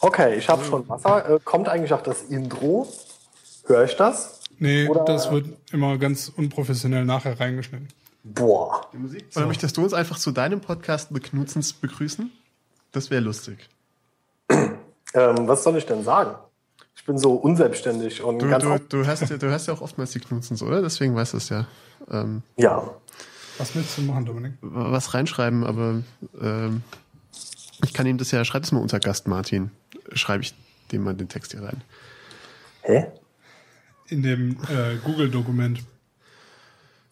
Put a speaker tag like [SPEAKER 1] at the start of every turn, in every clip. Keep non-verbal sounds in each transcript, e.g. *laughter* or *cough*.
[SPEAKER 1] Okay, ich habe schon Wasser. Äh, kommt eigentlich auch das Intro? Höre ich das?
[SPEAKER 2] Nee, Oder? das wird immer ganz unprofessionell nachher reingeschnitten.
[SPEAKER 1] Boah.
[SPEAKER 3] Die Musik. Oder möchtest du uns einfach zu deinem Podcast The Knutzens begrüßen? Das wäre lustig. *clears throat*
[SPEAKER 1] ähm, was soll ich denn sagen? Ich bin so unselbstständig und
[SPEAKER 3] du,
[SPEAKER 1] ganz.
[SPEAKER 3] Du, du, hast ja, du hast ja auch oftmals die Knutzens, oder? Deswegen weißt du es ja.
[SPEAKER 1] Ähm, ja.
[SPEAKER 2] Was willst du machen, Dominik?
[SPEAKER 3] Was reinschreiben, aber ähm, ich kann ihm das ja, schreib das mal unter Gast Martin. Schreibe ich dem mal den Text hier rein.
[SPEAKER 1] Hä?
[SPEAKER 2] In dem äh, Google-Dokument.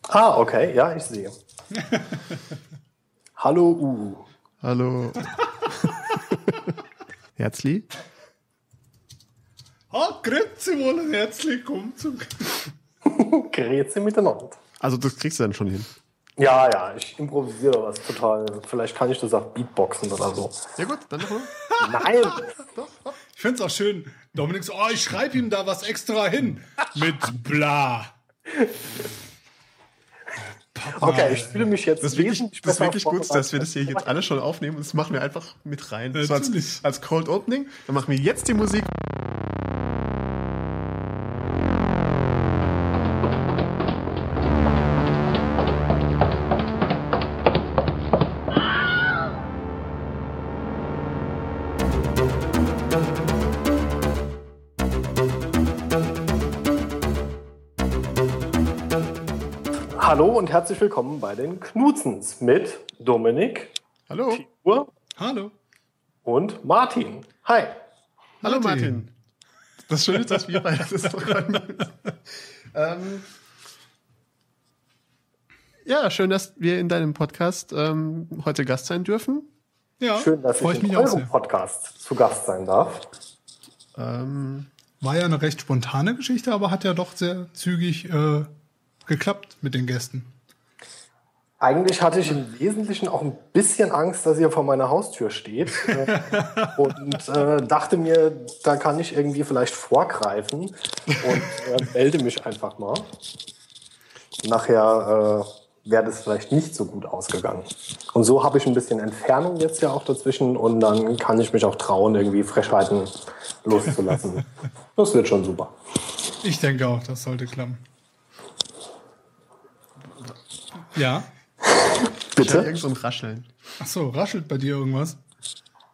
[SPEAKER 1] Ah, okay, ja, ich sehe. *laughs* Hallo U.
[SPEAKER 3] Hallo. *laughs* Herzlich.
[SPEAKER 2] Ah, grüezi wohl und herzlich willkommen zum. *laughs*
[SPEAKER 1] grüezi miteinander.
[SPEAKER 3] Also, das kriegst du dann schon hin.
[SPEAKER 1] Ja, ja, ich improvisiere was total. Vielleicht kann ich das auch Beatboxen oder so.
[SPEAKER 3] Ja, gut, dann nochmal.
[SPEAKER 1] Nein!
[SPEAKER 2] ich finde es auch schön. Dominik so, oh, ich schreibe ihm da was extra hin. Mit bla.
[SPEAKER 1] Papa, okay, ich fühle mich jetzt.
[SPEAKER 3] Das ist wirklich, das ist wirklich gut, dass wir das hier jetzt alle schon aufnehmen und das machen wir einfach mit rein. So als, als Cold Opening. Dann machen wir jetzt die Musik.
[SPEAKER 1] Und herzlich willkommen bei den Knutzens mit Dominik.
[SPEAKER 3] Hallo.
[SPEAKER 1] Tigur
[SPEAKER 2] Hallo.
[SPEAKER 1] Und Martin. Hi.
[SPEAKER 3] Hallo Martin. Martin. Das Schöne ist, dass wir beide das *laughs* doch ähm, Ja, schön, dass wir in deinem Podcast ähm, heute Gast sein dürfen.
[SPEAKER 1] Ja, schön, dass ich, ich in eurem Podcast zu Gast sein darf.
[SPEAKER 2] Ähm, War ja eine recht spontane Geschichte, aber hat ja doch sehr zügig äh, geklappt mit den Gästen?
[SPEAKER 1] Eigentlich hatte ich im Wesentlichen auch ein bisschen Angst, dass ihr vor meiner Haustür steht äh, und äh, dachte mir, da kann ich irgendwie vielleicht vorgreifen und äh, melde mich einfach mal. Nachher äh, wäre das vielleicht nicht so gut ausgegangen. Und so habe ich ein bisschen Entfernung jetzt ja auch dazwischen und dann kann ich mich auch trauen, irgendwie Frechheiten loszulassen. *laughs* das wird schon super.
[SPEAKER 2] Ich denke auch, das sollte klappen. Ja.
[SPEAKER 3] Bitte? Irgend so ein Rascheln.
[SPEAKER 2] Ach so, raschelt bei dir irgendwas?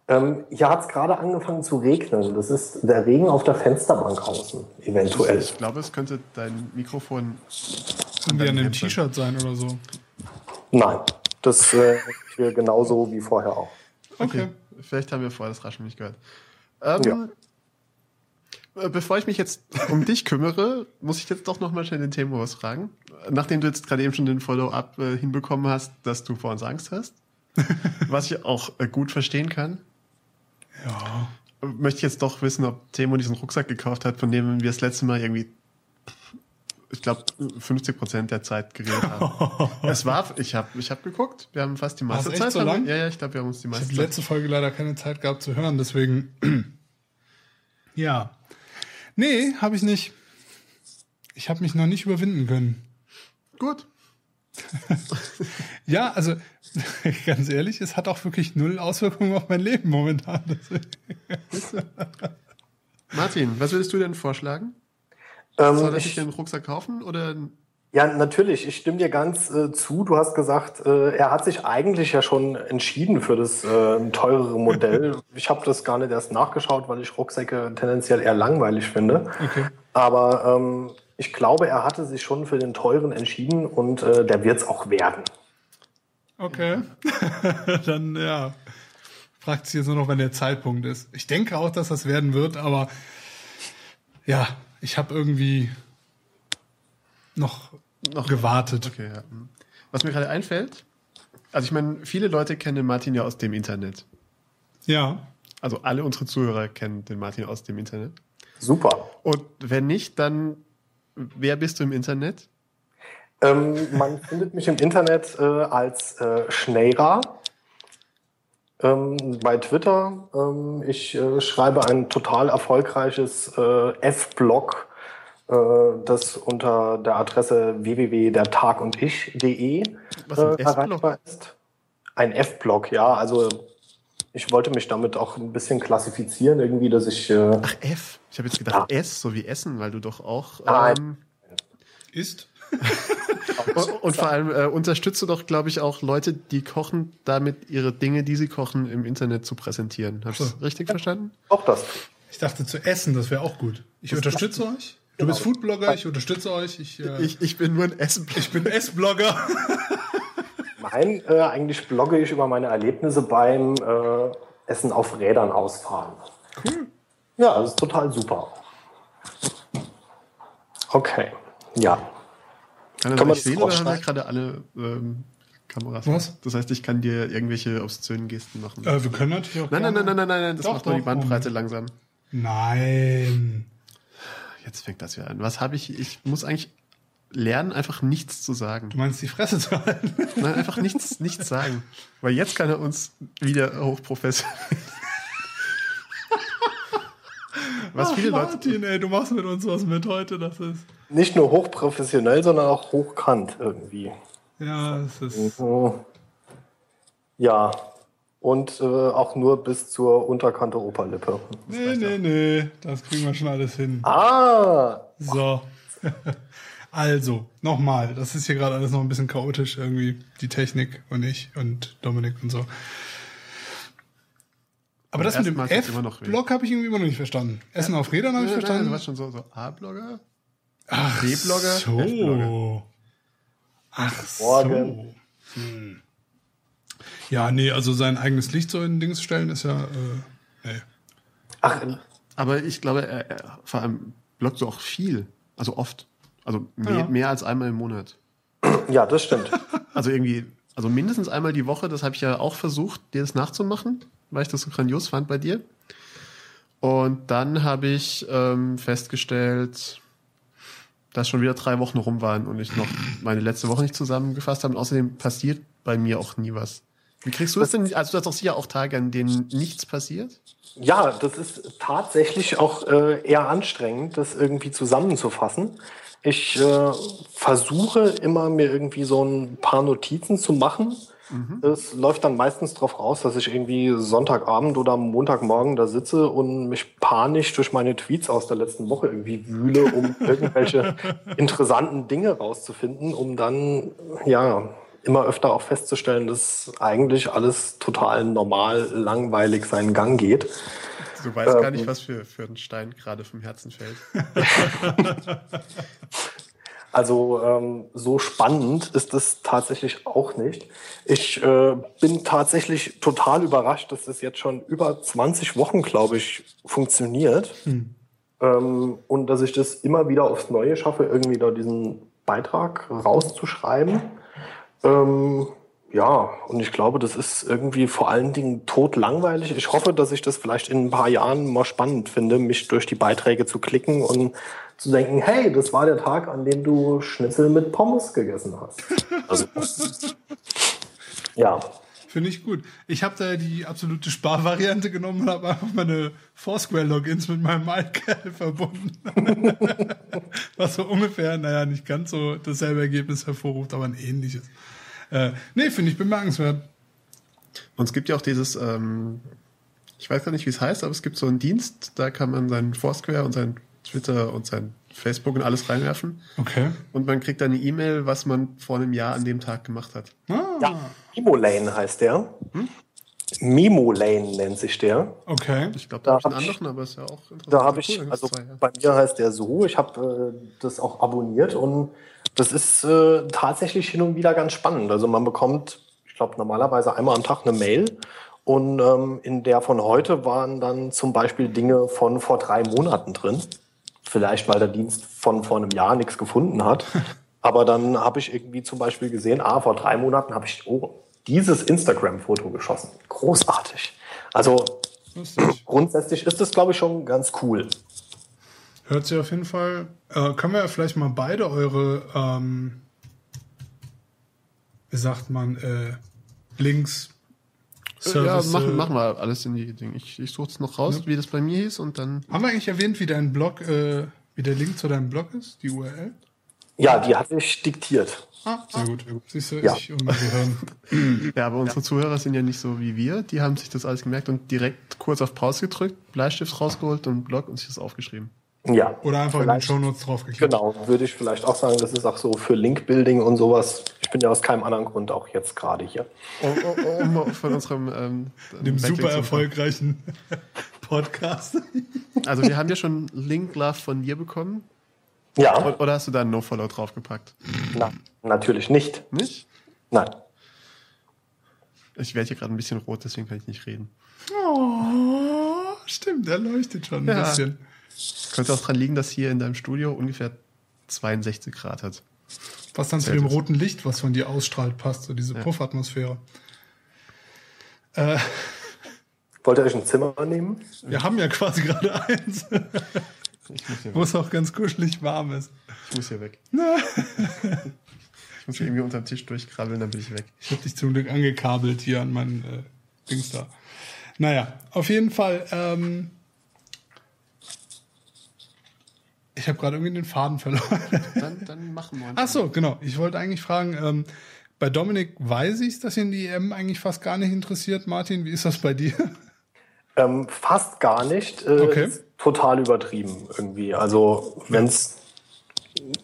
[SPEAKER 1] Ähm, hier hat es gerade angefangen zu regnen. Das ist der Regen auf der Fensterbank außen, eventuell.
[SPEAKER 3] Ich glaube, es könnte dein Mikrofon.
[SPEAKER 2] Irgendwie an einem T-Shirt sein oder so.
[SPEAKER 1] Nein, das äh, hier genauso wie vorher auch.
[SPEAKER 3] Okay. okay. Vielleicht haben wir vorher das Rascheln nicht gehört. Ähm, ja. Äh, bevor ich mich jetzt um dich kümmere, muss ich jetzt doch noch mal schnell den Thema was fragen. Nachdem du jetzt gerade eben schon den Follow-up äh, hinbekommen hast, dass du vor uns Angst hast, *laughs* was ich auch äh, gut verstehen kann.
[SPEAKER 2] Ja.
[SPEAKER 3] Möchte ich jetzt doch wissen, ob Timo diesen Rucksack gekauft hat, von dem wir das letzte Mal irgendwie, ich glaube, 50 Prozent der Zeit geredet haben. *laughs* es war, ich habe ich hab geguckt, wir haben fast die meiste Zeit.
[SPEAKER 2] So lang?
[SPEAKER 3] Ja, ja, ich glaube, wir haben uns die meiste
[SPEAKER 2] ich Zeit. Ich habe die letzte Folge leider keine Zeit gehabt zu hören, deswegen. *clears throat* ja. Nee, habe ich nicht. Ich habe mich noch nicht überwinden können.
[SPEAKER 3] Gut. *laughs*
[SPEAKER 2] ja, also *laughs* ganz ehrlich, es hat auch wirklich null Auswirkungen auf mein Leben momentan. *laughs*
[SPEAKER 3] Martin, was würdest du denn vorschlagen? Ähm, Soll ich den Rucksack kaufen oder
[SPEAKER 1] ja, natürlich. Ich stimme dir ganz äh, zu. Du hast gesagt, äh, er hat sich eigentlich ja schon entschieden für das äh, teurere Modell. *laughs* ich habe das gar nicht erst nachgeschaut, weil ich Rucksäcke tendenziell eher langweilig finde. Okay. Aber ähm, ich glaube, er hatte sich schon für den teuren entschieden und äh, der wird es auch werden.
[SPEAKER 2] Okay. *laughs* Dann ja. Fragt sich jetzt nur noch, wenn der Zeitpunkt ist. Ich denke auch, dass das werden wird, aber ja, ich habe irgendwie noch noch gewartet.
[SPEAKER 3] Okay, ja. Was mir gerade einfällt, also ich meine, viele Leute kennen den Martin ja aus dem Internet.
[SPEAKER 2] Ja.
[SPEAKER 3] Also alle unsere Zuhörer kennen den Martin aus dem Internet.
[SPEAKER 1] Super.
[SPEAKER 3] Und wenn nicht, dann wer bist du im Internet?
[SPEAKER 1] Ähm, man *laughs* findet mich im Internet äh, als äh, Schneira. Ähm, bei Twitter. Ähm, ich äh, schreibe ein total erfolgreiches äh, F-Blog das unter der Adresse www.dertagundich.de äh, erreichbar ist. Ein F-Blog, ja, also ich wollte mich damit auch ein bisschen klassifizieren, irgendwie, dass ich. Äh,
[SPEAKER 3] Ach, F. Ich habe jetzt gedacht S, so wie Essen, weil du doch auch.
[SPEAKER 1] Nein.
[SPEAKER 3] Ähm,
[SPEAKER 2] Ist? *laughs*
[SPEAKER 3] und, und vor allem äh, unterstützt du doch, glaube ich, auch Leute, die kochen, damit ihre Dinge, die sie kochen, im Internet zu präsentieren. Hast du das richtig verstanden?
[SPEAKER 1] auch das.
[SPEAKER 2] Ich dachte zu essen, das wäre auch gut. Ich unterstütze euch. Du bist Foodblogger, ich unterstütze euch. Ich, äh, ich,
[SPEAKER 3] Ich, ich bin nur ein Essen.
[SPEAKER 2] bin Essblogger. *laughs*
[SPEAKER 1] Nein, äh, eigentlich blogge ich über meine Erlebnisse beim äh, Essen auf Rädern ausfahren.
[SPEAKER 2] Cool.
[SPEAKER 1] Ja, das ist total super. Okay, ja.
[SPEAKER 3] Kann er
[SPEAKER 1] Kann man
[SPEAKER 3] das
[SPEAKER 1] das
[SPEAKER 3] sehen oder haben wir
[SPEAKER 1] rausschneiden?
[SPEAKER 3] gerade alle ähm, Kameras?
[SPEAKER 2] Was?
[SPEAKER 3] Das heißt, ich kann dir irgendwelche obszönen Gesten machen.
[SPEAKER 2] Äh, wir können natürlich auch.
[SPEAKER 3] nein, nein, nein, nein, nein, nein, nein, das
[SPEAKER 2] Doch,
[SPEAKER 3] macht nur die
[SPEAKER 2] doch,
[SPEAKER 3] Bandbreite
[SPEAKER 2] Moment.
[SPEAKER 3] langsam.
[SPEAKER 2] Nein.
[SPEAKER 3] Jetzt fängt das wieder an. Was habe ich? Ich muss eigentlich lernen, einfach nichts zu sagen.
[SPEAKER 2] Du meinst die Fresse zu halten? *laughs*
[SPEAKER 3] Nein, einfach nichts, nichts sagen. Weil jetzt kann er uns wieder hochprofessionell. Was
[SPEAKER 2] Ach,
[SPEAKER 3] viele Leute.
[SPEAKER 2] Martin, ey, du machst mit uns was mit heute. Das ist.
[SPEAKER 1] Nicht nur hochprofessionell, sondern auch hochkant irgendwie.
[SPEAKER 2] Ja, es ist.
[SPEAKER 1] Mhm. Ja, und äh, auch nur bis zur Unterkante Oberlippe.
[SPEAKER 2] Nee, nee, nee. Das kriegen wir schon alles hin.
[SPEAKER 1] Ah,
[SPEAKER 2] So. *laughs* Also, nochmal, das ist hier gerade alles noch ein bisschen chaotisch irgendwie, die Technik und ich und Dominik und so. Aber das mit dem. F-Block habe ich irgendwie immer noch nicht verstanden. Essen auf Rädern habe ich
[SPEAKER 3] nein,
[SPEAKER 2] verstanden.
[SPEAKER 3] warst schon so, so A-Blogger?
[SPEAKER 2] Ach
[SPEAKER 3] B-Blogger, F-Blogger.
[SPEAKER 2] so. Ach
[SPEAKER 1] Morgen.
[SPEAKER 2] so. Hm. Ja, nee, also sein eigenes Licht so in Dings stellen ist ja, äh, nee.
[SPEAKER 1] ach,
[SPEAKER 3] Aber ich glaube, er, er vor allem bloggt so auch viel. Also oft. Also mehr,
[SPEAKER 2] Ja.
[SPEAKER 3] mehr als einmal im Monat.
[SPEAKER 1] ja, das stimmt. *laughs*
[SPEAKER 3] Also irgendwie, also mindestens einmal die Woche, das habe ich ja auch versucht, dir das nachzumachen, weil ich das so grandios fand bei dir. Und dann habe ich ähm, festgestellt, dass schon wieder drei Wochen rum waren und ich noch meine letzte Woche nicht zusammengefasst habe. Und außerdem passiert bei mir auch nie was. Wie kriegst du das denn? Also du hast doch sicher auch Tage, an denen nichts passiert.
[SPEAKER 1] Ja, das ist tatsächlich auch äh, eher anstrengend, das irgendwie zusammenzufassen. Ich äh, versuche immer, mir irgendwie so ein paar Notizen zu machen. Es läuft dann meistens darauf raus, dass ich irgendwie Sonntagabend oder Montagmorgen da sitze und mich panisch durch meine Tweets aus der letzten Woche irgendwie wühle, um *laughs* irgendwelche interessanten Dinge rauszufinden, um dann ja immer öfter auch festzustellen, dass eigentlich alles total normal, langweilig seinen Gang geht.
[SPEAKER 3] Du weißt gar nicht, was für, für ein Stein gerade vom Herzen fällt. *laughs*
[SPEAKER 1] Also ähm, so spannend ist es tatsächlich auch nicht. Ich äh, bin tatsächlich total überrascht, dass das jetzt schon über 20 Wochen, glaube ich, funktioniert. Ähm, und dass ich das immer wieder aufs Neue schaffe, irgendwie da diesen Beitrag rauszuschreiben. Ähm, ja, und ich glaube, das ist irgendwie vor allen Dingen totlangweilig. Ich hoffe, dass ich das vielleicht in ein paar Jahren mal spannend finde, mich durch die Beiträge zu klicken und zu denken, hey, das war der Tag, an dem du Schnitzel mit Pommes gegessen hast. *laughs* Also, ja,
[SPEAKER 2] Finde ich gut. Ich habe da die absolute Sparvariante genommen und habe einfach meine Foursquare-Logins mit meinem MyCal *laughs* verbunden. *laughs* Was so ungefähr, naja, nicht ganz so dasselbe Ergebnis hervorruft, aber ein ähnliches. Äh, nee, finde ich bemerkenswert.
[SPEAKER 3] Und es gibt ja auch dieses, ähm, ich weiß gar nicht, wie es heißt, aber es gibt so einen Dienst, da kann man seinen Foursquare und sein Twitter und sein Facebook und alles reinwerfen.
[SPEAKER 2] Okay.
[SPEAKER 3] Und man kriegt dann eine E-Mail, was man vor einem Jahr an dem Tag gemacht hat.
[SPEAKER 2] Ah,
[SPEAKER 1] ja. Mimolane heißt der. Mimolane nennt sich der.
[SPEAKER 2] okay.
[SPEAKER 3] Ich glaube,
[SPEAKER 1] Da
[SPEAKER 3] da habe ich einen
[SPEAKER 1] hab ich-
[SPEAKER 3] anderen, aber ist ja auch interessant.
[SPEAKER 1] Da habe ich, also
[SPEAKER 3] gibt's zwei, ja.
[SPEAKER 1] bei mir heißt der so, ich habe äh, das auch abonniert und das ist äh, tatsächlich hin und wieder ganz spannend. Also man bekommt, ich glaube, normalerweise einmal am Tag eine Mail und ähm, in der von heute waren dann zum Beispiel Dinge von vor drei Monaten drin. Vielleicht, weil der Dienst von vor einem Jahr nichts gefunden hat. *laughs* Aber dann habe ich irgendwie zum Beispiel gesehen, ah, vor drei Monaten habe ich oh, dieses Instagram-Foto geschossen. Großartig. Also
[SPEAKER 2] Lustig.
[SPEAKER 1] grundsätzlich ist das, glaube ich, schon ganz cool.
[SPEAKER 2] Hört sich auf jeden Fall. Äh, können wir ja vielleicht mal beide eure, ähm, wie sagt man, äh, Links,
[SPEAKER 3] Ja,
[SPEAKER 2] Service,
[SPEAKER 3] machen,
[SPEAKER 2] äh,
[SPEAKER 3] machen wir alles in die Dinge. Ich, ich suche es noch raus, wie das bei mir hieß und dann.
[SPEAKER 2] Haben wir eigentlich erwähnt, wie dein Blog, äh, wie der Link zu deinem Blog ist, die URL?
[SPEAKER 1] Ja, die hatte ich diktiert.
[SPEAKER 2] Ah, sehr gut. Siehst du, ja. ich und Gehirn. *laughs*
[SPEAKER 3] Ja, aber unsere Zuhörer sind ja nicht so wie wir. Die haben sich das alles gemerkt und direkt kurz auf Pause gedrückt, Bleistift rausgeholt und Blog und sich das aufgeschrieben.
[SPEAKER 1] Ja.
[SPEAKER 2] Oder einfach in den Shownotes draufgeklickt.
[SPEAKER 1] Genau, würde ich vielleicht auch sagen, das ist auch so für Link-Building und sowas. Ich bin ja aus keinem anderen Grund auch jetzt gerade hier.
[SPEAKER 3] Um, um, von unserem ähm, *laughs*
[SPEAKER 2] dem super erfolgreichen *laughs* Podcast.
[SPEAKER 3] Also wir haben ja schon Link Love von dir bekommen.
[SPEAKER 1] Ja.
[SPEAKER 3] Oder hast du da ein No-Follow draufgepackt?
[SPEAKER 1] Na, natürlich nicht.
[SPEAKER 3] Nicht?
[SPEAKER 1] Nein.
[SPEAKER 3] Ich werde hier gerade ein bisschen rot, deswegen kann ich nicht reden.
[SPEAKER 2] Oh, stimmt, er leuchtet schon ein ja. bisschen.
[SPEAKER 3] Könnte auch daran liegen, dass hier in deinem Studio ungefähr 62 Grad hat.
[SPEAKER 2] Was dann zu dem roten Licht, was von dir ausstrahlt, passt, so diese ja. Puffatmosphäre.
[SPEAKER 1] Äh, Wollt ihr euch ein Zimmer nehmen?
[SPEAKER 2] Wir haben ja quasi gerade eins. Wo es auch ganz kuschelig warm ist.
[SPEAKER 3] Ich muss hier weg. ich muss hier irgendwie unter dem Tisch durchkrabbeln, dann bin ich weg.
[SPEAKER 2] Ich habe dich zum Glück angekabelt hier an meinen äh, Dings da. Naja, auf jeden Fall. Ähm, ich habe gerade irgendwie den Faden verloren.
[SPEAKER 3] Dann, dann machen wir.
[SPEAKER 2] Ach so, genau. Ich wollte eigentlich fragen, ähm, bei Dominik weiß ich, dass ihn die EM eigentlich fast gar nicht interessiert. Martin, wie ist das bei dir?
[SPEAKER 1] Ähm, fast gar nicht.
[SPEAKER 2] Äh, okay.
[SPEAKER 1] Total übertrieben irgendwie. Also wenn es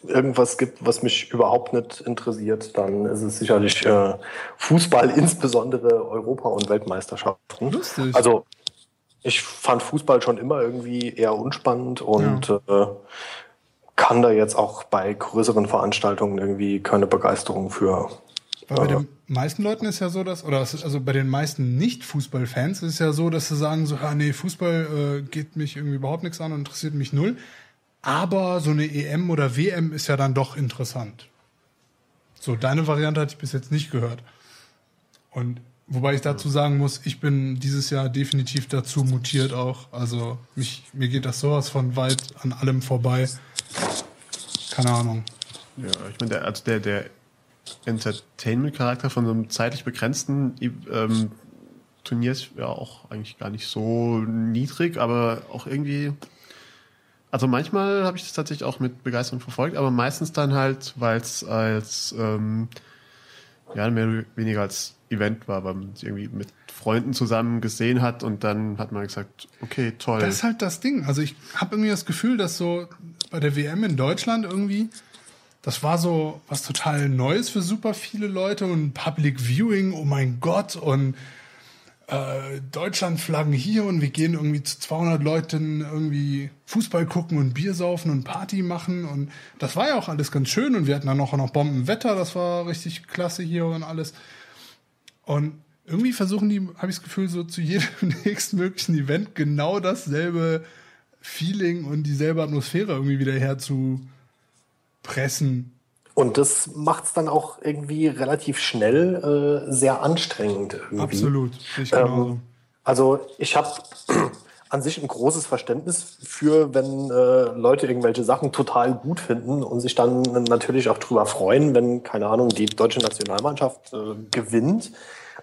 [SPEAKER 1] irgendwas gibt, was mich überhaupt nicht interessiert, dann ist es sicherlich äh, Fußball, insbesondere Europa- und Weltmeisterschaften.
[SPEAKER 2] Lustig.
[SPEAKER 1] Also ich fand Fußball schon immer irgendwie eher unspannend und ja. äh, kann da jetzt auch bei größeren Veranstaltungen irgendwie keine Begeisterung für.
[SPEAKER 2] Weil bei den meisten Leuten ist ja so, dass, oder also bei den meisten Nicht-Fußballfans ist es ja so, dass sie sagen so, ah nee, Fußball äh, geht mich irgendwie überhaupt nichts an und interessiert mich null. Aber so eine EM oder WM ist ja dann doch interessant. So, deine Variante hatte ich bis jetzt nicht gehört. Und Wobei ich dazu sagen muss, ich bin dieses Jahr definitiv dazu mutiert auch. Also mich, mir geht das sowas von weit an allem vorbei. Keine Ahnung.
[SPEAKER 3] Ja, ich meine, der, also der, der Entertainment-Charakter von so einem zeitlich begrenzten ähm, Turnier ist ja auch eigentlich gar nicht so niedrig, aber auch irgendwie. Also manchmal habe ich das tatsächlich auch mit Begeisterung verfolgt, aber meistens dann halt, weil es als ähm, ja, mehr oder weniger als Event war, weil man sich irgendwie mit Freunden zusammen gesehen hat und dann hat man gesagt, okay, toll.
[SPEAKER 2] Das ist halt das Ding. Also ich habe irgendwie das Gefühl, dass so bei der WM in Deutschland irgendwie, das war so was total Neues für super viele Leute und Public Viewing, oh mein Gott und äh, Deutschlandflaggen hier und wir gehen irgendwie zu 200 Leuten irgendwie Fußball gucken und Bier saufen und Party machen und das war ja auch alles ganz schön und wir hatten dann auch noch Bombenwetter, das war richtig klasse hier und alles. Und irgendwie versuchen die, habe ich das Gefühl, so zu jedem *laughs* nächsten möglichen Event genau dasselbe Feeling und dieselbe Atmosphäre irgendwie wieder herzupressen.
[SPEAKER 1] Und das macht es dann auch irgendwie relativ schnell äh, sehr anstrengend. Irgendwie.
[SPEAKER 2] Absolut.
[SPEAKER 1] Ich ähm, also ich habe *clears throat* an sich ein großes Verständnis für, wenn äh, Leute irgendwelche Sachen total gut finden und sich dann natürlich auch drüber freuen, wenn, keine Ahnung, die deutsche Nationalmannschaft äh, gewinnt.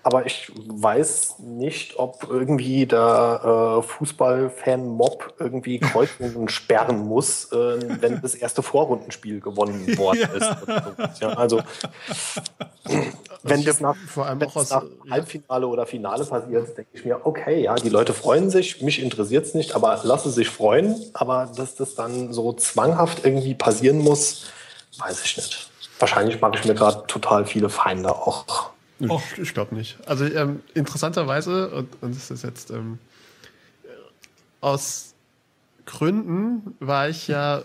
[SPEAKER 1] Aber ich weiß nicht, ob irgendwie der äh, Fußballfan-Mob irgendwie Kreuzungen *laughs* sperren muss, äh, wenn das erste Vorrundenspiel gewonnen *laughs* worden ja. ist. Ja, also wenn das nach, vor allem auch aus, nach Halbfinale oder Finale passiert, denke ich mir, okay, ja, die Leute freuen sich, mich interessiert es nicht, aber lasse sich freuen. Aber dass das dann so zwanghaft irgendwie passieren muss, weiß ich nicht. Wahrscheinlich mache ich mir gerade total viele Feinde auch.
[SPEAKER 3] Och. Ich glaube nicht. Also ähm, interessanterweise, und, und das ist jetzt ähm, aus Gründen war ich ja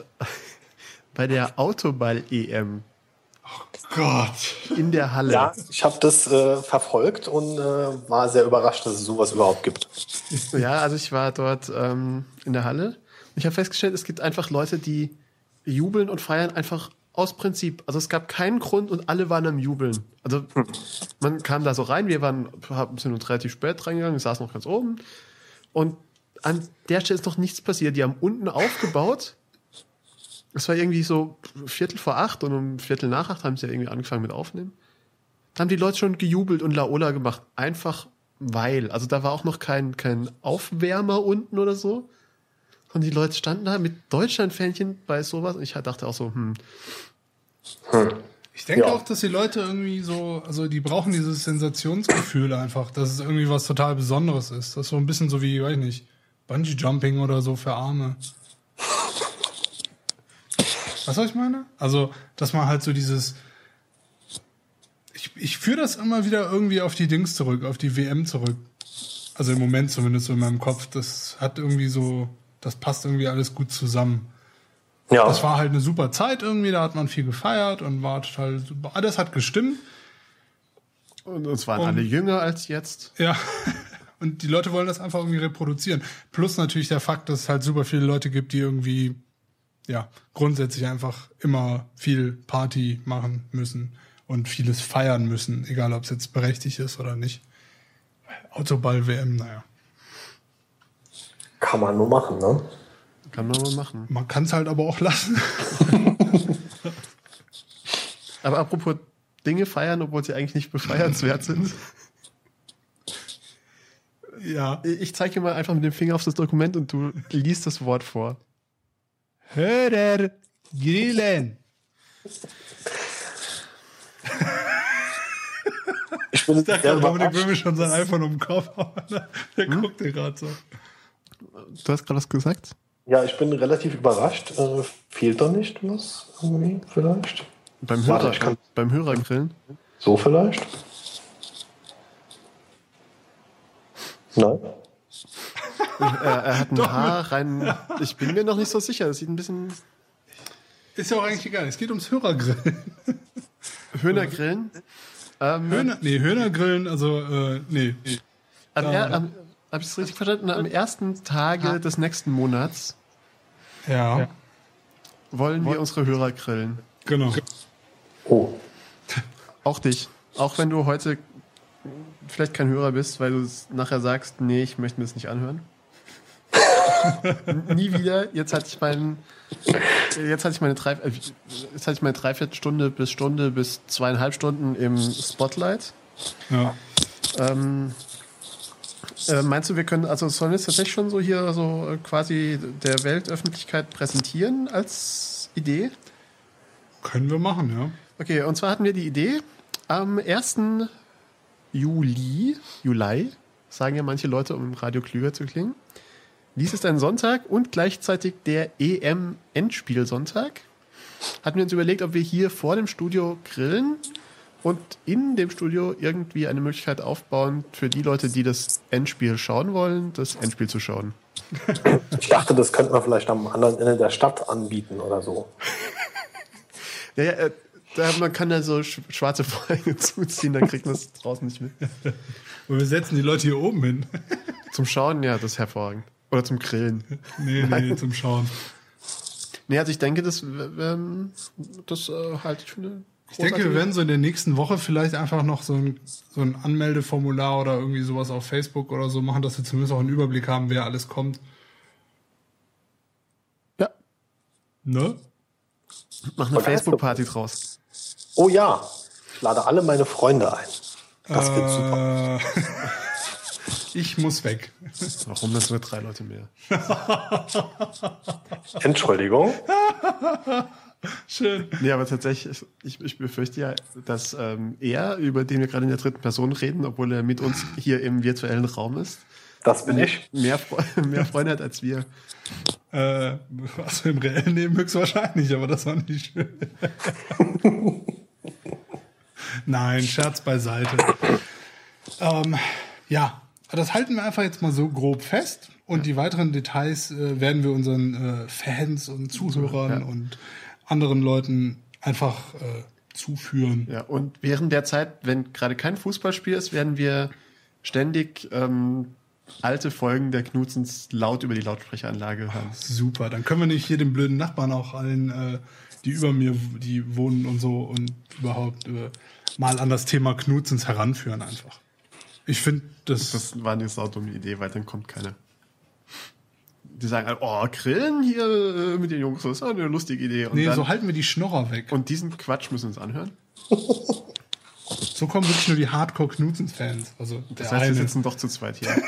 [SPEAKER 3] *laughs* bei der Autoball-EM.
[SPEAKER 2] Oh Gott.
[SPEAKER 3] In der Halle.
[SPEAKER 1] Ja, ich habe das äh, verfolgt und äh, war sehr überrascht, dass es sowas überhaupt gibt.
[SPEAKER 3] Ja, also ich war dort ähm, in der Halle. Ich habe festgestellt, es gibt einfach Leute, die jubeln und feiern einfach aus Prinzip. Also es gab keinen Grund und alle waren am Jubeln. Also man kam da so rein, wir waren, sind uns relativ spät reingegangen, wir saßen noch ganz oben. Und an der Stelle ist noch nichts passiert. Die haben unten aufgebaut. Es war irgendwie so Viertel vor acht und um Viertel nach acht haben sie ja irgendwie angefangen mit Aufnehmen. Da haben die Leute schon gejubelt und Laola gemacht. Einfach weil. Also da war auch noch kein, kein Aufwärmer unten oder so. Und die Leute standen da mit Deutschlandfähnchen bei sowas. Und ich dachte auch so, hm,
[SPEAKER 2] Ich denke
[SPEAKER 1] Ja.
[SPEAKER 2] auch, dass die Leute irgendwie so, also die brauchen dieses Sensationsgefühl einfach, dass es irgendwie was total Besonderes ist. Das ist so ein bisschen so wie, weiß ich nicht, Bungee Jumping oder so für Arme. Was soll ich meine? Also, dass man halt so dieses. Ich, ich führe das immer wieder irgendwie auf die Dings zurück, auf die WM zurück. Also im Moment zumindest so in meinem Kopf. Das hat irgendwie so, das passt irgendwie alles gut zusammen.
[SPEAKER 1] Ja.
[SPEAKER 2] Das war halt eine super Zeit irgendwie, da hat man viel gefeiert und war total super. Alles hat gestimmt.
[SPEAKER 3] Und uns waren
[SPEAKER 2] Und-
[SPEAKER 3] alle jünger als jetzt.
[SPEAKER 2] Ja. *laughs* Und die Leute wollen das einfach irgendwie reproduzieren. Plus natürlich der Fakt, dass es halt super viele Leute gibt, die irgendwie, ja, grundsätzlich einfach immer viel Party machen müssen und vieles feiern müssen, egal ob es jetzt berechtigt ist oder nicht. Autoball-WM, naja.
[SPEAKER 1] Kann man nur machen, ne?
[SPEAKER 3] Kann man mal machen.
[SPEAKER 2] Man kann es halt aber auch lassen. *laughs*
[SPEAKER 3] Aber apropos Dinge feiern, obwohl sie eigentlich nicht befeiernswert sind.
[SPEAKER 2] ja.
[SPEAKER 3] Ich zeige dir mal einfach mit dem Finger auf das Dokument und du liest das Wort vor.
[SPEAKER 2] Hörer grillen.
[SPEAKER 1] Ich bin
[SPEAKER 2] Da
[SPEAKER 1] sehr
[SPEAKER 2] hat Dominik
[SPEAKER 1] überrascht.
[SPEAKER 2] Böhme schon sein iPhone um den Kopf. Der guckt dir gerade so.
[SPEAKER 3] Du hast gerade was gesagt?
[SPEAKER 1] Ja, ich bin relativ überrascht. Äh, fehlt da nicht was irgendwie vielleicht?
[SPEAKER 3] Beim,
[SPEAKER 1] Warte,
[SPEAKER 3] Hörer,
[SPEAKER 1] ich kann-
[SPEAKER 3] beim Hörergrillen?
[SPEAKER 1] So vielleicht? Nein?
[SPEAKER 3] Er, er hat ein *laughs* Haar rein. Ich bin mir noch nicht so sicher. Das sieht ein bisschen.
[SPEAKER 2] Ist ja auch eigentlich egal. Es geht ums Hörergrillen.
[SPEAKER 3] Hühnergrillen. Ähm,
[SPEAKER 2] Höhner, nee, Höhnergrillen, also, äh, nee.
[SPEAKER 3] am, er, am, hab ich es richtig verstanden? Am ersten Tage des nächsten Monats
[SPEAKER 2] Ja,
[SPEAKER 3] wollen wir unsere Hörer grillen.
[SPEAKER 2] genau.
[SPEAKER 1] Oh. *laughs*
[SPEAKER 3] Auch dich. Auch wenn du heute vielleicht kein Hörer bist, weil du es nachher sagst, nee, ich möchte mir das nicht anhören. *laughs* Nie wieder. Jetzt hatte ich meinen, jetzt hatte ich meine drei, äh, jetzt hatte ich meine Dreiviertelstunde bis Stunde bis zweieinhalb Stunden im Spotlight.
[SPEAKER 2] Ja.
[SPEAKER 3] Ähm, äh, meinst du, wir können, also sollen wir es tatsächlich schon so hier so äh, quasi der Weltöffentlichkeit präsentieren als Idee?
[SPEAKER 2] Können wir machen, ja.
[SPEAKER 3] Okay, und zwar hatten wir die Idee, am 1. Juli, Juli, sagen ja manche Leute, um im Radio klüger zu klingen. Dies ist ein Sonntag und gleichzeitig der EM-Endspielsonntag. Hatten wir uns überlegt, ob wir hier vor dem Studio grillen und in dem Studio irgendwie eine Möglichkeit aufbauen, für die Leute, die das Endspiel schauen wollen, das Endspiel zu schauen.
[SPEAKER 1] Ich dachte, das könnte man vielleicht am anderen Ende der Stadt anbieten oder so. *laughs*
[SPEAKER 3] Ja, ja, äh, da, man kann da so sch schwarze Vorhänge *laughs* zuziehen, dann kriegt man es draußen nicht mit. *laughs*
[SPEAKER 2] Und wir setzen die Leute hier oben hin.
[SPEAKER 3] Zum Schauen, ja, das ist hervorragend. Oder zum Grillen.
[SPEAKER 2] Nee, nee, zum Schauen.
[SPEAKER 3] Nee, also ich denke, das, ähm, das äh, halte ich für eine
[SPEAKER 2] Ich denke, wir werden so in der nächsten Woche vielleicht einfach noch so ein, so ein Anmeldeformular oder irgendwie sowas auf Facebook oder so machen, dass wir zumindest auch einen Überblick haben, wer alles kommt.
[SPEAKER 3] Ja,
[SPEAKER 2] Ne?
[SPEAKER 3] mach eine Facebook-Party draus.
[SPEAKER 1] Oh ja, ich lade alle meine Freunde ein. Das wird super.
[SPEAKER 2] Äh, *laughs* ich muss weg.
[SPEAKER 3] Warum das nur drei Leute mehr?
[SPEAKER 1] Entschuldigung. *laughs*
[SPEAKER 2] Schön.
[SPEAKER 3] Nee, aber tatsächlich, ich, ich befürchte ja, dass ähm, er, über den wir gerade in der dritten Person reden, obwohl er mit uns hier im virtuellen Raum ist,
[SPEAKER 1] Das bin ich.
[SPEAKER 3] mehr, Fre *laughs* mehr Freunde hat als wir.
[SPEAKER 2] Äh, also im reellen Leben höchstwahrscheinlich, aber das war nicht schön. *laughs* Nein, Scherz beiseite. Ähm, ja, das halten wir einfach jetzt mal so grob fest. Und die weiteren Details äh, werden wir unseren äh, Fans und Zuhörern
[SPEAKER 3] Ja.
[SPEAKER 2] und anderen Leuten einfach äh, zuführen.
[SPEAKER 3] Ja, und während der Zeit, wenn gerade kein Fußballspiel ist, werden wir ständig ähm, alte Folgen der Knutzens laut über die Lautsprecheranlage hören.
[SPEAKER 2] Super, dann können wir nicht hier den blöden Nachbarn auch allen, äh, die über mir, die wohnen und so und überhaupt äh, mal an das Thema Knutzens heranführen einfach. Ich finde, das,
[SPEAKER 3] Das war eine saudumme Idee, weil dann kommt keiner. Die sagen, halt, oh, Grillen hier äh, mit den Jungs, das ist eine lustige Idee. Und,
[SPEAKER 2] nee,
[SPEAKER 3] dann,
[SPEAKER 2] so halten wir die Schnorrer weg.
[SPEAKER 3] und diesen Quatsch müssen wir uns anhören. *laughs*
[SPEAKER 2] so kommen wirklich nur die Hardcore-Knutzens-Fans. Also
[SPEAKER 3] Das heißt, wir
[SPEAKER 2] eine.
[SPEAKER 3] sitzen doch zu zweit hier. *laughs*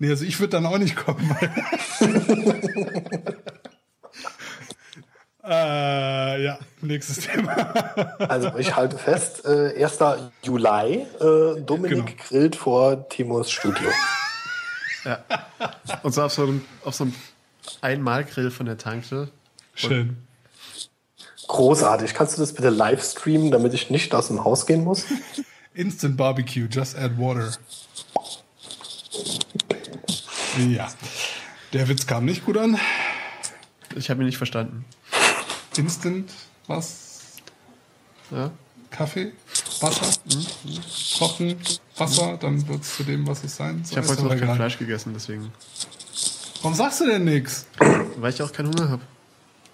[SPEAKER 2] Nee, also ich würde dann auch nicht kommen. *laughs* Äh, ja, nächstes Thema.
[SPEAKER 1] Also ich halte fest, äh, 1. Juli, äh, Dominik
[SPEAKER 2] Genau.
[SPEAKER 1] grillt vor Timos Studio.
[SPEAKER 3] Ja. Und so auf so einem, auf so einem Einmalgrill von der Tankstelle.
[SPEAKER 2] Schön.
[SPEAKER 1] Großartig. Kannst du das bitte live streamen, damit ich nicht aus dem Haus gehen muss?
[SPEAKER 2] Instant Barbecue, just add water. Ja. Der Witz kam nicht gut an.
[SPEAKER 3] Ich habe ihn nicht verstanden.
[SPEAKER 2] Instant, was?
[SPEAKER 3] Ja.
[SPEAKER 2] Kaffee? Wasser? Kochen? Wasser? Dann wird es zu dem, was es sein
[SPEAKER 3] Ich
[SPEAKER 2] soll.
[SPEAKER 3] habe
[SPEAKER 2] Ist
[SPEAKER 3] heute noch kein. Fleisch gegessen, deswegen.
[SPEAKER 2] Warum sagst du denn nichts?
[SPEAKER 3] Weil ich auch keinen Hunger habe.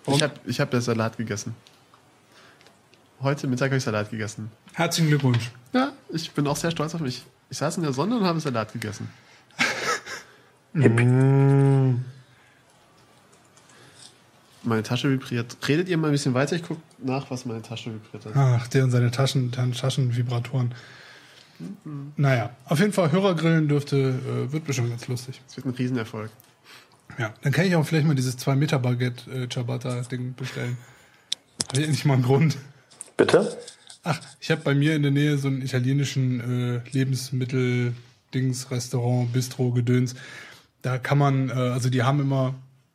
[SPEAKER 3] Ich habe ich hab ja Salat gegessen. Heute Mittag habe ich Salat gegessen.
[SPEAKER 2] Herzlichen Glückwunsch.
[SPEAKER 3] Ja, ich bin auch sehr stolz auf mich. Ich saß in der Sonne und habe Salat gegessen. Meine Tasche vibriert. Redet ihr mal ein bisschen weiter? Ich gucke nach, was meine Tasche vibriert hat.
[SPEAKER 2] Ach, der und seine Taschen, Taschenvibratoren. Naja, auf jeden Fall Hörergrillen dürfte, äh, wird bestimmt ganz lustig.
[SPEAKER 3] Es wird ein Riesenerfolg.
[SPEAKER 2] Ja, dann kann ich auch vielleicht mal dieses 2 Meter Baguette äh, Ciabatta Ding bestellen. Habe ich endlich mal einen Grund.
[SPEAKER 1] Bitte?
[SPEAKER 2] Ach, ich habe bei mir in der Nähe so einen italienischen äh, Lebensmittel Dings Restaurant Bistro Gedöns. Da kann man, äh, also die haben immer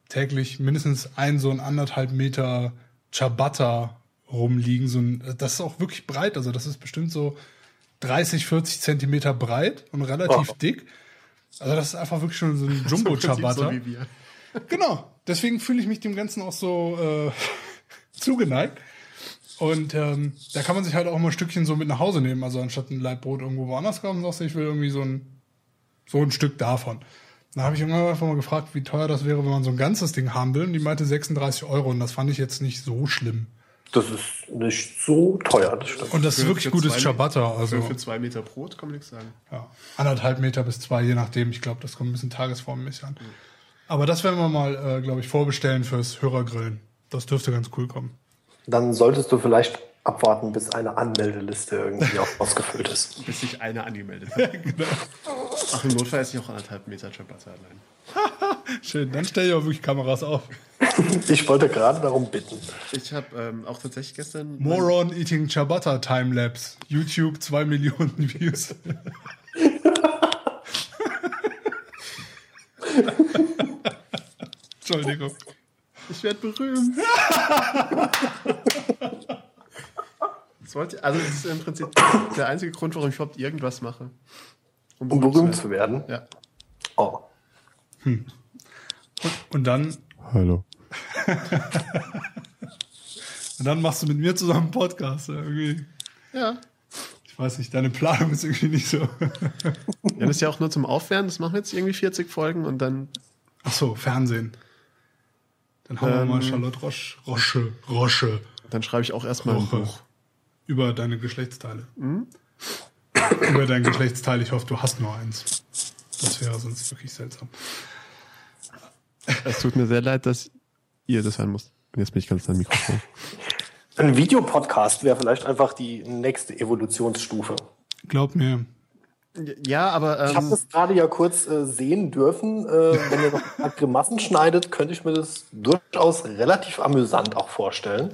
[SPEAKER 2] täglich mindestens ein so ein anderthalb Meter Ciabatta rumliegen. So ein, das ist auch wirklich breit, also das ist bestimmt so 30, 40 Zentimeter breit und relativ
[SPEAKER 1] Oh.
[SPEAKER 2] dick. Also das ist einfach wirklich schon so ein *laughs* Jumbo Ciabatta.
[SPEAKER 3] So. *laughs*
[SPEAKER 2] Genau. Deswegen fühle ich mich dem Ganzen auch so äh, *laughs* zugeneigt. Und ähm, da kann man sich halt auch mal ein Stückchen so mit nach Hause nehmen. Also anstatt ein Leibbrot irgendwo woanders kaufen, sagst du, ich will irgendwie so ein, so ein Stück davon. Da habe ich irgendwann einfach mal gefragt, wie teuer das wäre, wenn man so ein ganzes Ding haben will. Und die meinte 36 Euro. Und das fand ich jetzt nicht so schlimm.
[SPEAKER 1] Das ist nicht so teuer, das stimmt.
[SPEAKER 2] Und das ist
[SPEAKER 3] Für-
[SPEAKER 2] wirklich
[SPEAKER 3] für
[SPEAKER 2] gutes Ciabatta. Also
[SPEAKER 3] Für, für zwei Meter Brot kann man nichts sagen.
[SPEAKER 2] ja, anderthalb Meter bis zwei, je nachdem. Ich glaube, das kommt ein bisschen tagesformmäßig an. Aber das werden wir mal, äh, glaube ich, vorbestellen fürs Hörergrillen. Das dürfte ganz cool kommen.
[SPEAKER 1] Dann solltest du vielleicht abwarten, bis eine Anmeldeliste irgendwie auch *laughs* ausgefüllt ist.
[SPEAKER 3] Bis sich einer angemeldet hat. *laughs*
[SPEAKER 2] Genau.
[SPEAKER 3] Ach, im Notfall ist ich auch anderthalb Meter Ciabatta allein. *laughs*
[SPEAKER 2] Schön, dann stell ich auch wirklich Kameras auf. *laughs*
[SPEAKER 1] Ich wollte gerade darum bitten.
[SPEAKER 3] Ich habe ähm, auch tatsächlich gestern.
[SPEAKER 2] Moron Eating Ciabatta Timelapse. YouTube 2 Millionen *laughs* Views. Entschuldigung.
[SPEAKER 3] Ich werde berühmt. das wollte, also das ist im Prinzip der einzige Grund, warum ich überhaupt irgendwas mache.
[SPEAKER 1] Um berühmt zu werden.
[SPEAKER 3] Ja.
[SPEAKER 1] Oh.
[SPEAKER 2] Und dann,
[SPEAKER 3] Hallo. *laughs*
[SPEAKER 2] und dann machst du mit mir zusammen einen Podcast. Irgendwie.
[SPEAKER 3] Ja.
[SPEAKER 2] Ich weiß nicht, deine Planung ist irgendwie nicht so. *laughs*
[SPEAKER 3] Ja, das ist ja auch nur zum Aufwärmen. Das machen wir jetzt irgendwie 40 Folgen und dann.
[SPEAKER 2] Ach so, Fernsehen. Dann haben wir
[SPEAKER 3] Ähm.
[SPEAKER 2] mal Charlotte Roche, Roche, Roche
[SPEAKER 3] Dann schreibe ich auch erstmal ein
[SPEAKER 2] Roche
[SPEAKER 3] Buch.
[SPEAKER 2] über deine Geschlechtsteile.
[SPEAKER 3] Hm?
[SPEAKER 2] Über dein Geschlechtsteil. Ich hoffe, du hast nur eins. Das wäre sonst wirklich seltsam.
[SPEAKER 3] Es tut mir sehr leid, dass ihr das hören musst. Und jetzt bin ich ganz am Mikrofon.
[SPEAKER 1] Ein Videopodcast wäre vielleicht einfach die nächste Evolutionsstufe.
[SPEAKER 2] Glaub mir.
[SPEAKER 3] Ja, aber
[SPEAKER 1] Ich habe
[SPEAKER 3] ähm,
[SPEAKER 1] das gerade ja kurz äh, sehen dürfen. Äh, wenn ihr noch ein paar Grimassen schneidet, könnte ich mir das durchaus relativ amüsant auch vorstellen.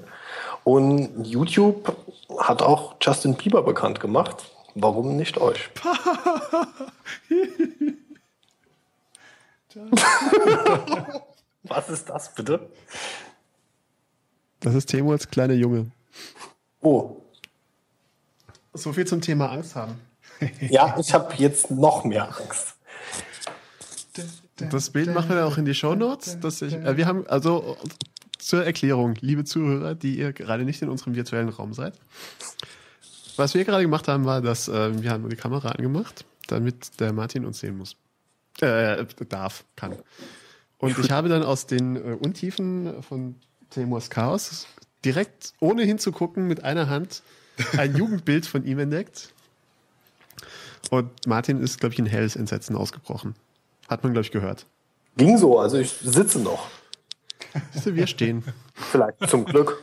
[SPEAKER 1] Und YouTube hat auch Justin Bieber bekannt gemacht. Warum nicht euch? *laughs* Was ist das bitte?
[SPEAKER 3] das ist Timo als kleiner Junge.
[SPEAKER 1] Oh,
[SPEAKER 3] So viel zum Thema Angst haben. *laughs*
[SPEAKER 1] ja, ich habe jetzt noch mehr Angst.
[SPEAKER 3] Das Bild machen wir dann auch in die Show Notes. Dass ich, äh, wir haben also zur Erklärung, liebe Zuhörer, die ihr gerade nicht in unserem virtuellen Raum seid. Was wir gerade gemacht haben, war, dass äh, wir haben die Kamera angemacht, damit der Martin uns sehen muss. Äh, darf, kann. Und ich habe dann aus den äh, Untiefen von Timors Chaos direkt, ohne hinzugucken, mit einer Hand ein Jugendbild von ihm entdeckt. Und Martin ist, glaube ich, in helles Entsetzen ausgebrochen. Hat man, glaube ich, gehört.
[SPEAKER 1] Ging so, also ich sitze noch.
[SPEAKER 3] Wir stehen.
[SPEAKER 1] Vielleicht zum Glück.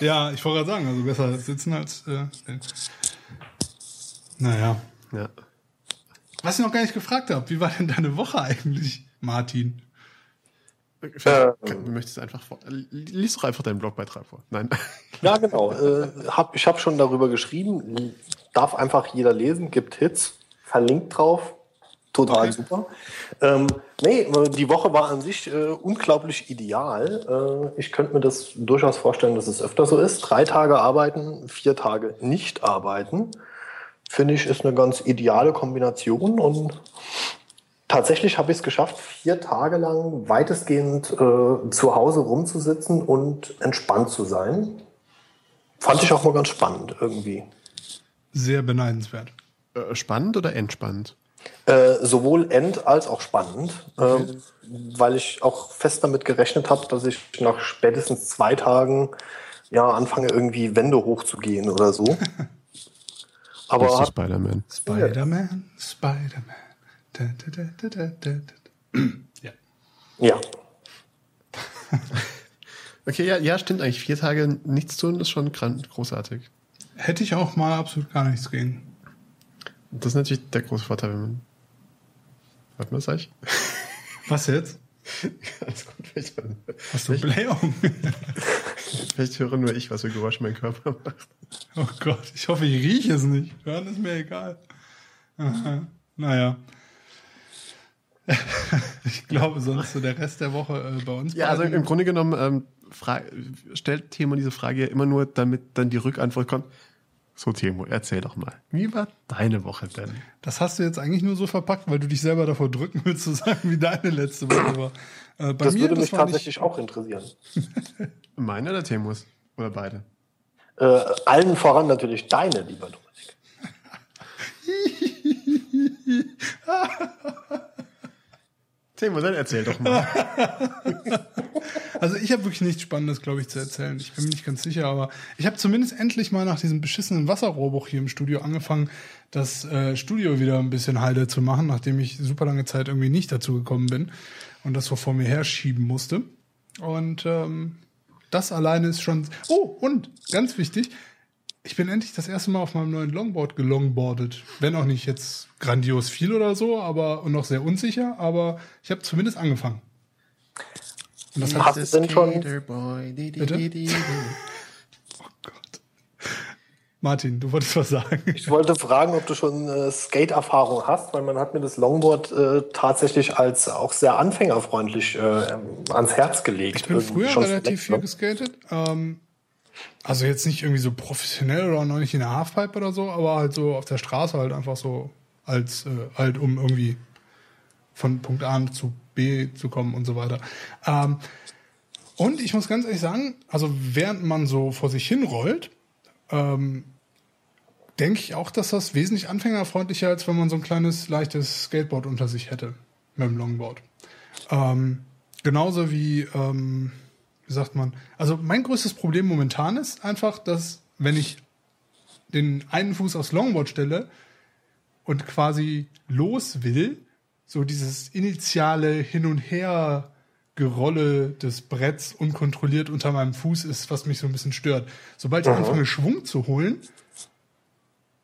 [SPEAKER 2] Ja, ich wollte gerade sagen, also besser sitzen als. Äh, stehen. naja.
[SPEAKER 3] Ja.
[SPEAKER 2] Was ich noch gar nicht gefragt habe, wie war denn deine Woche eigentlich, Martin?
[SPEAKER 3] Ähm, du möchtest einfach vor. Lies doch einfach deinen Blogbeitrag vor. Nein. *laughs*
[SPEAKER 1] Ja, genau. Äh, hab, ich habe schon darüber geschrieben. Darf einfach jeder lesen. Gibt Hits. Verlinkt drauf. Total okay. super. Ähm, nee, die Woche war an sich äh, unglaublich ideal. Äh, ich könnte mir das durchaus vorstellen, dass es öfter so ist. Drei Tage arbeiten, vier Tage nicht arbeiten. Finde ich, ist eine ganz ideale Kombination und tatsächlich habe ich es geschafft, vier Tage lang weitestgehend äh, zu Hause rumzusitzen und entspannt zu sein. Fand ich auch mal ganz spannend irgendwie.
[SPEAKER 2] Sehr beneidenswert.
[SPEAKER 3] Äh, spannend oder entspannt?
[SPEAKER 1] Äh, sowohl end- als auch spannend, äh, weil ich auch fest damit gerechnet habe, dass ich nach spätestens zwei Tagen ja anfange, irgendwie Wände hochzugehen oder so. *laughs*
[SPEAKER 3] Aber Spider-Man.
[SPEAKER 2] Spider-Man, Spider-Man. *clears throat*
[SPEAKER 1] Ja. Ja. *laughs*
[SPEAKER 3] okay, ja, ja, stimmt eigentlich. Vier Tage nichts tun ist schon großartig.
[SPEAKER 2] Hätte ich auch mal absolut gar nichts gegen.
[SPEAKER 3] Das ist natürlich der große Vorteil, wenn man. Warte mal, sag ich? *laughs*
[SPEAKER 2] Was jetzt?
[SPEAKER 3] Alles gut, vielleicht.
[SPEAKER 2] Hast du Blähung? *laughs*
[SPEAKER 3] vielleicht höre nur ich, was für Geräusche mein Körper macht.
[SPEAKER 2] Oh Gott, ich hoffe, ich rieche es nicht. Hören ist mir egal. Aha. Naja. *laughs* ich glaube, sonst so der Rest der Woche äh, bei uns.
[SPEAKER 3] Ja, also im Grunde genommen ähm, stellt Timo diese Frage ja immer nur, damit dann die Rückantwort kommt. So, Timo, erzähl doch mal. Wie war deine Woche denn?
[SPEAKER 2] Das hast du jetzt eigentlich nur so verpackt, weil du dich selber davor drücken willst, zu sagen, wie deine letzte Woche war.
[SPEAKER 1] Äh, das mir, würde mich tatsächlich auch interessieren. *laughs*
[SPEAKER 3] Meine oder Timus? Oder beide?
[SPEAKER 1] Äh, allen voran natürlich deine, lieber Dominik. *laughs*
[SPEAKER 3] Timo, dann erzähl doch mal. *laughs*
[SPEAKER 2] also ich habe wirklich nichts Spannendes, glaube ich, zu erzählen. Ich bin mir nicht ganz sicher, aber ich habe zumindest endlich mal nach diesem beschissenen Wasserrohrbruch hier im Studio angefangen, das äh, Studio wieder ein bisschen heile zu machen, nachdem ich super lange Zeit irgendwie nicht dazu gekommen bin und das so vor mir herschieben musste. Und ähm, das alleine ist schon. Oh, und ganz wichtig, ich bin endlich das erste Mal auf meinem neuen Longboard gelongboardet. Wenn auch nicht jetzt grandios viel oder so, aber und noch sehr unsicher, aber ich habe zumindest angefangen.
[SPEAKER 1] Und das hat es denn schon. Bitte?
[SPEAKER 2] oh Gott. Martin, du wolltest was sagen.
[SPEAKER 1] Ich wollte fragen, ob du schon äh, Skate-Erfahrung hast, weil man hat mir das Longboard äh, tatsächlich als auch sehr anfängerfreundlich äh, ans Herz gelegt.
[SPEAKER 2] Ich bin früher relativ viel ne? geskatet. Ähm, also jetzt nicht irgendwie so professionell oder noch nicht in der Halfpipe oder so, aber halt so auf der Straße halt einfach so als äh, halt um irgendwie von Punkt A zu B zu kommen und so weiter. Ähm, und ich muss ganz ehrlich sagen, also während man so vor sich hinrollt, ähm, denke ich auch, dass das wesentlich anfängerfreundlicher ist, als wenn man so ein kleines, leichtes Skateboard unter sich hätte mit dem Longboard. Ähm, genauso wie ähm, wie sagt man? Also mein größtes Problem momentan ist einfach, dass wenn ich den einen Fuß aufs Longboard stelle und quasi los will, so dieses initiale Hin und Her Gerolle des Bretts unkontrolliert unter meinem Fuß ist, was mich so ein bisschen stört. Sobald ich Aha. anfange, Schwung zu holen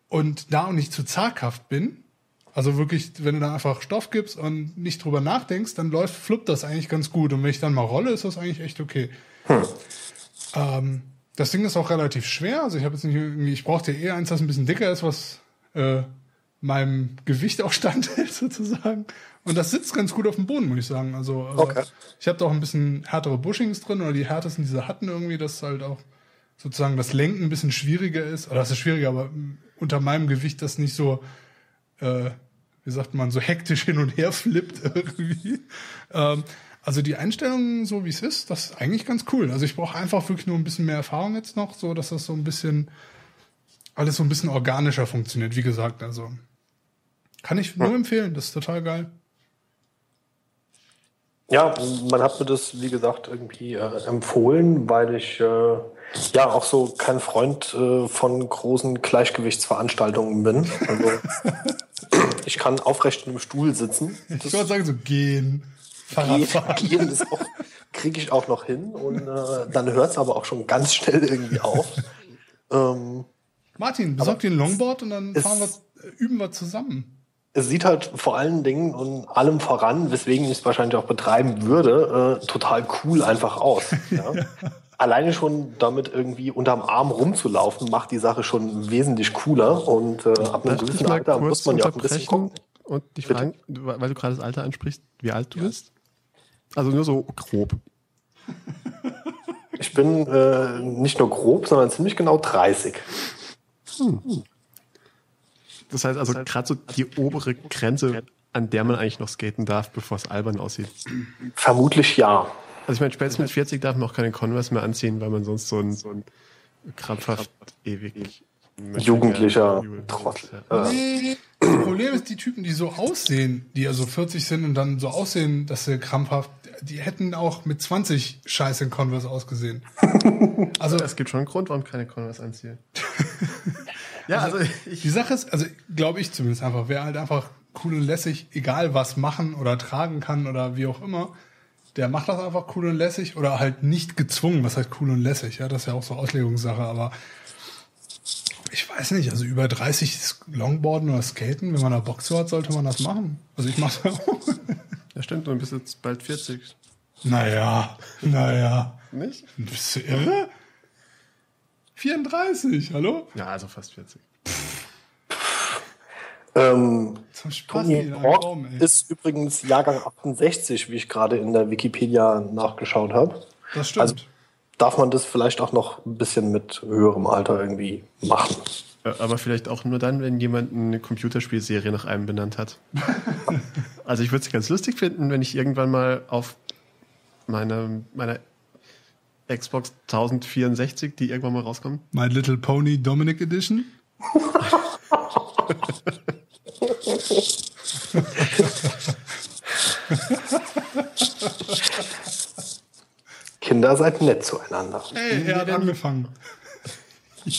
[SPEAKER 2] und da auch nicht zu zaghaft bin, also wirklich, wenn du da einfach Stoff gibst und nicht drüber nachdenkst, dann läuft, fluppt das eigentlich ganz gut. Und wenn ich dann mal rolle, ist das eigentlich echt okay. Hm. Ähm, das Ding ist auch relativ schwer. Also ich habe jetzt nicht irgendwie, ich brauchte eh eins, das ein bisschen dicker ist, was äh, meinem Gewicht auch *laughs* standhält sozusagen. Und das sitzt ganz gut auf dem Boden, muss ich sagen. Also äh, okay. ich habe da auch ein bisschen härtere Bushings drin oder die härtesten diese hatten irgendwie, dass halt auch sozusagen das Lenken ein bisschen schwieriger ist. Oder das ist schwieriger, aber unter meinem Gewicht das nicht so äh, wie sagt man, so hektisch hin und her flippt irgendwie. Ähm, also die Einstellung, so wie es ist, das ist eigentlich ganz cool. Also ich brauche einfach wirklich nur ein bisschen mehr Erfahrung jetzt noch, so dass das so ein bisschen alles so ein bisschen organischer funktioniert. Wie gesagt, also kann ich nur empfehlen. Das ist total geil.
[SPEAKER 1] Ja, man hat mir das, wie gesagt, irgendwie äh, empfohlen, weil ich äh, ja auch so kein Freund äh, von großen Gleichgewichtsveranstaltungen bin. Also *laughs* ich kann aufrecht in einem Stuhl sitzen.
[SPEAKER 2] Das ich würde sagen, so gehen.
[SPEAKER 1] Fahrradfahren. Gehen, gehen ist auch, kriege ich auch noch hin und äh, dann hört es aber auch schon ganz schnell irgendwie auf.
[SPEAKER 2] Ähm, Martin, besorg dir ein Longboard und dann fahren wir, üben wir zusammen.
[SPEAKER 1] es sieht halt vor allen Dingen und allem voran, weswegen ich es wahrscheinlich auch betreiben würde, äh, total cool einfach aus. Ja? *laughs* Alleine schon damit irgendwie unterm Arm rumzulaufen, macht die Sache schon wesentlich cooler und äh, ab einem gewissen Alter muss man ja auch ein bisschen gucken.
[SPEAKER 3] Und dich fragen, weil du gerade das Alter ansprichst, wie alt du bist? Also nur so grob.
[SPEAKER 1] Ich bin äh, nicht nur grob, sondern ziemlich genau 30.
[SPEAKER 3] Das heißt also gerade so die obere Grenze, an der man eigentlich noch skaten darf, bevor es albern aussieht.
[SPEAKER 1] Vermutlich ja.
[SPEAKER 3] Also ich meine, spätestens mit 40 darf man auch keine Converse mehr anziehen, weil man sonst so ein, so ein krampfhaft ewig
[SPEAKER 1] Jugendlicher
[SPEAKER 3] Jugend-
[SPEAKER 1] Trottel.
[SPEAKER 3] Ja.
[SPEAKER 1] Äh,
[SPEAKER 2] Das Problem ist, die Typen, die so aussehen, die also 40 sind und dann so aussehen, dass sie krampfhaft, die hätten auch mit 20 scheiße in Converse ausgesehen. *laughs* Also
[SPEAKER 3] Es gibt schon einen Grund, warum keine Converse anziehen. *laughs* ja, also ich,
[SPEAKER 2] die Sache ist, also glaube ich zumindest einfach, wer halt einfach cool und lässig, egal was machen oder tragen kann oder wie auch immer, der macht das einfach cool und lässig oder halt nicht gezwungen, was heißt cool und lässig, ja, das ist ja auch so Auslegungssache, aber ich weiß nicht, also über 30 Longboarden oder Skaten, wenn man da Bock zu hat, sollte man das machen. Also ich mach's auch. *laughs*
[SPEAKER 3] ja stimmt, du bist jetzt bald 40.
[SPEAKER 2] Naja, naja.
[SPEAKER 3] Nicht?
[SPEAKER 2] Bist du irre? 34, hallo?
[SPEAKER 3] Ja, also fast 40.
[SPEAKER 1] ähm,
[SPEAKER 2] Zum Spaß
[SPEAKER 1] Tony Hawk
[SPEAKER 2] Raum,
[SPEAKER 1] ist übrigens Jahrgang 68, wie ich gerade in der Wikipedia nachgeschaut habe.
[SPEAKER 2] Das stimmt.
[SPEAKER 1] Also darf man das vielleicht auch noch ein bisschen mit höherem Alter irgendwie machen.
[SPEAKER 3] Ja, Aber vielleicht auch nur dann, wenn jemand eine Computerspielserie nach einem benannt hat. *laughs* also ich würde es ganz lustig finden, wenn ich irgendwann mal auf meine, meiner Xbox 1064, die irgendwann mal rauskommt,
[SPEAKER 2] My Little Pony Dominic Edition. *laughs* *laughs* *laughs*
[SPEAKER 1] Kinder seid nett zueinander.
[SPEAKER 2] Ey, er hat angefangen. *laughs*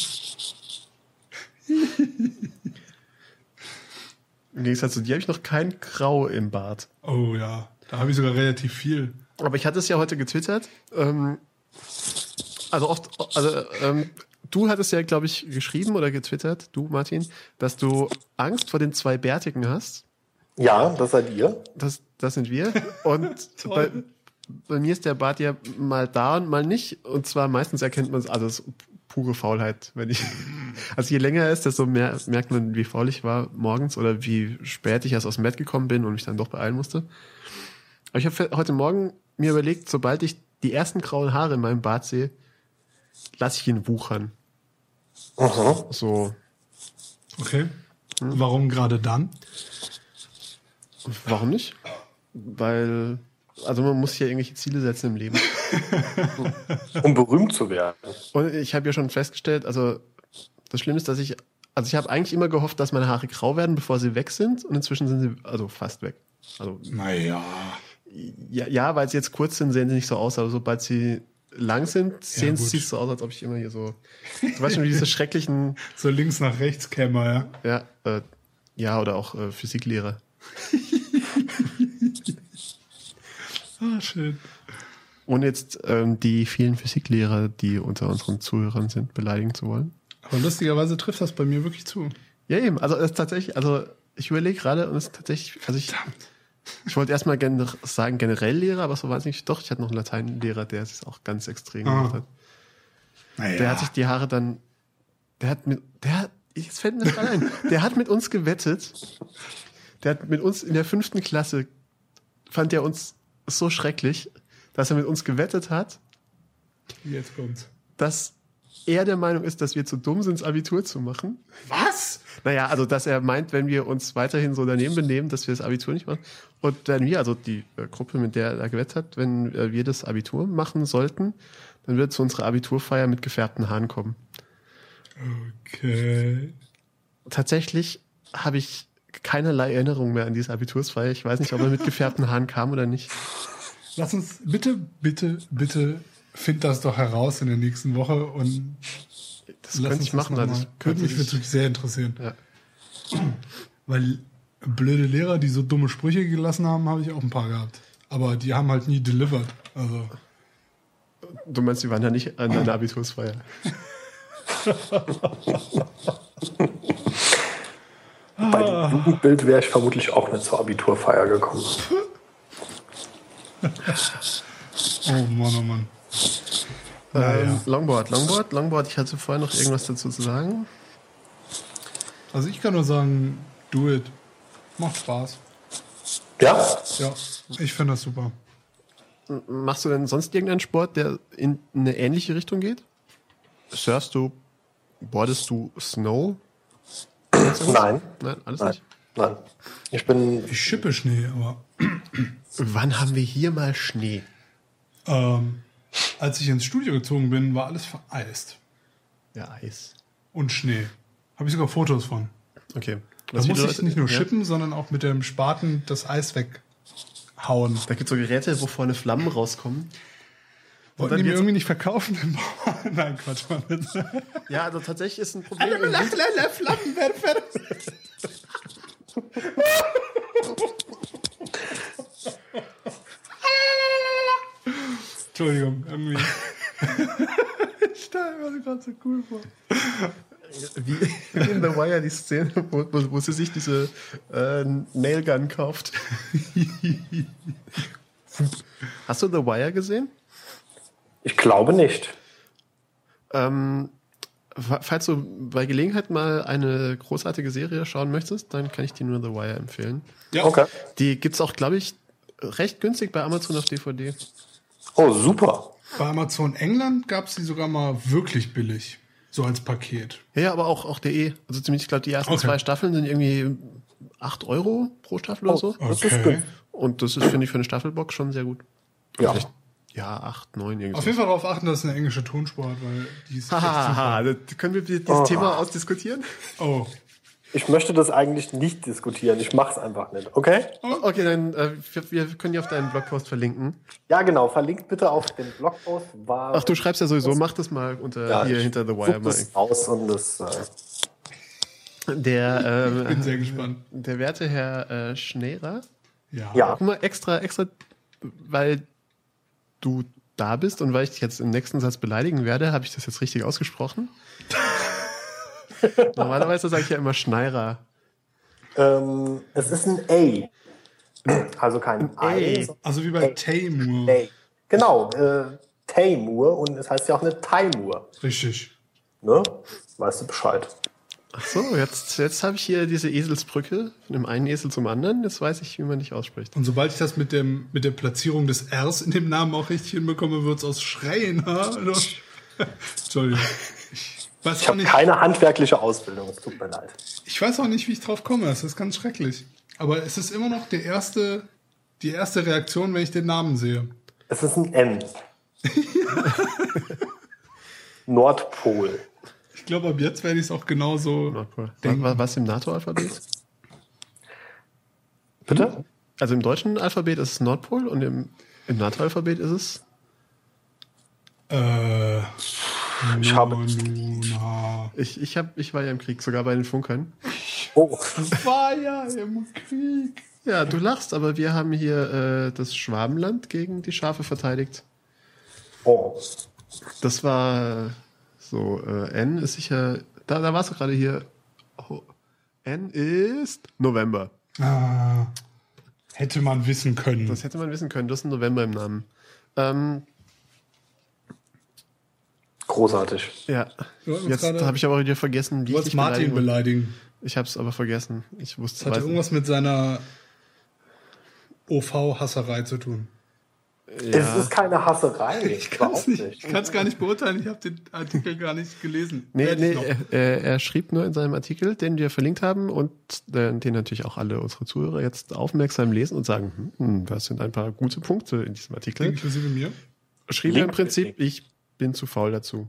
[SPEAKER 3] im Gegensatz zu dir habe ich noch kein Grau im Bart.
[SPEAKER 2] Oh ja, da habe ich sogar relativ viel.
[SPEAKER 3] Aber ich hatte es ja heute getwittert. Ähm, also oft, also ähm, du hattest ja, glaube ich, geschrieben oder getwittert, du Martin, dass du Angst vor den zwei Bärtigen hast.
[SPEAKER 1] Ja, das seid ihr.
[SPEAKER 3] Das, das sind wir. Und *laughs* bei, bei mir ist der Bart ja mal da und mal nicht. Und zwar meistens erkennt man es, also es ist pure Faulheit. Wenn ich, *laughs* also je länger er ist, desto mehr merkt man, wie faul ich war morgens oder wie spät ich erst aus dem Bett gekommen bin und mich dann doch beeilen musste. Aber ich habe heute Morgen mir überlegt, sobald ich die ersten grauen Haare in meinem Bart sehe, lasse ich ihn wuchern.
[SPEAKER 1] Mhm.
[SPEAKER 3] So,
[SPEAKER 2] Okay. Warum gerade dann?
[SPEAKER 3] warum nicht? Weil, also man muss ja irgendwelche Ziele setzen im Leben. *laughs*
[SPEAKER 1] Um berühmt zu werden.
[SPEAKER 3] Und ich habe ja schon festgestellt, also das Schlimme ist, dass ich, also ich habe eigentlich immer gehofft, dass meine Haare grau werden, bevor sie weg sind. Und inzwischen sind sie also fast weg. Also
[SPEAKER 2] Naja.
[SPEAKER 3] ja, ja weil sie jetzt kurz sind, sehen sie nicht so aus, aber sobald sie lang sind, sehen
[SPEAKER 2] gut.
[SPEAKER 3] sieht es so aus, als ob ich immer hier so, du weißt schon, wie diese *laughs* schrecklichen,
[SPEAKER 2] So links nach rechts käme, ja.
[SPEAKER 3] ja, äh, ja, oder auch äh, Physiklehrer. *laughs*
[SPEAKER 2] Ah, schön.
[SPEAKER 3] Ohne jetzt ähm, die vielen Physiklehrer, die unter unseren Zuhörern sind, beleidigen zu wollen.
[SPEAKER 2] Aber lustigerweise trifft das bei mir wirklich zu.
[SPEAKER 3] Ja, eben. Also es ist tatsächlich, also ich überlege gerade und es ist tatsächlich, also ich, ich wollte erstmal gener sagen generell Lehrer, aber so weiß ich nicht. Doch, ich hatte noch einen Lateinlehrer, der es auch ganz extrem
[SPEAKER 2] Ah.
[SPEAKER 3] gemacht hat.
[SPEAKER 2] Naja.
[SPEAKER 3] Der hat sich die Haare dann, der hat mit, der hat, jetzt fällt mir das gerade ein, der hat mit uns gewettet. Der hat mit uns in der fünften Klasse, fand er uns so schrecklich, dass er mit uns gewettet hat,
[SPEAKER 2] Jetzt kommt's.
[SPEAKER 3] dass er der Meinung ist, dass wir zu dumm sind, das Abitur zu machen.
[SPEAKER 2] Was?
[SPEAKER 3] Naja, also dass er meint, wenn wir uns weiterhin so daneben benehmen, dass wir das Abitur nicht machen. Und wenn wir, also die äh, Gruppe, mit der er gewettet hat, wenn äh, wir das Abitur machen sollten, dann wird zu unserer Abiturfeier mit gefärbten Haaren kommen.
[SPEAKER 2] Okay.
[SPEAKER 3] Tatsächlich habe ich keinerlei Erinnerung mehr an diese Abitursfeier. Ich weiß nicht, ob er mit gefärbten Haaren kam oder nicht.
[SPEAKER 2] Lass uns bitte, bitte, bitte find das doch heraus in der nächsten Woche und
[SPEAKER 3] Das
[SPEAKER 2] lass
[SPEAKER 3] könnte ich machen.
[SPEAKER 2] das
[SPEAKER 3] Also ich könnte
[SPEAKER 2] Würde mich wirklich sehr interessieren.
[SPEAKER 3] ja.
[SPEAKER 2] Weil blöde Lehrer, die so dumme Sprüche gelassen haben, habe ich auch ein paar gehabt. Aber die haben halt nie delivered. Also,
[SPEAKER 3] Du meinst, die waren ja nicht an einer Abitursfeier.
[SPEAKER 1] Bei dem Jugendbild wäre ich vermutlich auch nicht zur Abiturfeier gekommen.
[SPEAKER 2] Oh Mann, oh Mann.
[SPEAKER 3] Ähm, Longboard, Longboard, Longboard. Ich hatte vorher noch irgendwas dazu zu sagen.
[SPEAKER 2] Also ich kann nur sagen, do it. Macht Spaß.
[SPEAKER 1] Ja?
[SPEAKER 2] Ja, ich finde das super.
[SPEAKER 3] Machst du denn sonst irgendeinen Sport, der in eine ähnliche Richtung geht? Surfst du, boardest du Snow?
[SPEAKER 1] Nein.
[SPEAKER 3] Nein, alles
[SPEAKER 1] Nein.
[SPEAKER 3] nicht.
[SPEAKER 1] Nein. Ich bin.
[SPEAKER 2] Ich schippe Schnee, aber
[SPEAKER 3] Wann haben wir hier mal Schnee?
[SPEAKER 2] ähm, als ich ins Studio gezogen bin, war alles vereist.
[SPEAKER 3] Ja, Eis.
[SPEAKER 2] Und Schnee. Habe ich sogar Fotos von.
[SPEAKER 3] Okay.
[SPEAKER 2] Da
[SPEAKER 3] Was
[SPEAKER 2] muss
[SPEAKER 3] viele
[SPEAKER 2] ich nicht nur
[SPEAKER 3] ja?
[SPEAKER 2] schippen, sondern auch mit dem Spaten das Eis weghauen.
[SPEAKER 3] Da gibt es so Geräte, wo vorne Flammen rauskommen.
[SPEAKER 2] Wollten die mir irgendwie nicht verkaufen? *laughs* Nein, Quatsch. Mann.
[SPEAKER 3] Ja, also tatsächlich ist ein Problem. im
[SPEAKER 2] Lacht, lacht, lacht, Flammen werden fertig. Entschuldigung, irgendwie. *laughs* ich stelle mir das gerade so cool vor.
[SPEAKER 3] Wie in The Wire die Szene, wo, wo, wo sie sich diese äh, Nailgun kauft. *laughs* Hast du The Wire gesehen?
[SPEAKER 1] Ich glaube nicht.
[SPEAKER 3] Ähm, fa- falls du bei Gelegenheit mal eine großartige Serie schauen möchtest, dann kann ich dir nur The Wire empfehlen.
[SPEAKER 2] Ja,
[SPEAKER 1] Okay.
[SPEAKER 3] Die gibt's auch, glaube ich, recht günstig bei Amazon auf DVD.
[SPEAKER 1] Oh, super.
[SPEAKER 2] Bei Amazon England gab es die sogar mal wirklich billig. So als Paket.
[SPEAKER 3] Ja, aber auch, auch DE. Also zumindest, ich glaube, die ersten
[SPEAKER 2] Okay.
[SPEAKER 3] zwei Staffeln sind irgendwie 8 Euro pro Staffel oder so.
[SPEAKER 1] Das
[SPEAKER 2] Okay.
[SPEAKER 3] Und das ist, finde ich, für eine Staffelbox schon sehr gut.
[SPEAKER 1] Ja.
[SPEAKER 3] Vielleicht, ja, 8, 9 irgendwie.
[SPEAKER 2] Auf jeden Fall darauf achten, dass es eine englische Tonspur hat, weil die ist echt super.
[SPEAKER 3] Haha, können wir dieses
[SPEAKER 1] Oh.
[SPEAKER 3] Thema ausdiskutieren?
[SPEAKER 2] Oh,
[SPEAKER 1] Ich möchte das eigentlich nicht diskutieren. Ich mache es einfach nicht. Okay?
[SPEAKER 3] Okay, dann äh, wir, können die auf deinen Blogpost verlinken.
[SPEAKER 1] Ja, genau. Verlinkt bitte auf den Blogpost. War
[SPEAKER 3] Ach, du schreibst ja sowieso, mach das mal unter
[SPEAKER 1] ja,
[SPEAKER 3] hier
[SPEAKER 1] ich
[SPEAKER 3] hinter The Wire. Mal.
[SPEAKER 1] das aus und das. Äh,
[SPEAKER 3] Der,
[SPEAKER 2] ich bin
[SPEAKER 3] ähm,
[SPEAKER 2] sehr gespannt.
[SPEAKER 3] der werte Herr äh, Schneerer,
[SPEAKER 2] Ja.
[SPEAKER 1] ja.
[SPEAKER 3] guck mal, extra, extra, weil du da bist und weil ich dich jetzt im nächsten Satz beleidigen werde, habe ich das jetzt richtig ausgesprochen? *laughs* *laughs* Normalerweise sage ich ja immer Schneirer.
[SPEAKER 1] Ähm, es ist ein A. Also kein
[SPEAKER 3] A.
[SPEAKER 1] I, sondern
[SPEAKER 2] Also wie bei Taymur.
[SPEAKER 1] A. Genau. Äh, Taymur und es heißt ja auch eine Taimur.
[SPEAKER 2] Richtig.
[SPEAKER 1] Ne? Weißt du Bescheid?
[SPEAKER 3] Ach so, jetzt, jetzt habe ich hier diese Eselsbrücke von dem einen Esel zum anderen. Jetzt weiß ich, wie man dich ausspricht.
[SPEAKER 2] Und sobald ich das mit, dem, mit der Platzierung des Rs in dem Namen auch richtig hinbekomme, wird es aus Schreien. *laughs* Entschuldigung. Ich weiß,
[SPEAKER 1] Ich habe keine handwerkliche Ausbildung. Es tut mir leid.
[SPEAKER 2] ich weiß auch nicht, wie ich drauf komme. Es ist ganz schrecklich. Aber es ist immer noch der erste, die erste Reaktion, wenn ich den Namen sehe.
[SPEAKER 1] Es ist ein N. *laughs* Nordpol.
[SPEAKER 2] Ich glaube, ab jetzt werde ich es auch genauso
[SPEAKER 3] Nordpol.
[SPEAKER 2] denken.
[SPEAKER 3] Was, was im NATO-Alphabet?
[SPEAKER 1] Bitte?
[SPEAKER 3] Also im deutschen Alphabet ist es Nordpol und im, im NATO-Alphabet ist es.
[SPEAKER 2] Äh,
[SPEAKER 1] Ich habe-.
[SPEAKER 3] Ich, ich, hab, ich war ja im Krieg, sogar bei den Funkern.
[SPEAKER 1] Oh,
[SPEAKER 2] War ja im Krieg.
[SPEAKER 3] Ja, du lachst, aber wir haben hier äh, das Schwabenland gegen die Schafe verteidigt.
[SPEAKER 1] oh.
[SPEAKER 3] Das war so, äh, N ist sicher. Da, da warst du gerade hier. Oh, N ist November.
[SPEAKER 2] Ah, hätte man wissen können.
[SPEAKER 3] Das hätte man wissen können. Du hast einen November im Namen. Ähm,
[SPEAKER 1] Großartig.
[SPEAKER 3] ja. Jetzt habe ich aber wieder vergessen, wie
[SPEAKER 2] du
[SPEAKER 3] ich
[SPEAKER 2] wolltest Martin
[SPEAKER 3] beleidigen
[SPEAKER 2] beleidigen.
[SPEAKER 3] Ich habe es aber vergessen. Ich wusste
[SPEAKER 2] Das hatte
[SPEAKER 3] weiß-
[SPEAKER 2] irgendwas mit seiner OV-Hasserei zu tun.
[SPEAKER 1] Es
[SPEAKER 3] Ja.
[SPEAKER 1] ist keine Hasserei. *laughs*
[SPEAKER 2] Ich kann es
[SPEAKER 1] Überhaupt
[SPEAKER 2] nicht, ich kann's gar nicht beurteilen. Ich habe den Artikel gar nicht gelesen.
[SPEAKER 3] Nee, nee,
[SPEAKER 2] noch.
[SPEAKER 3] er, er, schrieb nur in seinem Artikel, den wir verlinkt haben und den, den natürlich auch alle unsere Zuhörer jetzt aufmerksam lesen und sagen, hm, das sind ein paar gute Punkte in diesem Artikel.
[SPEAKER 2] Inklusive mir.
[SPEAKER 3] Schrieb er im
[SPEAKER 1] Link-
[SPEAKER 3] Prinzip, ich bin zu faul dazu.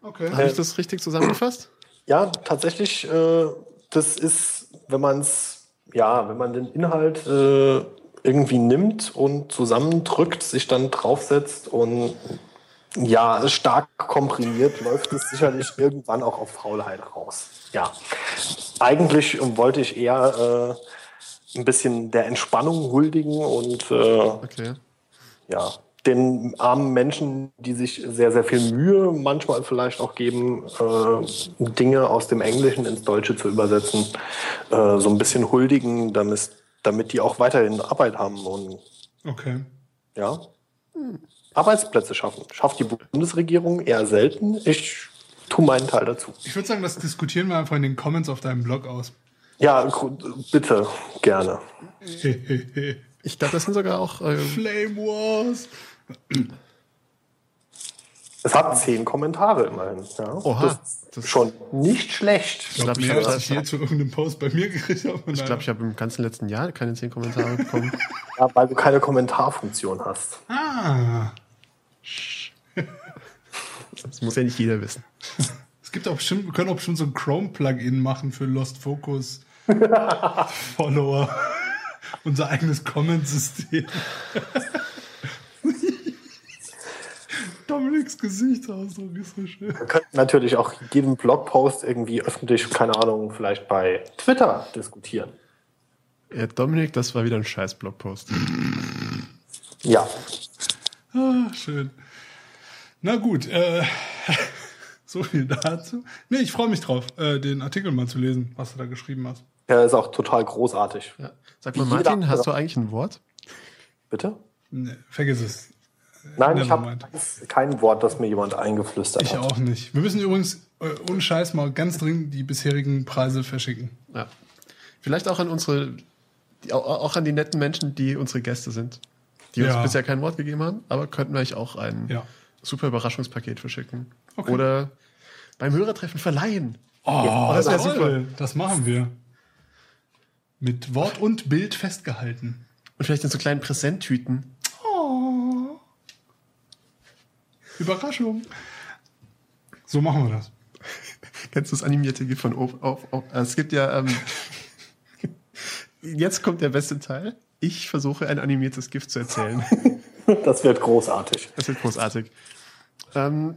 [SPEAKER 2] Okay.
[SPEAKER 3] Habe ich das richtig zusammengefasst?
[SPEAKER 1] Ja, tatsächlich, äh, das ist, wenn man es, ja, wenn man den Inhalt äh, irgendwie nimmt und zusammendrückt, sich dann draufsetzt und ja, stark komprimiert, läuft es sicherlich *laughs* irgendwann auch auf Faulheit raus. Ja. Eigentlich wollte ich eher äh, ein bisschen der Entspannung huldigen und äh,
[SPEAKER 3] Okay.
[SPEAKER 1] ja, den armen Menschen, die sich sehr, sehr viel Mühe manchmal vielleicht auch geben, äh, Dinge aus dem Englischen ins Deutsche zu übersetzen, äh, so ein bisschen huldigen, damit, damit die auch weiterhin Arbeit haben und
[SPEAKER 2] Okay.
[SPEAKER 1] ja, Arbeitsplätze schaffen. Schafft die Bundesregierung eher selten. Ich tue meinen Teil dazu.
[SPEAKER 2] Ich würde sagen, das diskutieren wir einfach in den Comments auf deinem Blog aus.
[SPEAKER 1] Ja, bitte, gerne.
[SPEAKER 3] Ich glaube, das sind sogar auch. Äh,
[SPEAKER 2] Flame Wars.
[SPEAKER 1] Es hat zehn Kommentare immerhin. Ja.
[SPEAKER 3] Oha,
[SPEAKER 1] Das
[SPEAKER 3] das-
[SPEAKER 1] ist schon nicht schlecht.
[SPEAKER 2] Ich glaube,
[SPEAKER 3] ich
[SPEAKER 2] als ich je zu irgendeinem Post bei mir gekriegt habe.
[SPEAKER 3] ich glaube, ich habe im ganzen letzten Jahr keine zehn Kommentare bekommen. *laughs*
[SPEAKER 1] Ja, weil du keine Kommentarfunktion hast.
[SPEAKER 2] Ah.
[SPEAKER 3] Das muss ja nicht jeder wissen.
[SPEAKER 2] Es gibt auch bestimmt, wir können auch bestimmt so ein Chrome-Plugin machen für Lost Focus *laughs* Follower. Unser eigenes Comment-System. *laughs* Dominiks Gesichtsausdruck ist so schön.
[SPEAKER 1] Wir könnten natürlich auch jeden Blogpost irgendwie öffentlich, keine Ahnung, vielleicht bei Twitter diskutieren.
[SPEAKER 3] Ja, Dominik, das war wieder ein scheiß Blogpost.
[SPEAKER 1] Ja.
[SPEAKER 2] Ah, schön. Na gut, äh, *laughs* so viel dazu. Nee, ich freue mich drauf, äh, den Artikel mal zu lesen, was du da geschrieben hast.
[SPEAKER 1] Er ist auch total großartig.
[SPEAKER 3] Ja. Sag mal, Martin, hast du eigentlich ein Wort?
[SPEAKER 1] Bitte?
[SPEAKER 2] Nee, vergiss es.
[SPEAKER 1] Nein, ich habe kein Wort, das mir jemand eingeflüstert
[SPEAKER 2] Ich
[SPEAKER 1] hat.
[SPEAKER 2] auch nicht. Wir müssen übrigens äh, ohne Scheiß mal ganz dringend die bisherigen Preise verschicken.
[SPEAKER 3] Ja. Vielleicht auch an unsere, die, auch, auch an die netten Menschen, die unsere Gäste sind. Die uns
[SPEAKER 2] Ja.
[SPEAKER 3] bisher kein Wort gegeben haben, aber könnten wir euch auch ein
[SPEAKER 2] Ja.
[SPEAKER 3] super Überraschungspaket verschicken.
[SPEAKER 2] Okay.
[SPEAKER 3] Oder beim Hörertreffen verleihen.
[SPEAKER 2] Oh,
[SPEAKER 3] das wär
[SPEAKER 2] toll. Das machen wir. Mit Wort und Bild festgehalten.
[SPEAKER 3] Und vielleicht in so kleinen Präsenttüten.
[SPEAKER 2] Oh. Überraschung. So machen wir das.
[SPEAKER 3] Kennst du das animierte GIF von auf, auf, auf Es gibt ja. Ähm, jetzt kommt der beste Teil. Ich versuche ein animiertes GIF zu erzählen.
[SPEAKER 1] Das wird großartig.
[SPEAKER 3] Das wird großartig. Ähm,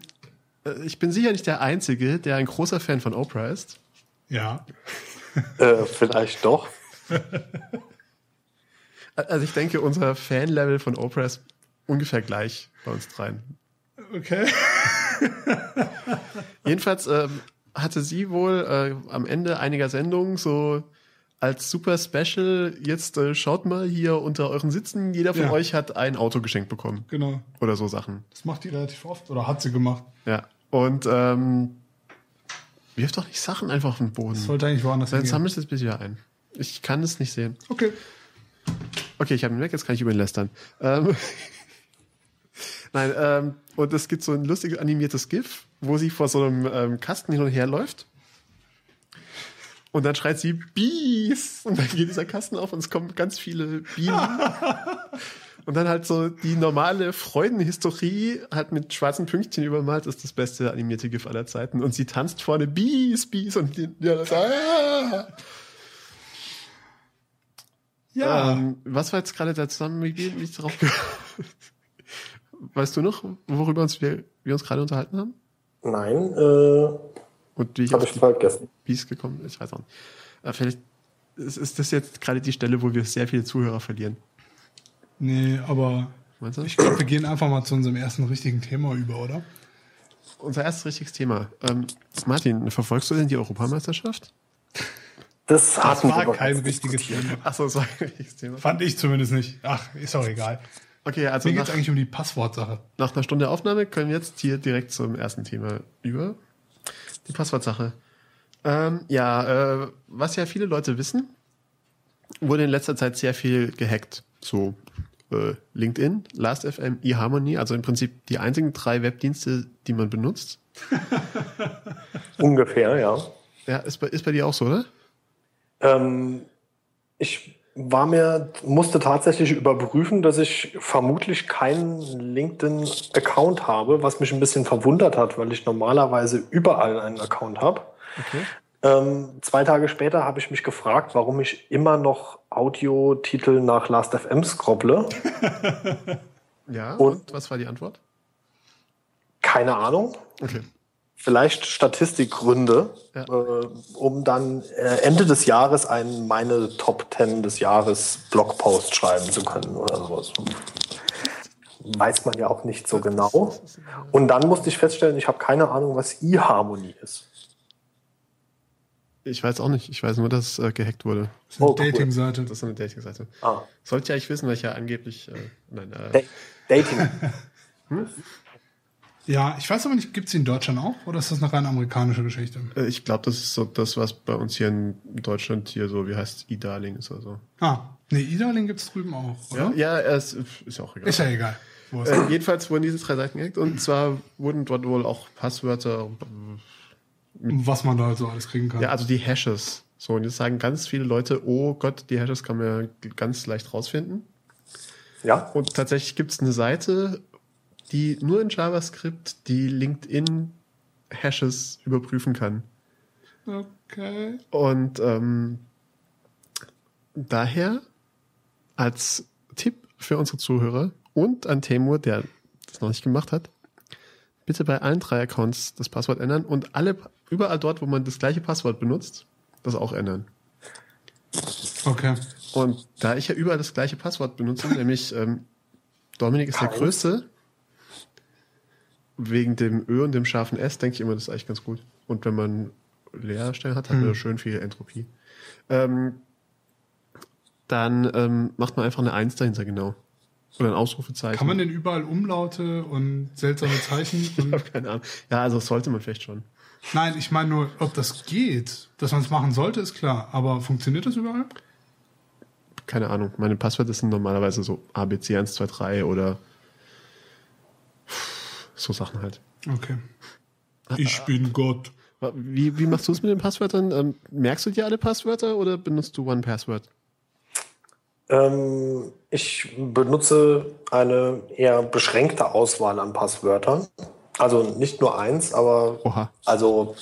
[SPEAKER 3] äh, ich bin sicher nicht der Einzige, der ein großer Fan von Oprah ist.
[SPEAKER 2] Ja.
[SPEAKER 1] Äh, vielleicht doch.
[SPEAKER 3] Also ich denke, unser Fan-Level von Oprah ist ungefähr gleich bei uns dreien.
[SPEAKER 2] Okay. *laughs*
[SPEAKER 3] Jedenfalls ähm, hatte sie wohl äh, am Ende einiger Sendungen so als super Special, jetzt äh, schaut mal hier unter euren Sitzen, jeder von
[SPEAKER 2] Ja.
[SPEAKER 3] euch hat ein Auto geschenkt bekommen.
[SPEAKER 2] Genau.
[SPEAKER 3] Oder so Sachen.
[SPEAKER 2] Das macht die relativ oft. Oder hat sie gemacht.
[SPEAKER 3] Ja. Und ähm, wirf doch nicht Sachen einfach auf den Boden.
[SPEAKER 2] Das sollte eigentlich woanders
[SPEAKER 3] Dann
[SPEAKER 2] hingehen.
[SPEAKER 3] sammelst du es bis wieder ein. Ich kann es nicht sehen.
[SPEAKER 2] Okay.
[SPEAKER 3] Okay, ich habe ihn weg, jetzt kann ich über ihn lästern. Ähm, *laughs* Nein, ähm, und es gibt so ein lustiges animiertes GIF, wo sie vor so einem ähm, Kasten hin und her läuft. Und dann schreit sie Bees! Und dann geht dieser Kasten auf und es kommen ganz viele Bienen. *laughs* und dann halt so die normale Freudenhistorie halt mit schwarzen Pünktchen übermalt, ist das beste animierte GIF aller Zeiten. Und sie tanzt vorne Bees, Bees und die, ja, das, ah!
[SPEAKER 2] Ja.
[SPEAKER 3] Ähm, was war jetzt gerade der Zusammenhang, wie ich drauf ge- *laughs* Weißt du noch, worüber uns wir, wir uns gerade unterhalten haben?
[SPEAKER 1] Nein, äh,
[SPEAKER 3] Und wie ich
[SPEAKER 1] habe
[SPEAKER 3] auf
[SPEAKER 1] ich
[SPEAKER 3] die
[SPEAKER 1] vergessen.
[SPEAKER 3] Bies gekommen bin? Ich weiß auch nicht. Äh, vielleicht ist, ist das jetzt gerade die Stelle, wo wir sehr viele Zuhörer verlieren.
[SPEAKER 2] nee, aber ich glaube, wir gehen einfach mal zu unserem ersten richtigen Thema über, oder?
[SPEAKER 3] Unser erstes richtiges Thema. Ähm, Martin, verfolgst du denn die Europameisterschaft?
[SPEAKER 1] Das,
[SPEAKER 2] Das war kein richtiges. Thema.
[SPEAKER 3] Achso, das war ein richtiges Thema.
[SPEAKER 2] Fand ich zumindest nicht. Ach, ist auch egal.
[SPEAKER 3] Okay, also
[SPEAKER 2] Mir geht es eigentlich um die Passwortsache.
[SPEAKER 3] nach einer Stunde Aufnahme können wir jetzt hier direkt zum ersten Thema über. Die Passwortsache. Ähm, ja, äh, was ja viele Leute wissen, wurde in letzter Zeit sehr viel gehackt. So äh, LinkedIn, Last.fm, eHarmony, also im Prinzip die einzigen drei Webdienste, die man benutzt. *laughs*
[SPEAKER 1] Ungefähr, ja.
[SPEAKER 3] Ja, ist bei, ist bei dir auch so, oder?
[SPEAKER 1] Ähm, ich war mir, musste tatsächlich überprüfen, dass ich vermutlich keinen LinkedIn-Account habe, was mich ein bisschen verwundert hat, weil ich normalerweise überall einen Account habe.
[SPEAKER 3] Okay.
[SPEAKER 1] Ähm, zwei Tage später habe ich mich gefragt, warum ich immer noch Audiotitel nach Last.fm scrobble. *laughs*
[SPEAKER 3] Ja,
[SPEAKER 1] Und-
[SPEAKER 3] und was war die Antwort?
[SPEAKER 1] Keine Ahnung.
[SPEAKER 3] Okay.
[SPEAKER 1] Vielleicht Statistikgründe,
[SPEAKER 3] Ja.
[SPEAKER 1] äh, um dann äh, Ende des Jahres einen meine Top 10 des Jahres Blogpost schreiben zu können oder sowas. weiß man ja auch nicht so genau. Und dann musste ich feststellen, ich habe keine Ahnung, was eHarmony ist.
[SPEAKER 3] Ich weiß auch nicht. Ich weiß nur, dass es äh, gehackt wurde.
[SPEAKER 2] Das ist eine
[SPEAKER 1] Oh, cool.
[SPEAKER 2] Dating-Seite.
[SPEAKER 3] Das ist eine Dating-Seite.
[SPEAKER 1] Ah,
[SPEAKER 3] Sollte ja eigentlich wissen, weil ich ja angeblich. Äh, nein, äh,
[SPEAKER 1] Da Dating. *laughs*
[SPEAKER 2] Ja, ich weiß aber nicht, gibt es in Deutschland auch oder ist das eine rein amerikanische Geschichte?
[SPEAKER 3] äh, ich glaube, das ist so das, was bei uns hier in Deutschland hier so, wie heißt E-Darling ist oder so.
[SPEAKER 2] Ah, nee, E-Darling gibt es drüben auch, oder?
[SPEAKER 3] Ja, ja es ist ja auch egal.
[SPEAKER 2] Ist ja egal. Wo ist
[SPEAKER 3] Äh, jedenfalls wurden diese drei Seiten gehackt und zwar wurden dort wohl auch Passwörter,
[SPEAKER 2] was man da so alles kriegen kann.
[SPEAKER 3] ja, also die Hashes. So, und jetzt sagen ganz viele Leute, oh Gott, die Hashes kann man ja ganz leicht rausfinden.
[SPEAKER 1] Ja,
[SPEAKER 3] Und tatsächlich gibt es eine Seite, die nur in JavaScript die LinkedIn-Hashes überprüfen kann.
[SPEAKER 2] Okay.
[SPEAKER 3] Und ähm, daher als Tipp für unsere Zuhörer und an Temur, der das noch nicht gemacht hat, bitte bei allen drei Accounts das Passwort ändern und alle überall dort, wo man das gleiche Passwort benutzt, das auch ändern.
[SPEAKER 2] Okay.
[SPEAKER 3] Und da ich ja überall das gleiche Passwort benutze, nämlich ähm, Dominik ist der
[SPEAKER 1] Keins.
[SPEAKER 3] Größte, wegen dem Ö und dem scharfen S, denke ich immer, das ist eigentlich ganz gut. Und wenn man Leerstellen hat, hat man schön viel Entropie. Ähm, dann ähm, macht man einfach eine Eins dahinter, genau. Oder ein Ausrufezeichen.
[SPEAKER 2] Kann man denn überall Umlaute und seltsame Zeichen? *laughs*
[SPEAKER 3] Ich habe keine Ahnung. Ja, also sollte man vielleicht schon.
[SPEAKER 2] nein, ich meine nur, ob das geht. Dass man es machen sollte, ist klar. Aber funktioniert das überall?
[SPEAKER 3] Keine Ahnung. Meine Passwörter sind normalerweise so ABC123 oder so Sachen halt.
[SPEAKER 2] Okay. Ich bin Gott.
[SPEAKER 3] Wie, wie machst du es mit den Passwörtern? Ähm, merkst du dir alle Passwörter oder benutzt du One Password?
[SPEAKER 1] ähm, ich benutze eine eher beschränkte Auswahl an Passwörtern. Also nicht nur eins, aber
[SPEAKER 3] Oha.
[SPEAKER 1] also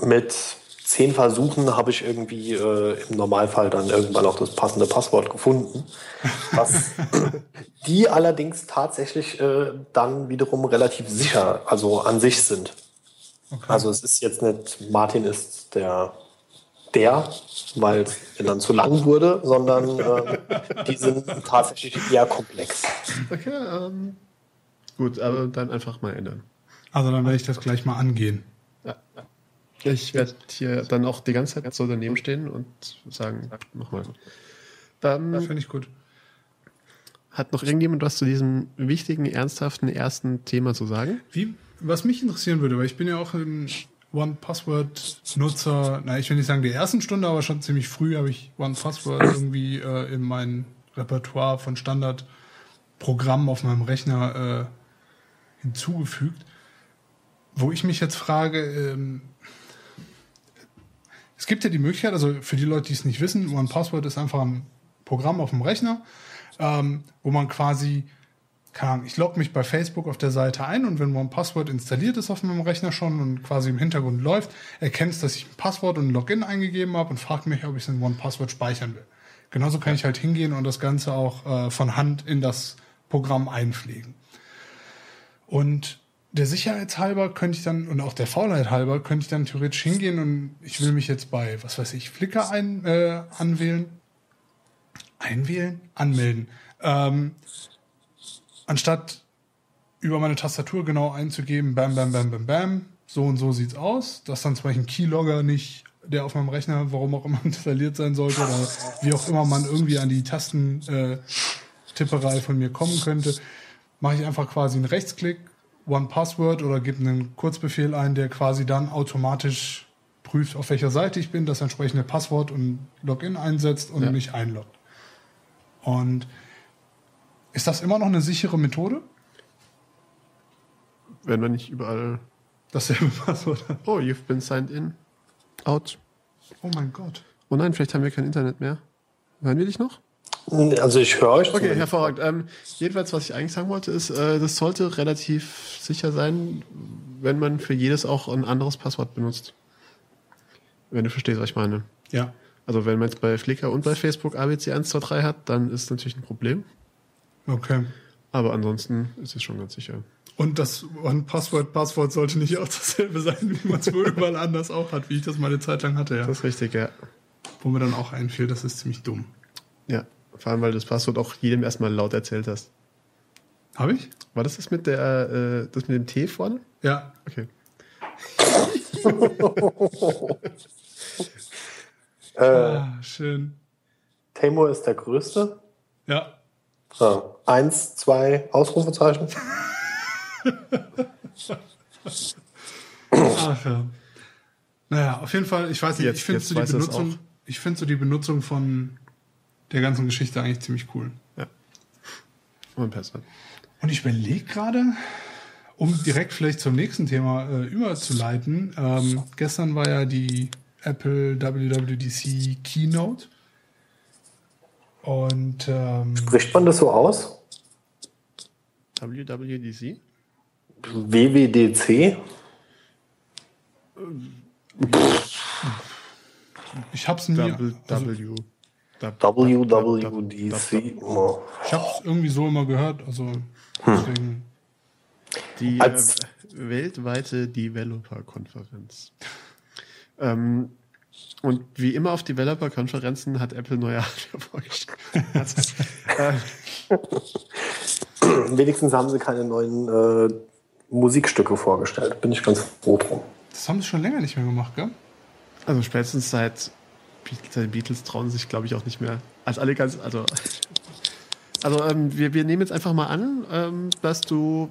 [SPEAKER 1] mit zehn Versuchen habe ich irgendwie äh, im Normalfall dann irgendwann auch das passende Passwort gefunden. Was *laughs* die allerdings tatsächlich äh, dann wiederum relativ sicher, also an sich sind.
[SPEAKER 2] Okay.
[SPEAKER 1] Also es ist jetzt nicht Martin ist der der, weil es dann zu lang wurde, sondern äh, die sind tatsächlich eher komplex.
[SPEAKER 3] Okay, ähm, gut, aber dann einfach mal ändern.
[SPEAKER 2] Also dann werde ich das gleich mal angehen.
[SPEAKER 3] Ich werde hier dann auch die ganze Zeit so daneben stehen und sagen, mach mal. Dann
[SPEAKER 2] Finde ich gut.
[SPEAKER 3] hat noch irgendjemand was zu diesem wichtigen, ernsthaften ersten Thema zu sagen?
[SPEAKER 2] Wie, was mich interessieren würde, weil ich bin ja auch ein One-Password-Nutzer, na, ich will nicht sagen der ersten Stunde, aber schon ziemlich früh habe ich One-Password irgendwie äh, in mein Repertoire von Standardprogrammen auf meinem Rechner äh, hinzugefügt. Wo ich mich jetzt frage, ähm, es gibt ja die Möglichkeit, also für die Leute, die es nicht wissen, One-Password ist einfach ein Programm auf dem Rechner, ähm, wo man quasi keine Ahnung, ich logge mich bei Facebook auf der Seite ein und wenn mein Passwort installiert ist auf meinem Rechner schon und quasi im Hintergrund läuft, erkennt es, dass ich ein Passwort und ein Login eingegeben habe und fragt mich, ob ich es in One-Password speichern will. Genauso kann ich halt hingehen und das Ganze auch äh, von Hand in das Programm einpflegen. Und der Sicherheitshalber könnte ich dann, und auch der Faulheit halber, könnte ich dann theoretisch hingehen und ich will mich jetzt bei, was weiß ich, Flickr ein, äh, anwählen. Einwählen? Anmelden. Ähm, anstatt über meine Tastatur genau einzugeben, bam, bam, bam, bam, bam, so und so sieht's aus, dass dann zum Beispiel ein Keylogger nicht, der auf meinem Rechner, warum auch immer *laughs* installiert sein sollte, oder wie auch immer man irgendwie an die Tastentipperei äh, von mir kommen könnte, mache ich einfach quasi einen Rechtsklick, One Password oder gebe einen Kurzbefehl ein, der quasi dann automatisch prüft, auf welcher Seite ich bin, das entsprechende Passwort und Login einsetzt und
[SPEAKER 3] Ja.
[SPEAKER 2] mich einloggt. Und ist das immer noch eine sichere Methode?
[SPEAKER 3] Wenn man nicht überall.
[SPEAKER 2] Dasselbe Passwort hat.
[SPEAKER 3] Oh, you've been signed in. Out.
[SPEAKER 2] Oh mein Gott.
[SPEAKER 3] Oh nein, vielleicht haben wir kein Internet mehr. Hören wir dich noch?
[SPEAKER 1] Also ich höre euch.
[SPEAKER 3] Okay, hervorragend. Ähm, jedenfalls, was ich eigentlich sagen wollte, ist, äh, das sollte relativ sicher sein, wenn man für jedes auch ein anderes Passwort benutzt. Wenn du verstehst, was ich meine.
[SPEAKER 2] Ja.
[SPEAKER 3] Also wenn man jetzt bei Flickr und bei Facebook ABC123 hat, dann ist natürlich ein Problem.
[SPEAKER 2] Okay.
[SPEAKER 3] Aber ansonsten ist es schon ganz sicher.
[SPEAKER 2] Und das One-Password-Passwort sollte nicht auch dasselbe sein, wie man es wohl überall anders auch hat, wie ich das mal eine Zeit lang hatte, ja.
[SPEAKER 3] Das ist richtig, ja.
[SPEAKER 2] Wo mir dann auch einfiel, das ist ziemlich dumm.
[SPEAKER 3] Ja. Vor allem, weil du das Passwort auch jedem erstmal laut erzählt hast.
[SPEAKER 2] Habe ich?
[SPEAKER 3] War das das mit der, äh, das mit dem T vorne?
[SPEAKER 2] Ja.
[SPEAKER 3] Okay. *laughs*
[SPEAKER 1] Äh,
[SPEAKER 2] Ah, schön.
[SPEAKER 1] Tamor ist der Größte.
[SPEAKER 2] Ja.
[SPEAKER 1] Ja. Eins, zwei Ausrufezeichen. *laughs*
[SPEAKER 2] Ach ja. Naja, auf jeden Fall, ich weiß nicht,
[SPEAKER 3] Jetzt-
[SPEAKER 2] ich finde so die Benutzung, ich finde so die Benutzung von der ganzen Geschichte eigentlich ziemlich cool.
[SPEAKER 3] Und besser.
[SPEAKER 2] Und ich überlege gerade, um direkt vielleicht zum nächsten Thema äh, überzuleiten. Ähm, gestern war ja die Apple WWDC Keynote. Und ähm,
[SPEAKER 1] Spricht man das so aus?
[SPEAKER 3] WWDC?
[SPEAKER 1] WWDC?
[SPEAKER 2] ich habe es nie,
[SPEAKER 3] W,
[SPEAKER 2] also,
[SPEAKER 3] W.
[SPEAKER 1] WWDC. Oh.
[SPEAKER 2] ich habe es irgendwie so immer gehört. Also deswegen,
[SPEAKER 3] Die äh, weltweite Developer-Konferenz. Ähm, und wie immer auf Developer-Konferenzen hat Apple neue Hardware vorgestellt. Also, äh, *laughs*
[SPEAKER 1] Wenigstens haben sie keine neuen äh, Musikstücke vorgestellt. Bin ich ganz froh drum.
[SPEAKER 2] das haben sie schon länger nicht mehr gemacht, gell?
[SPEAKER 3] also spätestens seit Beatles, die Beatles trauen sich, glaube ich, auch nicht mehr. Als alle ganz, also, also ähm, wir, wir nehmen jetzt einfach mal an, ähm, dass du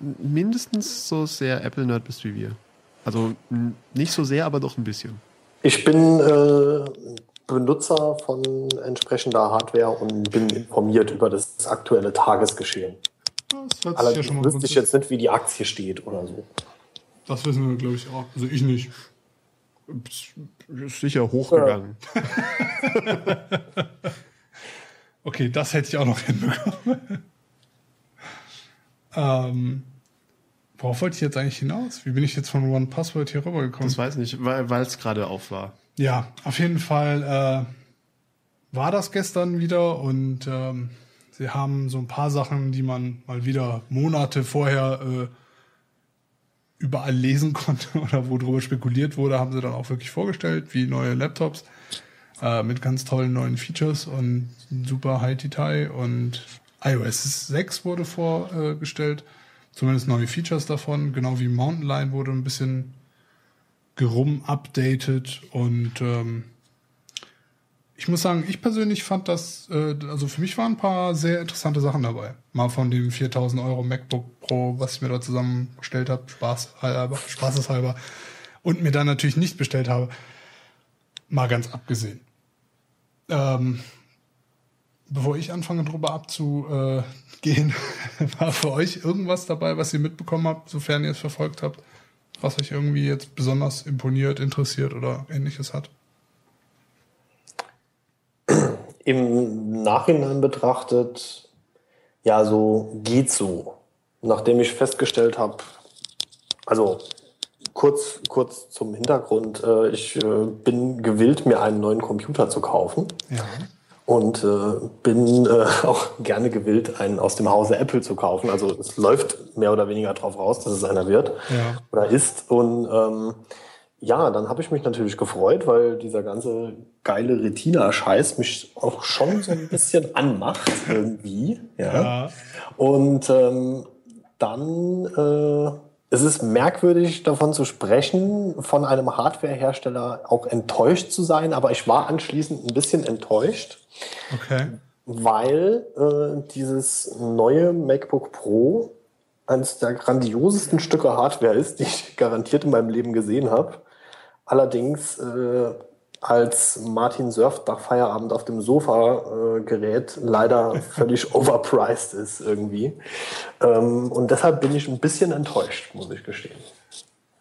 [SPEAKER 3] mindestens so sehr Apple-Nerd bist wie wir. Also nicht so sehr, aber doch ein bisschen.
[SPEAKER 1] Ich bin äh, Benutzer von entsprechender Hardware und bin informiert über das aktuelle Tagesgeschehen.
[SPEAKER 2] Das ja
[SPEAKER 1] Allerdings
[SPEAKER 2] mal
[SPEAKER 1] wüsste ich jetzt nicht, wie die Aktie steht oder so.
[SPEAKER 2] Das wissen wir, glaube ich, auch. Also ich nicht.
[SPEAKER 3] Ist sicher hochgegangen. *laughs*
[SPEAKER 2] Okay, das hätte ich auch noch hinbekommen. *laughs* ähm, worauf wollte ich jetzt eigentlich hinaus? Wie bin ich jetzt von One Password hier rübergekommen?
[SPEAKER 3] Das weiß nicht, weil es gerade auf war.
[SPEAKER 2] Ja, auf jeden Fall äh, war das gestern wieder und ähm, sie haben so ein paar Sachen, die man mal wieder Monate vorher äh, überall lesen *laughs* konnte oder worüber spekuliert wurde, haben sie dann auch wirklich vorgestellt, wie neue Laptops äh, mit ganz tollen neuen Features und super High Detail und iOS 6 wurde vorgestellt, zumindest neue Features davon, genau wie Mountain Lion wurde ein bisschen gerum updated und ähm, ich muss sagen, ich persönlich fand das, äh, also für mich waren ein paar sehr interessante Sachen dabei. Mal von dem 4000 Euro MacBook Pro, was ich mir da zusammengestellt habe, Spaß halber, spaßeshalber, und mir dann natürlich nicht bestellt habe, mal ganz abgesehen. Ähm, bevor ich anfange, drüber abzugehen, *laughs* war für euch irgendwas dabei, was ihr mitbekommen habt, sofern ihr es verfolgt habt, was euch irgendwie jetzt besonders imponiert, interessiert oder ähnliches hat?
[SPEAKER 1] Im Nachhinein betrachtet, ja, so geht so. Nachdem ich festgestellt habe, also kurz, kurz zum Hintergrund, äh, ich äh, bin gewillt, mir einen neuen Computer zu kaufen.
[SPEAKER 2] Ja.
[SPEAKER 1] und äh, bin äh, *laughs* auch gerne gewillt, einen aus dem Hause Apple zu kaufen. Also es läuft mehr oder weniger drauf raus, dass es einer wird
[SPEAKER 2] Ja.
[SPEAKER 1] oder ist. Und ähm, ja, dann habe ich mich natürlich gefreut, weil dieser ganze geile Retina-Scheiß mich auch schon so ein bisschen *laughs* anmacht irgendwie. Ja.
[SPEAKER 2] Ja.
[SPEAKER 1] Und ähm, dann äh, es ist merkwürdig davon zu sprechen, von einem Hardwarehersteller auch enttäuscht zu sein, aber ich war anschließend ein bisschen enttäuscht,
[SPEAKER 2] Okay.
[SPEAKER 1] weil äh, dieses neue MacBook Pro eines der grandiosesten Stücke Hardware ist, die ich garantiert in meinem Leben gesehen habe. Allerdings äh, als Martin surft nach Feierabend auf dem Sofa äh, Gerät leider *laughs* völlig overpriced ist irgendwie. Ähm, und deshalb bin ich ein bisschen enttäuscht, muss ich gestehen.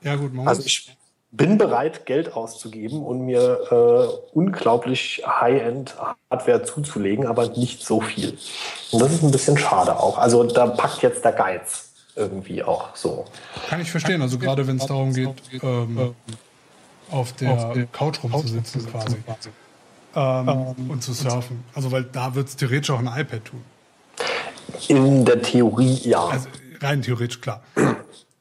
[SPEAKER 2] Ja, gut, man
[SPEAKER 1] Also ich bin bereit, Geld auszugeben und mir äh, unglaublich High-End-Hardware zuzulegen, aber nicht so viel. Und das ist ein bisschen schade auch. Also da packt jetzt der Geiz irgendwie auch so.
[SPEAKER 2] kann ich verstehen. Also gerade wenn es darum geht, ähm, auf der Couch rumzusitzen quasi. Ähm, und zu surfen. Also weil da wird es theoretisch auch ein iPad tun.
[SPEAKER 1] In der Theorie ja.
[SPEAKER 2] Also rein theoretisch, klar.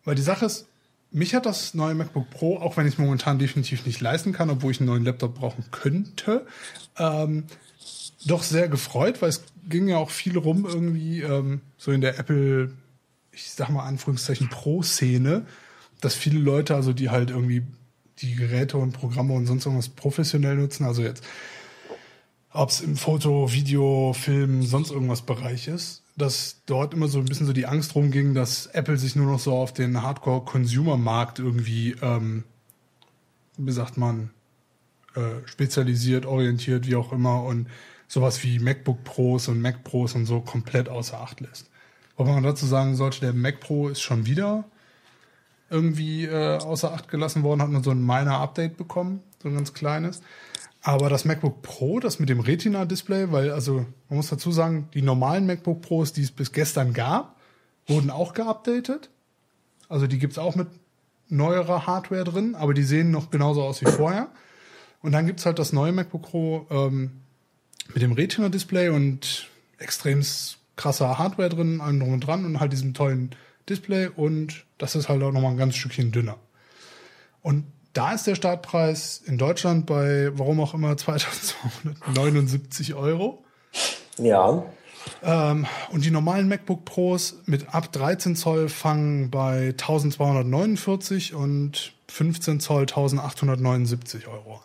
[SPEAKER 2] Weil die Sache ist, mich hat das neue MacBook Pro, auch wenn ich es momentan definitiv nicht leisten kann, obwohl ich einen neuen Laptop brauchen könnte, ähm, doch sehr gefreut, weil es ging ja auch viel rum irgendwie ähm, so in der Apple, ich sag mal Anführungszeichen Pro-Szene, dass viele Leute, also die halt irgendwie die Geräte und Programme und sonst irgendwas professionell nutzen, also jetzt ob es im Foto, Video, Film, sonst irgendwas Bereich ist, dass dort immer so ein bisschen so die Angst rumging, dass Apple sich nur noch so auf den Hardcore-Consumer-Markt irgendwie, ähm, wie sagt man, äh, spezialisiert, orientiert, wie auch immer und sowas wie MacBook Pros und Mac Pros und so komplett außer Acht lässt. Wobei man dazu sagen sollte, der Mac Pro ist schon wieder irgendwie äh, außer Acht gelassen worden, hat nur so ein minor Update bekommen, so ein ganz kleines. Aber das MacBook Pro, das mit dem Retina-Display, weil, also, man muss dazu sagen, die normalen MacBook Pros, die es bis gestern gab, wurden auch geupdatet. Also die gibt's auch mit neuerer Hardware drin, aber die sehen noch genauso aus wie vorher. Und dann gibt's halt das neue MacBook Pro ähm, mit dem Retina-Display und extrem krasser Hardware drin, allem drum und dran und halt diesem tollen Display und das ist halt auch nochmal ein ganz Stückchen dünner. Und da ist der Startpreis in Deutschland bei, warum auch immer, 2279 Euro.
[SPEAKER 1] Ja.
[SPEAKER 2] Ähm, und die normalen MacBook Pros mit ab 13 Zoll fangen bei 1249 und 15 Zoll 1879 Euro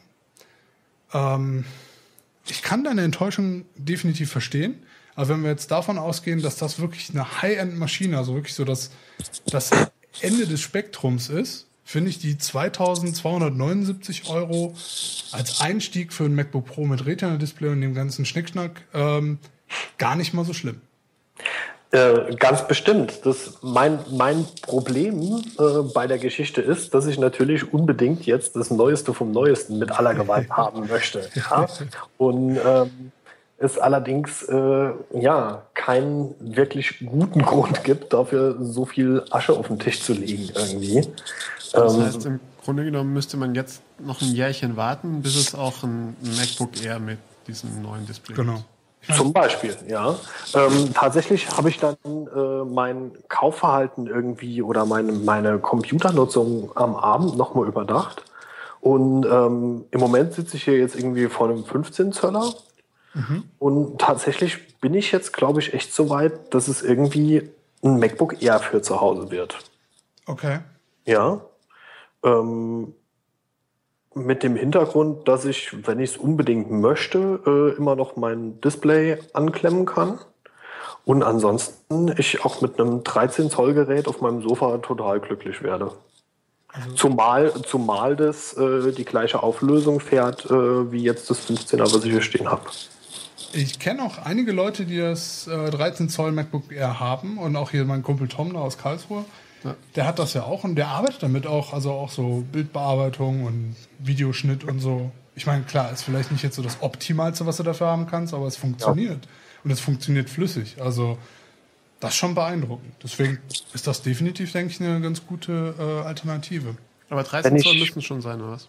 [SPEAKER 2] an. Ähm, ich kann deine Enttäuschung definitiv verstehen. Aber wenn wir jetzt davon ausgehen, dass das wirklich eine High-End-Maschine, also wirklich so das, das Ende des Spektrums ist, finde ich die 2279 Euro als Einstieg für ein MacBook Pro mit Retina-Display und dem ganzen Schnickschnack ähm, gar nicht mal so schlimm.
[SPEAKER 1] Äh, ganz bestimmt. Das, mein, mein Problem äh, bei der Geschichte ist, dass ich natürlich unbedingt jetzt das Neueste vom Neuesten mit aller Gewalt *laughs* haben möchte. Ja? *laughs* Und ähm, es allerdings äh, ja keinen wirklich guten *laughs* Grund gibt, dafür so viel Asche auf den Tisch zu legen irgendwie.
[SPEAKER 3] Das ähm, heißt, im Grunde genommen müsste man jetzt noch ein Jährchen warten, bis es auch ein MacBook Air mit diesem neuen Display
[SPEAKER 2] genau.
[SPEAKER 3] gibt.
[SPEAKER 1] Zum Beispiel, ja. Ähm, tatsächlich habe ich dann äh, mein Kaufverhalten irgendwie oder meine, meine Computernutzung am Abend nochmal überdacht. Und ähm, im Moment sitze ich hier jetzt irgendwie vor einem 15 Zöller. Mhm. Und tatsächlich bin ich jetzt, glaube ich, echt so weit, dass es irgendwie ein MacBook Air für zu Hause wird.
[SPEAKER 2] Okay.
[SPEAKER 1] Ja. Ähm, mit dem Hintergrund, dass ich, wenn ich es unbedingt möchte, äh, immer noch mein Display anklemmen kann. Und ansonsten ich auch mit einem 13 Zoll Gerät auf meinem Sofa total glücklich werde. Also zumal, zumal das äh, die gleiche Auflösung fährt äh, wie jetzt das 15er, was ich hier stehen habe.
[SPEAKER 2] Ich kenne auch einige Leute, die das äh, 13 Zoll MacBook Air haben und auch hier mein Kumpel Tom da aus Karlsruhe. Ja. Der hat das ja auch und der arbeitet damit auch, also auch so Bildbearbeitung und Videoschnitt und so. Ich meine, klar, ist vielleicht nicht jetzt so das Optimalste, was du dafür haben kannst, aber es funktioniert. Ja. Und es funktioniert flüssig. Also, das ist schon beeindruckend. Deswegen ist das definitiv, denke ich, eine ganz gute äh, Alternative.
[SPEAKER 3] Aber 13 Zoll müssten schon sein, oder was?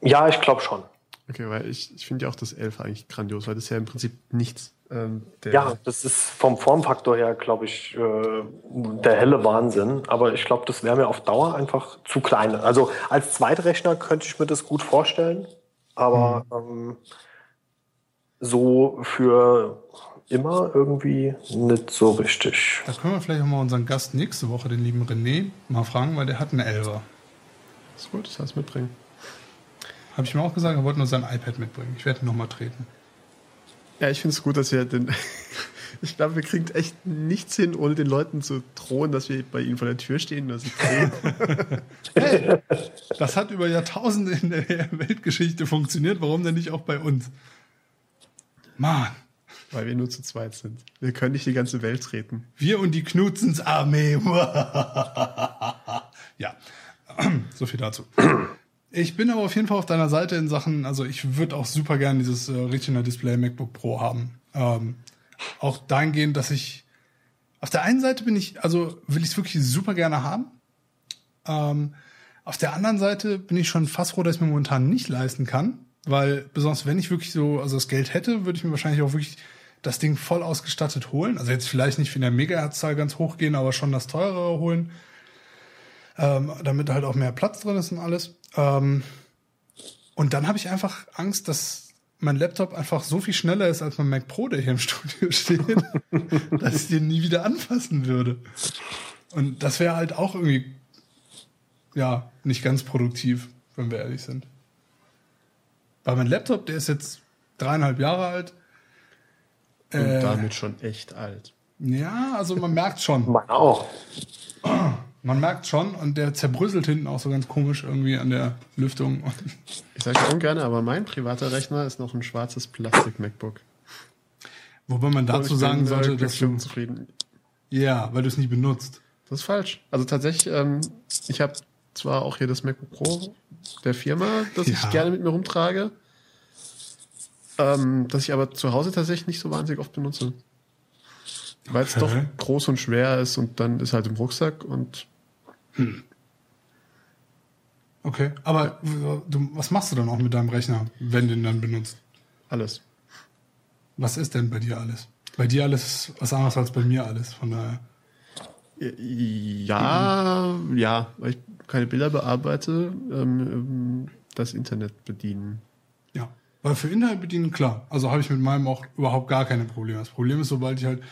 [SPEAKER 1] Ja, ich glaube schon.
[SPEAKER 3] Okay, weil ich, ich finde ja auch das 11 eigentlich grandios, weil das ist ja im Prinzip nichts. Ähm,
[SPEAKER 1] ja, das ist vom Formfaktor her, glaube ich, äh, der helle Wahnsinn. Aber ich glaube, das wäre mir auf Dauer einfach zu klein. Also als Zweitrechner könnte ich mir das gut vorstellen. Aber mhm. ähm, so für immer irgendwie nicht so richtig.
[SPEAKER 2] Da können wir vielleicht auch mal unseren Gast nächste Woche, den lieben René, mal fragen, weil der hat einen Elfer.
[SPEAKER 3] Das ist gut, das heißt mitbringen.
[SPEAKER 2] Habe ich mir auch gesagt, er wollte nur sein iPad mitbringen. Ich werde ihn nochmal treten.
[SPEAKER 3] Ja, ich finde es gut, dass wir den. *laughs* ich glaube, wir kriegen echt nichts hin, ohne den Leuten zu drohen, dass wir bei ihnen vor der Tür stehen sie
[SPEAKER 2] hey, das hat über Jahrtausende in der Weltgeschichte funktioniert. Warum denn nicht auch bei uns? Mann.
[SPEAKER 3] Weil wir nur zu zweit sind. Wir können nicht die ganze Welt treten.
[SPEAKER 2] Wir und die Knutzens Armee. *laughs* ja, *clears throat* so viel dazu. Ich bin aber auf jeden Fall auf deiner Seite in Sachen, also ich würde auch super gern dieses äh, Retina Display MacBook Pro haben. Ähm, auch dahingehend, dass ich auf der einen Seite bin ich, also will ich es wirklich super gerne haben. Ähm, auf der anderen Seite bin ich schon fast froh, dass ich mir momentan nicht leisten kann, weil besonders wenn ich wirklich so, also das Geld hätte, würde ich mir wahrscheinlich auch wirklich das Ding voll ausgestattet holen. Also jetzt vielleicht nicht in der Megahertzzahl ganz hoch gehen, aber schon das teurere holen, ähm, damit halt auch mehr Platz drin ist und alles. Ähm, und dann habe ich einfach Angst, dass mein Laptop einfach so viel schneller ist als mein Mac Pro, der hier im Studio *laughs* steht, dass ich den nie wieder anfassen würde. Und das wäre halt auch irgendwie, ja, nicht ganz produktiv, wenn wir ehrlich sind. Weil mein Laptop, der ist jetzt dreieinhalb Jahre alt.
[SPEAKER 3] Und äh, damit schon echt alt.
[SPEAKER 2] Ja, also man merkt schon.
[SPEAKER 1] Man auch.
[SPEAKER 2] Man merkt schon und der zerbröselt hinten auch so ganz komisch irgendwie an der Lüftung.
[SPEAKER 3] Ich sage ja ungern, aber mein privater Rechner ist noch ein schwarzes Plastik-MacBook.
[SPEAKER 2] Wobei man dazu bin, sagen sollte, dass
[SPEAKER 3] du zufrieden.
[SPEAKER 2] Ja, weil du es nie benutzt.
[SPEAKER 3] Das ist falsch. Also tatsächlich, ähm, ich habe zwar auch hier das MacBook Pro der Firma, das ja. ich gerne mit mir rumtrage, ähm, das ich aber zu Hause tatsächlich nicht so wahnsinnig oft benutze. Weil es doch groß und schwer ist und dann ist halt im Rucksack und. Hm.
[SPEAKER 2] Okay, aber du, was machst du dann auch mit deinem Rechner, wenn du ihn dann benutzt?
[SPEAKER 3] Alles.
[SPEAKER 2] Was ist denn bei dir alles? Bei dir alles was anderes als bei mir alles, von daher.
[SPEAKER 3] Ja, mhm. ja, weil ich keine Bilder bearbeite, ähm, das Internet bedienen.
[SPEAKER 2] Ja, weil für Internet bedienen, klar. Also habe ich mit meinem auch überhaupt gar keine Probleme. Das Problem ist, sobald ich halt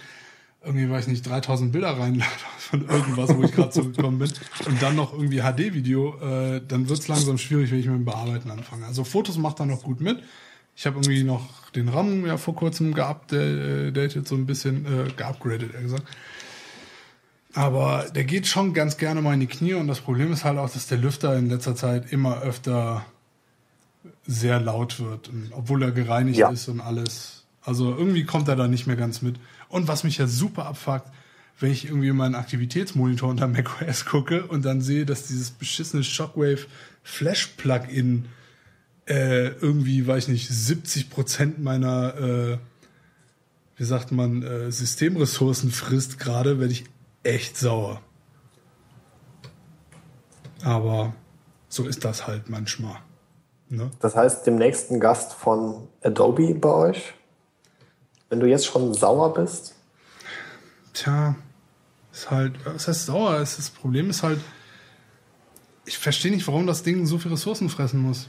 [SPEAKER 2] irgendwie, weiß ich nicht, 3000 Bilder reinlade *laughs* von irgendwas, wo ich gerade zugekommen bin und dann noch irgendwie HD-Video, äh, dann wird's langsam schwierig, wenn ich mit dem Bearbeiten anfange. Also Fotos macht er noch gut mit. Ich habe irgendwie noch den RAM ja vor kurzem geupdatet, so ein bisschen, äh, geupgradet, eher gesagt. Aber der geht schon ganz gerne mal in die Knie und das Problem ist halt auch, dass der Lüfter in letzter Zeit immer öfter sehr laut wird, obwohl er gereinigt ja. ist und alles. Also irgendwie kommt er da nicht mehr ganz mit. Und was mich ja super abfuckt, wenn ich irgendwie in meinen Aktivitätsmonitor unter macOS gucke und dann sehe, dass dieses beschissene Shockwave Flash Plugin äh, irgendwie, weiß ich nicht, 70 Prozent meiner, äh, wie sagt man, äh, Systemressourcen frisst gerade, werde ich echt sauer. Aber so ist das halt manchmal. Ne?
[SPEAKER 1] Das heißt, dem nächsten Gast von Adobe bei euch, wenn du jetzt schon sauer bist?
[SPEAKER 2] Tja, ist halt, was heißt sauer? Das Problem ist halt, ich verstehe nicht, warum das Ding so viele Ressourcen fressen muss.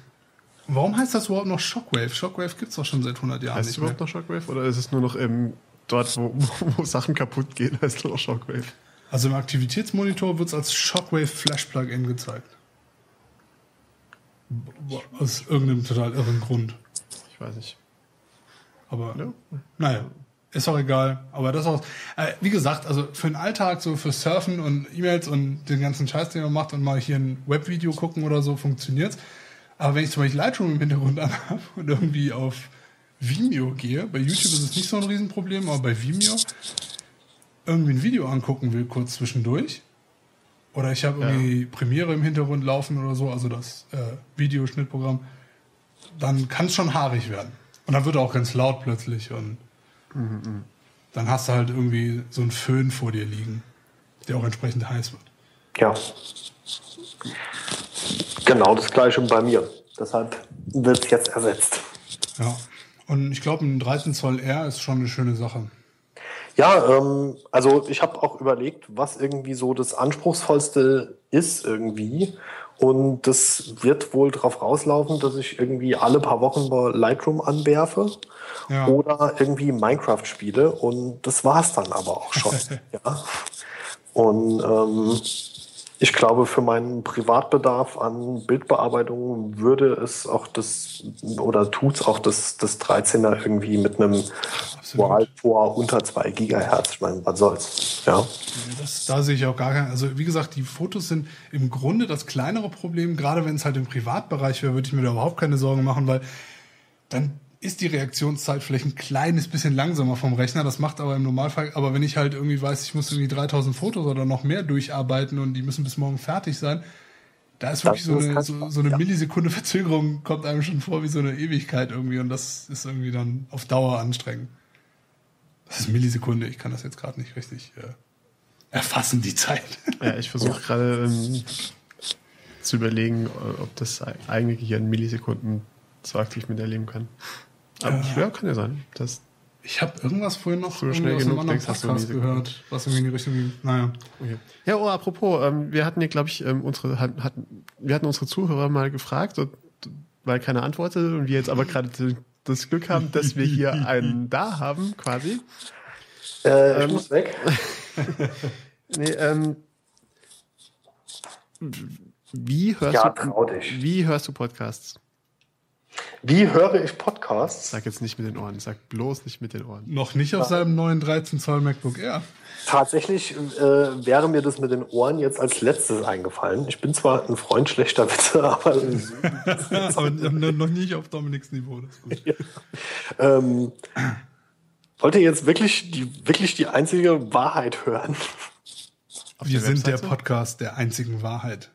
[SPEAKER 2] Warum heißt das überhaupt noch Shockwave? Shockwave gibt es doch schon seit 100 Jahren
[SPEAKER 3] heißt nicht überhaupt mehr. noch Shockwave? Oder ist es nur noch im, dort, wo, wo Sachen kaputt gehen, *laughs* heißt es nur noch Shockwave?
[SPEAKER 2] Also im Aktivitätsmonitor wird es als Shockwave Flash Plugin gezeigt. Aus irgendeinem total irren Grund.
[SPEAKER 3] Ich weiß nicht.
[SPEAKER 2] Aber ja. naja, ist auch egal. Aber das auch, äh, wie gesagt, also für den Alltag, so für Surfen und E-Mails und den ganzen Scheiß, den man macht und mal hier ein Webvideo gucken oder so, funktioniert's. Aber wenn ich zum Beispiel Lightroom im Hintergrund *laughs* anhabe und irgendwie auf Vimeo gehe, bei YouTube ist es nicht so ein Riesenproblem, aber bei Vimeo irgendwie ein Video angucken will, kurz zwischendurch, oder ich habe irgendwie ja. Premiere im Hintergrund laufen oder so, also das äh, Videoschnittprogramm, dann kann es schon haarig werden. Und dann wird er auch ganz laut plötzlich und mhm. dann hast du halt irgendwie so einen Föhn vor dir liegen, der auch entsprechend heiß wird.
[SPEAKER 1] Ja. Genau das gleiche bei mir. Deshalb wird es jetzt ersetzt.
[SPEAKER 2] Ja. Und ich glaube, ein 13 Zoll R ist schon eine schöne Sache.
[SPEAKER 1] Ja, ähm, also ich habe auch überlegt, was irgendwie so das Anspruchsvollste ist irgendwie. Und das wird wohl darauf rauslaufen, dass ich irgendwie alle paar Wochen bei Lightroom anwerfe ja. oder irgendwie Minecraft spiele. Und das war's dann aber auch schon. *laughs* ja. Und ähm, ich glaube, für meinen Privatbedarf an Bildbearbeitung würde es auch das oder tut es auch das, das 13er irgendwie mit einem Dual vor unter 2 Gigahertz. Ich meine, was soll's? Ja.
[SPEAKER 2] Das, da sehe ich auch gar keinen. Also, wie gesagt, die Fotos sind im Grunde das kleinere Problem. Gerade wenn es halt im Privatbereich wäre, würde ich mir da überhaupt keine Sorgen machen, weil dann ist die Reaktionszeit vielleicht ein kleines bisschen langsamer vom Rechner. Das macht aber im Normalfall, aber wenn ich halt irgendwie weiß, ich muss irgendwie 3000 Fotos oder noch mehr durcharbeiten und die müssen bis morgen fertig sein, da ist wirklich so eine, so, so eine ja. Millisekunde Verzögerung, kommt einem schon vor wie so eine Ewigkeit irgendwie und das ist irgendwie dann auf Dauer anstrengend. Das ist Millisekunde, ich kann das jetzt gerade nicht richtig äh, erfassen, die Zeit. *laughs*
[SPEAKER 3] Ja, ich versuche gerade ähm, zu überlegen, ob das eigene Gehirn Millisekunden so aktiv miterleben kann. Aber äh, ja, kann ja sein. Dass
[SPEAKER 2] ich habe irgendwas vorhin noch so schnell aus einem anderen denkst, Podcast gehört, was irgendwie in die Richtung ging. Naja.
[SPEAKER 3] Okay. Ja, oh, apropos, ähm, wir hatten ja, glaube ich, ähm, unsere, hatten, wir hatten unsere Zuhörer mal gefragt, und, weil keiner antwortete und wir jetzt aber gerade das Glück haben, dass wir hier einen *laughs* da haben, quasi.
[SPEAKER 1] Äh, ich ähm, muss weg. *laughs*
[SPEAKER 3] nee, ähm, wie hörst
[SPEAKER 1] ja,
[SPEAKER 3] du, wie hörst du Podcasts?
[SPEAKER 1] Wie höre ich Podcasts?
[SPEAKER 3] Sag jetzt nicht mit den Ohren, sag bloß nicht mit den Ohren.
[SPEAKER 2] Noch nicht auf seinem neuen 13 Zoll MacBook Air.
[SPEAKER 1] Tatsächlich äh, wäre mir das mit den Ohren jetzt als letztes eingefallen. Ich bin zwar ein Freund schlechter Witze, *laughs* aber, *laughs* *laughs*
[SPEAKER 2] aber noch nicht auf Dominiks Niveau. Das
[SPEAKER 1] ist gut. Ja. Ähm, wollt ihr jetzt wirklich die, wirklich die einzige Wahrheit hören?
[SPEAKER 2] Wir sind der Podcast der einzigen Wahrheit.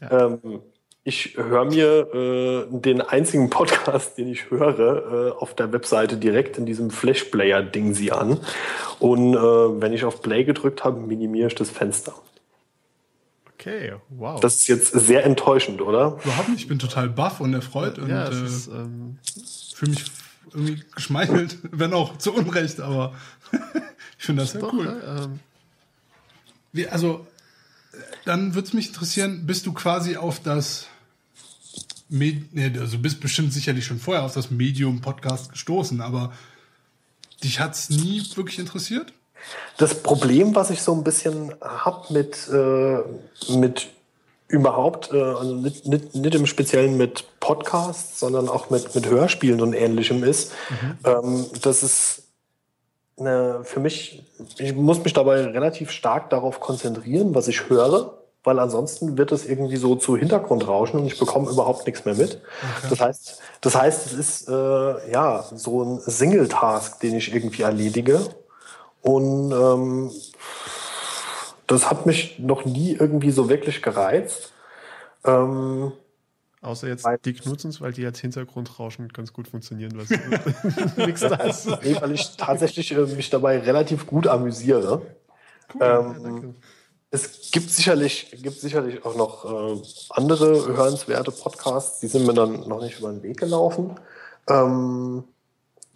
[SPEAKER 1] Ja. Ähm, ich höre mir äh, den einzigen Podcast, den ich höre, äh, auf der Webseite direkt in diesem Flash-Player-Ding sie an. Und äh, wenn ich auf Play gedrückt habe, minimiere ich das Fenster.
[SPEAKER 3] Okay, wow.
[SPEAKER 1] Das ist jetzt sehr enttäuschend, oder?
[SPEAKER 2] Überhaupt nicht. Ich bin total baff und erfreut ja, und äh, ähm, fühle mich irgendwie geschmeichelt, *laughs* wenn auch zu Unrecht, aber *laughs* ich finde das sehr Doch, cool. Ähm. Wie, also, dann würde es mich interessieren, bist du quasi auf das Med also bist bestimmt sicherlich schon vorher auf das Medium-Podcast gestoßen, aber dich hat es nie wirklich interessiert?
[SPEAKER 1] Das Problem, was ich so ein bisschen habe mit, äh, mit überhaupt, äh, also nicht, nicht, nicht, im Speziellen mit Podcasts, sondern auch mit, mit Hörspielen und ähnlichem ist, mhm. ähm, dass es eine, für mich, ich muss mich dabei relativ stark darauf konzentrieren, was ich höre weil ansonsten wird es irgendwie so zu Hintergrundrauschen und ich bekomme überhaupt nichts mehr mit. Okay. Das heißt, das heißt, es ist äh, ja so ein Single-Task, den ich irgendwie erledige. Und ähm, das hat mich noch nie irgendwie so wirklich gereizt. Ähm,
[SPEAKER 3] Außer jetzt weil, die Knutzens, weil die als Hintergrundrauschen ganz gut funktionieren, was *laughs* nichts da ist.
[SPEAKER 1] Nee, weil ich tatsächlich äh, mich dabei relativ gut amüsiere. Cool, ähm, ja, es gibt sicherlich, gibt sicherlich auch noch äh, andere hörenswerte Podcasts, die sind mir dann noch nicht über den Weg gelaufen. Ähm,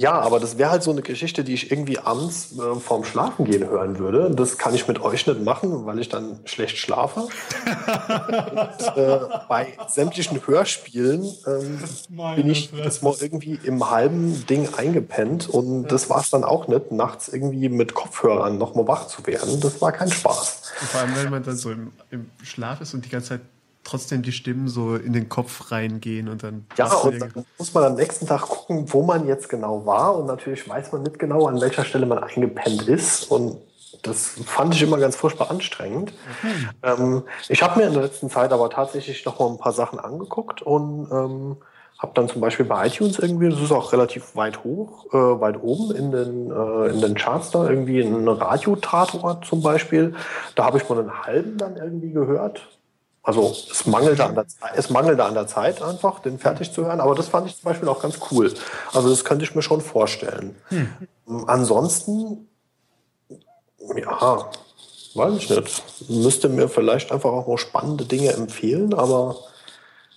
[SPEAKER 1] ja, aber das wäre halt so eine Geschichte, die ich irgendwie abends äh, vorm Schlafengehen hören würde. Das kann ich mit euch nicht machen, weil ich dann schlecht schlafe. Und, äh, bei sämtlichen Hörspielen ähm, *laughs* bin ich das mal irgendwie im halben Ding eingepennt und ja. das war es dann auch nicht, nachts irgendwie mit Kopfhörern nochmal wach zu werden. Das war kein Spaß.
[SPEAKER 3] Vor allem, wenn man dann so im, im Schlaf ist und die ganze Zeit trotzdem die Stimmen so in den Kopf reingehen und dann.
[SPEAKER 1] Ja, und dann muss man am nächsten Tag gucken, wo man jetzt genau war. Und natürlich weiß man nicht genau, an welcher Stelle man eingepennt ist. Und das fand ich immer ganz furchtbar anstrengend. Mhm. Ähm, ich habe mir in der letzten Zeit aber tatsächlich noch mal ein paar Sachen angeguckt und ähm, habe dann zum Beispiel bei iTunes irgendwie, das ist auch relativ weit hoch, äh, weit oben in den, äh, in den Charts da, irgendwie ein Radiotatort zum Beispiel. Da habe ich mal einen halben dann irgendwie gehört. Also es mangelte, an der, es mangelte an der Zeit einfach, den fertig zu hören, aber das fand ich zum Beispiel auch ganz cool. Also das könnte ich mir schon vorstellen. Hm. Ansonsten, ja, weiß ich nicht. Müsste mir vielleicht einfach auch mal spannende Dinge empfehlen, aber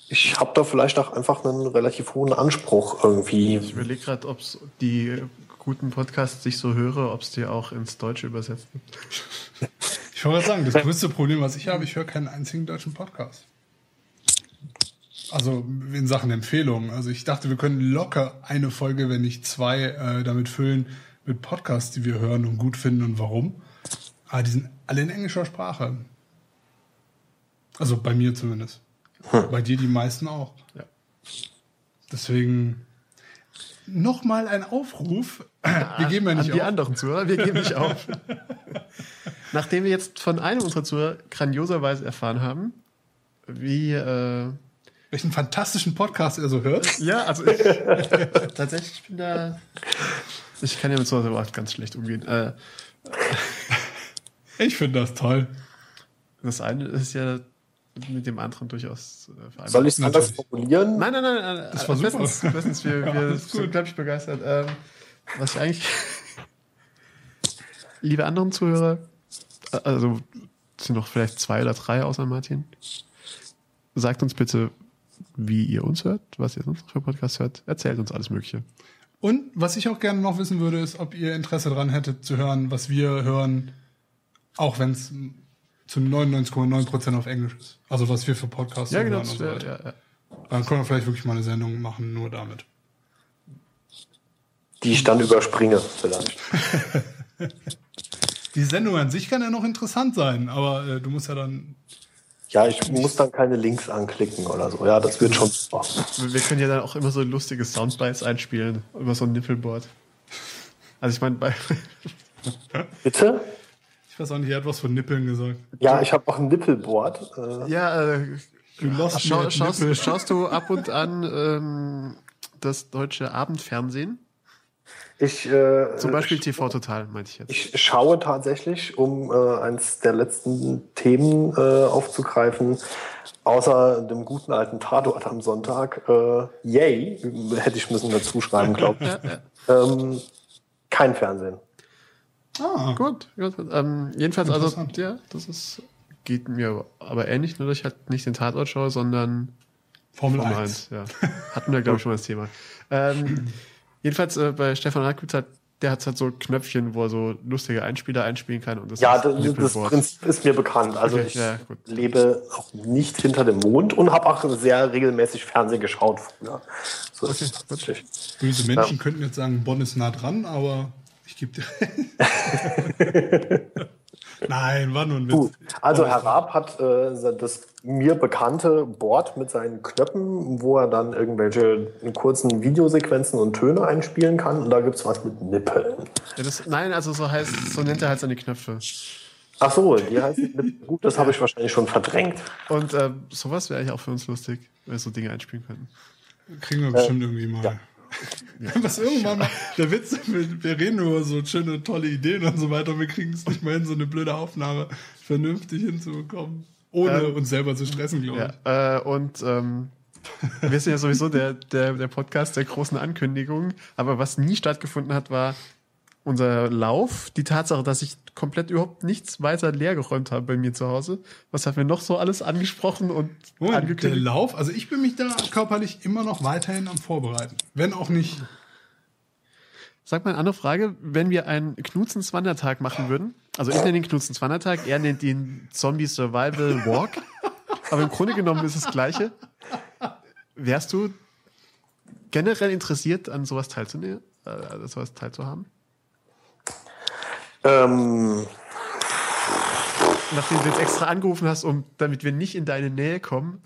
[SPEAKER 1] ich habe da vielleicht auch einfach einen relativ hohen Anspruch irgendwie.
[SPEAKER 3] Ich überlege gerade, ob es die guten Podcasts, die ich so höre, ob es die auch ins Deutsche übersetzt gibt. *laughs*
[SPEAKER 2] Ich wollte sagen, das größte Problem, was ich habe, ich höre keinen einzigen deutschen Podcast. Also in Sachen Empfehlungen. Also ich dachte, wir können locker eine Folge, wenn nicht zwei, äh, damit füllen mit Podcasts, die wir hören und gut finden und warum. Aber die sind alle in englischer Sprache. Also bei mir zumindest. Hm. Bei dir die meisten auch. Ja. Deswegen nochmal ein Aufruf.
[SPEAKER 3] Wir geben ja nicht An die auf. anderen Zuhörer, wir geben nicht auf. *laughs* Nachdem wir jetzt von einem unserer Zuhörer grandioserweise erfahren haben, wie. Äh,
[SPEAKER 2] Welchen fantastischen Podcast er so hört.
[SPEAKER 3] Ja, also ich, *laughs* tatsächlich, ich bin da. Ich kann ja mit so was ganz schlecht umgehen. Äh, *laughs*
[SPEAKER 2] ich finde das toll.
[SPEAKER 3] Das eine ist ja mit dem anderen durchaus
[SPEAKER 1] äh, vereinbar. Soll ich es anders formulieren?
[SPEAKER 3] Nein, nein, nein. nein das war super. Bestens, bestens wir, *laughs* wir sind, glaube ich, begeistert. Ähm, was ich eigentlich... Liebe anderen Zuhörer, also sind noch vielleicht zwei oder drei außer Martin. Sagt uns bitte, wie ihr uns hört, was ihr sonst noch für Podcasts hört. Erzählt uns alles Mögliche.
[SPEAKER 2] Und was ich auch gerne noch wissen würde, ist, ob ihr Interesse daran hättet zu hören, was wir hören, auch wenn es zu 99,9% auf Englisch ist. Also was wir für Podcasts
[SPEAKER 3] ja, genau, hören und so weiter. Ja, ja.
[SPEAKER 2] Dann können wir vielleicht wirklich mal eine Sendung machen, nur damit.
[SPEAKER 1] die ich dann überspringe, vielleicht. *laughs*
[SPEAKER 2] Die Sendung an sich kann ja noch interessant sein, aber äh, du musst ja dann.
[SPEAKER 1] Ja, ich muss dann keine Links anklicken oder so. Ja, das wird schon super.
[SPEAKER 3] Wir können ja dann auch immer so lustige Soundbites einspielen über so ein Nippelboard. Also ich meine, bei *laughs*
[SPEAKER 1] Bitte?
[SPEAKER 2] Ich weiß auch nicht, er hat was von Nippeln gesagt.
[SPEAKER 1] Ja, ich habe auch ein Nippelboard. Äh,
[SPEAKER 3] ja, äh,
[SPEAKER 2] Du lost
[SPEAKER 3] schau,
[SPEAKER 2] me at
[SPEAKER 3] schaust,
[SPEAKER 2] Nippel.
[SPEAKER 3] schaust du ab und an ähm, das deutsche Abendfernsehen?
[SPEAKER 1] Ich, äh,
[SPEAKER 3] Zum Beispiel TV Total, meinte ich jetzt.
[SPEAKER 1] Ich schaue tatsächlich, um äh, eins der letzten Themen äh, aufzugreifen, außer dem guten alten Tatort am Sonntag, äh, yay, hätte ich müssen dazu schreiben, glaube ich. *laughs* ähm, kein Fernsehen.
[SPEAKER 2] Ah,
[SPEAKER 3] Gut, gut. Ähm, jedenfalls, also, ja, das ist, geht mir aber ähnlich, nur dass ich halt nicht den Tatort schaue, sondern
[SPEAKER 2] Formel,
[SPEAKER 3] Formel
[SPEAKER 2] 1.
[SPEAKER 3] 1. Ja. Hatten wir, glaube ich, schon mal das Thema. *laughs* Ähm, jedenfalls äh, bei Stefan Radkwitz hat, der hat halt so Knöpfchen, wo er so lustige Einspieler einspielen kann. Und das
[SPEAKER 1] Ja,
[SPEAKER 3] ist
[SPEAKER 1] das. Prinzip ist mir bekannt. Also
[SPEAKER 3] Okay,
[SPEAKER 1] ich
[SPEAKER 3] ja, gut.
[SPEAKER 1] lebe auch nicht hinter dem Mond und habe auch sehr regelmäßig Fernsehen geschaut früher. So tatsächlich.
[SPEAKER 2] Böse Menschen könnten jetzt sagen, Bonn ist nah dran, aber ich gebe dir. *laughs* *laughs* Nein, war nur ein Witz.
[SPEAKER 1] Gut. Also Herr Raab hat äh, das mir bekannte Board mit seinen Knöpfen, wo er dann irgendwelche kurzen Videosequenzen und Töne einspielen kann. Und da gibt's was mit Nippeln.
[SPEAKER 3] Ja, das, nein, also so heißt, so nennt er halt seine Knöpfe.
[SPEAKER 1] Ach so, die heißen Nippel. Gut, das habe ich wahrscheinlich schon verdrängt.
[SPEAKER 3] Und äh, sowas wäre eigentlich auch für uns lustig, wenn wir so Dinge einspielen könnten.
[SPEAKER 2] Kriegen wir bestimmt irgendwie mal. Was irgendwann mal, der Witz, wir, wir reden über so schöne, tolle Ideen und so weiter und wir kriegen es nicht mal hin, so eine blöde Aufnahme vernünftig hinzubekommen. Ohne
[SPEAKER 3] Ähm,
[SPEAKER 2] uns selber zu stressen, glaube ich.
[SPEAKER 3] Ja, äh, und ähm, wir sind ja sowieso der, der, der Podcast der großen Ankündigungen. Aber was nie stattgefunden hat, war unser Lauf. Die Tatsache, dass ich komplett überhaupt nichts weiter leer geräumt habe bei mir zu Hause. Was haben wir noch so alles angesprochen und
[SPEAKER 2] Moment, der
[SPEAKER 3] angekündigt?
[SPEAKER 2] Lauf, also ich bin mich da körperlich immer noch weiterhin am Vorbereiten. Wenn auch nicht.
[SPEAKER 3] Sag mal eine andere Frage. Wenn wir einen Knutzens-Wandertag machen würden, also ich nenne den Knutzens-Wandertag, er nennt ihn Zombie Survival Walk, aber im Grunde genommen ist es das Gleiche. Wärst du generell interessiert, an sowas teilzunehmen, äh, an sowas teilzuhaben?
[SPEAKER 1] Ähm,
[SPEAKER 3] Nachdem du jetzt extra angerufen hast, um, damit wir nicht in deine Nähe kommen.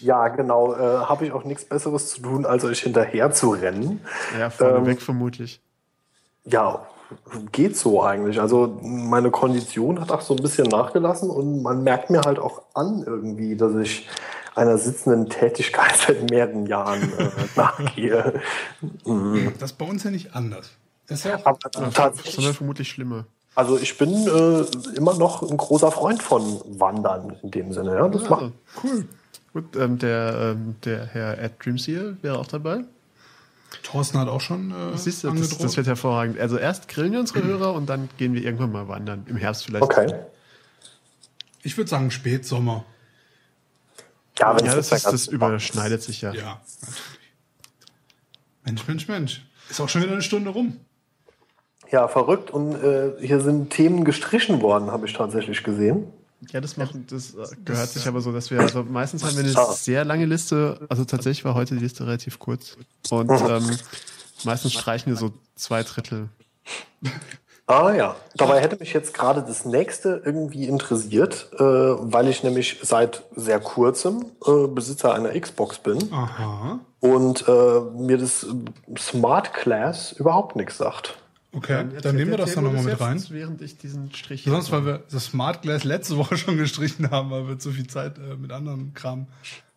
[SPEAKER 1] ja, genau. Äh, habe ich auch nichts Besseres zu tun, als euch hinterher zu rennen.
[SPEAKER 3] Ja, vorne
[SPEAKER 1] Ähm,
[SPEAKER 3] weg vermutlich.
[SPEAKER 1] Ja, geht so eigentlich. Also meine Kondition hat auch so ein bisschen nachgelassen und man merkt mir halt auch an irgendwie, dass ich einer sitzenden Tätigkeit *laughs* seit mehreren Jahren äh, *laughs* nachgehe. Mhm.
[SPEAKER 2] Das ist bei uns ja nicht anders. Das ist ja auch,
[SPEAKER 1] Aber
[SPEAKER 3] Sondern
[SPEAKER 1] tatsächlich,
[SPEAKER 3] vermutlich schlimmer.
[SPEAKER 1] also ich bin äh, immer noch ein großer Freund von Wandern in dem Sinne. Ja, das macht
[SPEAKER 3] cool. Gut, ähm, der, ähm, der Herr Ed Dreamseer wäre auch dabei.
[SPEAKER 2] Thorsten hat auch schon äh,
[SPEAKER 3] Siehst du, das, das wird hervorragend. Also erst grillen wir unsere Hörer und dann gehen wir irgendwann mal wandern. Im Herbst vielleicht.
[SPEAKER 1] okay.
[SPEAKER 2] ich würde sagen Spätsommer.
[SPEAKER 1] Ja, wenn's
[SPEAKER 3] Ja, das, ist, das überschneidet sich ja.
[SPEAKER 2] Ja. Mensch, Mensch, Mensch. Ist auch schon wieder eine Stunde rum.
[SPEAKER 1] Ja, verrückt. Und äh, hier sind Themen gestrichen worden, habe ich tatsächlich gesehen.
[SPEAKER 3] Ja, das machen, das äh, gehört sich aber so, dass wir, also meistens haben wir eine sehr lange Liste, also tatsächlich war heute die Liste relativ kurz. Und
[SPEAKER 1] Mhm.
[SPEAKER 3] ähm, meistens streichen wir so zwei Drittel.
[SPEAKER 1] Ah ja, dabei hätte mich jetzt gerade das nächste irgendwie interessiert, äh, weil ich nämlich seit sehr kurzem äh, Besitzer einer Xbox bin
[SPEAKER 2] Aha.
[SPEAKER 1] und äh, mir das Smart Class überhaupt nichts sagt.
[SPEAKER 2] Okay, dann nehmen wir das dann nochmal mit rein.
[SPEAKER 3] Während ich diesen Strich.
[SPEAKER 2] Sonst, weil wir das Smart Glass letzte Woche *laughs* schon gestrichen haben, weil wir zu viel Zeit äh, mit anderen Kram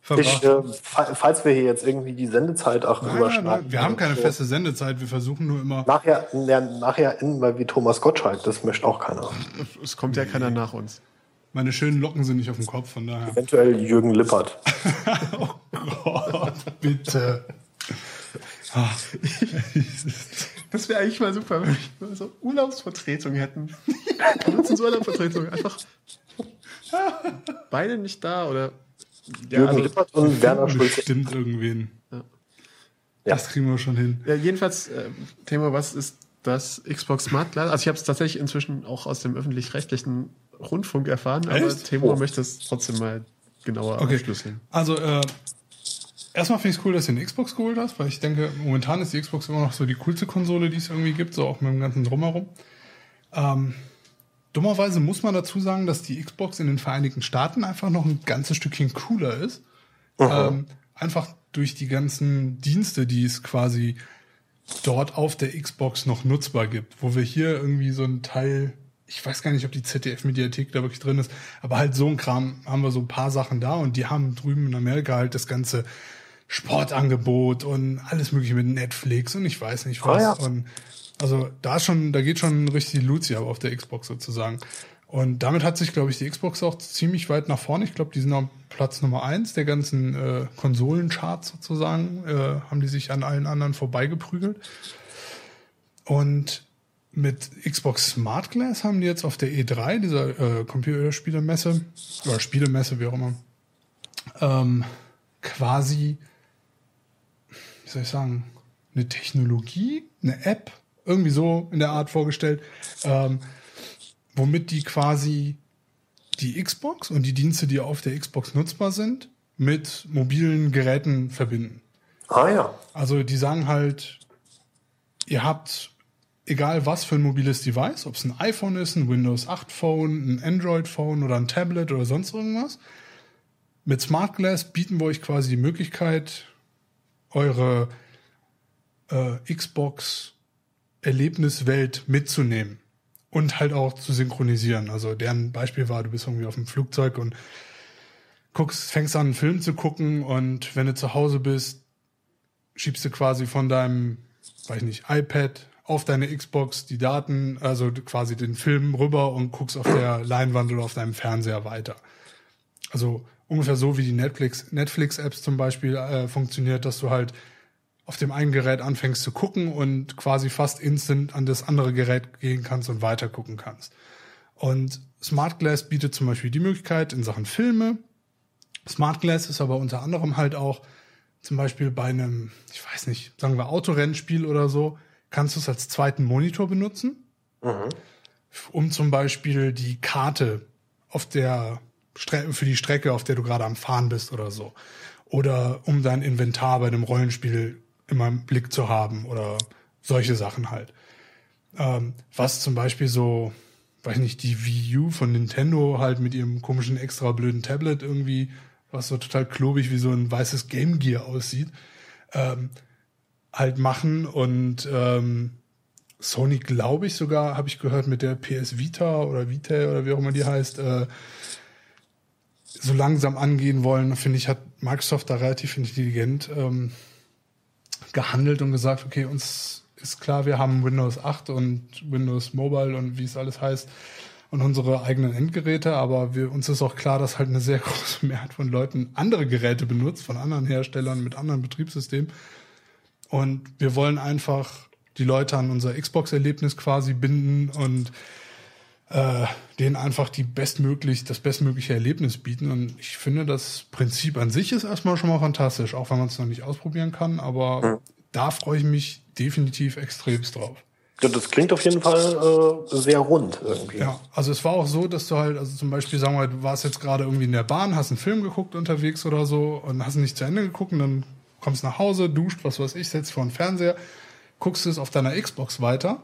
[SPEAKER 2] verbracht
[SPEAKER 1] äh,
[SPEAKER 2] haben.
[SPEAKER 1] fa- falls wir hier jetzt irgendwie die Sendezeit auch
[SPEAKER 2] Nein, nein,
[SPEAKER 1] überschneiden.
[SPEAKER 2] nein, wir haben keine
[SPEAKER 1] so.
[SPEAKER 2] feste Sendezeit, wir versuchen nur immer.
[SPEAKER 1] Nachher, ja, nachher enden wir wie Thomas Gottschalk, das möchte auch keiner. *laughs*
[SPEAKER 3] Es kommt ja keiner nach uns.
[SPEAKER 2] Meine schönen Locken sind nicht auf dem Kopf, von daher.
[SPEAKER 1] Eventuell Jürgen Lippert. *laughs*
[SPEAKER 2] Oh Gott, bitte. Ah,
[SPEAKER 3] Das wäre eigentlich mal super, wenn wir so Urlaubsvertretung hätten. *laughs* Nutzens Urlaubsvertretung. Einfach beide nicht da oder. Ja,
[SPEAKER 1] Jürgen
[SPEAKER 3] also,
[SPEAKER 1] Lippert und Werner Schulze.
[SPEAKER 2] Bestimmt irgendwen.
[SPEAKER 3] Ja.
[SPEAKER 2] Das kriegen wir schon hin.
[SPEAKER 3] ja, jedenfalls, äh, Thema, was ist das Xbox Smart Glass? Also ich habe es tatsächlich inzwischen auch aus dem öffentlich-rechtlichen Rundfunk erfahren, aber
[SPEAKER 2] Echt?
[SPEAKER 3] Timo
[SPEAKER 1] Oh.
[SPEAKER 3] möchte es trotzdem mal genauer
[SPEAKER 2] Okay.
[SPEAKER 3] aufschlüsseln.
[SPEAKER 2] Also, äh, erstmal finde ich es cool, dass du eine Xbox geholt hast, weil ich denke, momentan ist die Xbox immer noch so die coolste Konsole, die es irgendwie gibt, so auch mit dem ganzen Drumherum. Ähm, dummerweise muss man dazu sagen, dass die Xbox in den Vereinigten Staaten einfach noch ein ganzes Stückchen cooler ist. Ähm, einfach durch die ganzen Dienste, die es quasi dort auf der Xbox noch nutzbar gibt, wo wir hier irgendwie so ein Teil, ich weiß gar nicht, ob die ZDF-Mediathek da wirklich drin ist, aber halt so ein Kram haben wir so ein paar Sachen da und die haben drüben in Amerika halt das ganze Sportangebot und alles mögliche mit Netflix und ich weiß nicht was.
[SPEAKER 1] Ah, ja.
[SPEAKER 2] Und also da ist schon, da geht schon richtig Luzi ab auf der Xbox sozusagen. Und damit hat sich, glaube ich, die Xbox auch ziemlich weit nach vorne. Ich glaube, die sind auf Platz Nummer eins der ganzen äh, Konsolencharts sozusagen. Äh, haben die sich an allen anderen vorbeigeprügelt. Und mit Xbox Smart Glass haben die jetzt auf der E3, dieser äh, Computerspielemesse, oder Spielemesse, wie auch immer, ähm, quasi, wie soll ich sagen, eine Technologie, eine App, irgendwie so in der Art vorgestellt, ähm, womit die quasi die Xbox und die Dienste, die auf der Xbox nutzbar sind, mit mobilen Geräten verbinden.
[SPEAKER 1] Ah ja.
[SPEAKER 2] Also die sagen halt, ihr habt egal was für ein mobiles Device, ob es ein iPhone ist, ein Windows 8 Phone, ein Android Phone oder ein Tablet oder sonst irgendwas. Mit Smart Glass bieten wir euch quasi die Möglichkeit, eure äh, Xbox Erlebniswelt mitzunehmen und halt auch zu synchronisieren. Also deren Beispiel war, du bist irgendwie auf dem Flugzeug und guckst, fängst an, einen Film zu gucken und wenn du zu Hause bist, schiebst du quasi von deinem, weiß ich nicht, iPad auf deine Xbox die Daten, also quasi den Film rüber und guckst auf der Leinwand oder auf deinem Fernseher weiter. Also ungefähr so wie die Netflix, Netflix-Apps zum Beispiel äh, funktioniert, dass du halt auf dem einen Gerät anfängst zu gucken und quasi fast instant an das andere Gerät gehen kannst und weiter gucken kannst. Und Smart Glass bietet zum Beispiel die Möglichkeit in Sachen Filme. Smart Glass ist aber unter anderem halt auch zum Beispiel bei einem, ich weiß nicht, sagen wir Autorennspiel oder so, kannst du es als zweiten Monitor benutzen, um zum Beispiel die Karte auf der für die Strecke, auf der du gerade am Fahren bist oder so. Oder um dein Inventar bei einem Rollenspiel immer im Blick zu haben oder solche Sachen halt. Ähm, was zum Beispiel so, weiß nicht, die Wii U von Nintendo halt mit ihrem komischen extra blöden Tablet irgendwie, was so total klobig wie so ein weißes Game Gear aussieht, ähm, halt machen und ähm, Sony, glaube ich sogar, habe ich gehört, mit der PS Vita oder Vita oder wie auch immer die heißt, äh, so langsam angehen wollen, finde ich, hat Microsoft da relativ intelligent ähm, gehandelt und gesagt, okay, uns ist klar, wir haben Windows 8 und Windows Mobile und wie es alles heißt und unsere eigenen Endgeräte, aber wir, uns ist auch klar, dass halt eine sehr *laughs* große Mehrheit von Leuten andere Geräte benutzt, von anderen Herstellern mit anderen Betriebssystemen. Und wir wollen einfach die Leute an unser Xbox-Erlebnis quasi binden und äh, denen einfach die bestmöglich, das bestmögliche Erlebnis bieten. Und ich finde, das Prinzip an sich ist erstmal schon mal fantastisch, auch wenn man es noch nicht ausprobieren kann. Aber
[SPEAKER 1] Mhm.
[SPEAKER 2] da freue ich mich definitiv extremst drauf.
[SPEAKER 1] Das klingt auf jeden Fall äh, sehr rund irgendwie.
[SPEAKER 2] Ja, also es war auch so, dass du halt, also zum Beispiel, sagen wir mal, du warst jetzt gerade irgendwie in der Bahn, hast einen Film geguckt unterwegs oder so und hast ihn nicht zu Ende geguckt und dann kommst nach Hause, duscht, was weiß ich, setzt vor den Fernseher, guckst es auf deiner Xbox weiter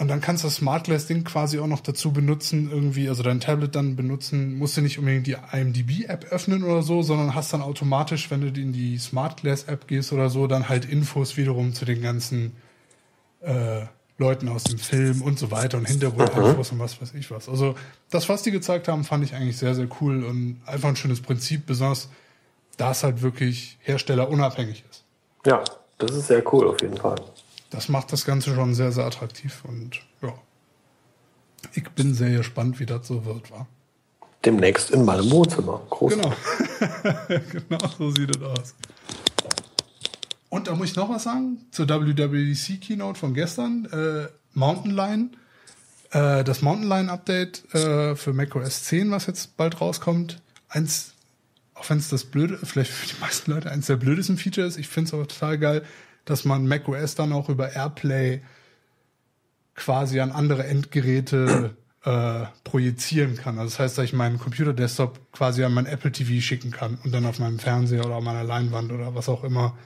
[SPEAKER 2] und dann kannst du das Smart Glass Ding quasi auch noch dazu benutzen, irgendwie, also dein Tablet dann benutzen, musst du nicht unbedingt die IMDb-App öffnen oder so, sondern hast dann automatisch, wenn du in die Smart Glass App gehst oder so, dann halt Infos wiederum zu den ganzen äh, Leuten aus dem Film und so weiter und Hintergrundinfos und was weiß ich was. Also das, was die gezeigt haben, fand ich eigentlich sehr, sehr cool und einfach ein schönes Prinzip, besonders da es halt wirklich herstellerunabhängig ist.
[SPEAKER 1] Ja, das ist sehr cool auf jeden Fall.
[SPEAKER 2] Das macht das Ganze schon sehr, sehr attraktiv und ja. Ich bin sehr gespannt, wie das so wird, wa?
[SPEAKER 1] Demnächst in meinem Wohnzimmer. Groß.
[SPEAKER 2] Genau. *laughs* genau so sieht es aus. Und da muss ich noch was sagen zur WWDC Keynote von gestern. Äh, Mountain Lion. Äh, das Mountain Lion Update äh, für macOS 10, was jetzt bald rauskommt. Eins, auch wenn es das blöde, vielleicht für die meisten Leute eins der blödesten Features ist, ich finde es aber total geil, dass man macOS dann auch über AirPlay quasi an andere Endgeräte *clears throat* äh, projizieren kann. Also das heißt, dass ich meinen Computer-Desktop quasi an mein Apple TV schicken kann und dann auf meinem Fernseher oder auf meiner Leinwand oder was auch immer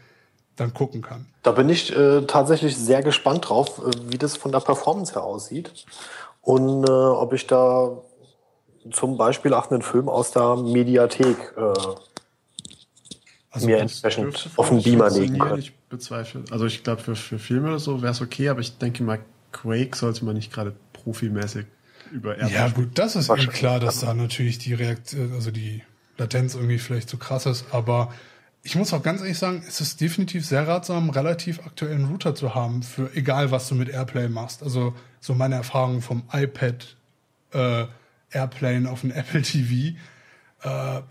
[SPEAKER 2] dann gucken kann.
[SPEAKER 1] Da bin ich äh, tatsächlich sehr gespannt drauf, äh, wie das von der Performance her aussieht und äh, ob ich da zum Beispiel auch einen Film aus der Mediathek äh,
[SPEAKER 2] Also
[SPEAKER 1] mir entsprechend auf den Beamer legen
[SPEAKER 3] kann.
[SPEAKER 1] könnte.
[SPEAKER 3] Ich bezweifle. Also ich glaube, für, für Filme oder so wäre es okay, aber ich denke mal, Quake sollte man nicht gerade profimäßig über Airbus
[SPEAKER 2] Ja, gut, das ist eh klar, dass da natürlich die Reaktion, also die Latenz irgendwie vielleicht zu krass ist, aber ich muss auch ganz ehrlich sagen, es ist definitiv sehr ratsam, relativ aktuellen Router zu haben, für egal was du mit Airplay machst. Also so meine Erfahrung vom iPad äh, Airplane auf dem *laughs* Apple TV. Äh,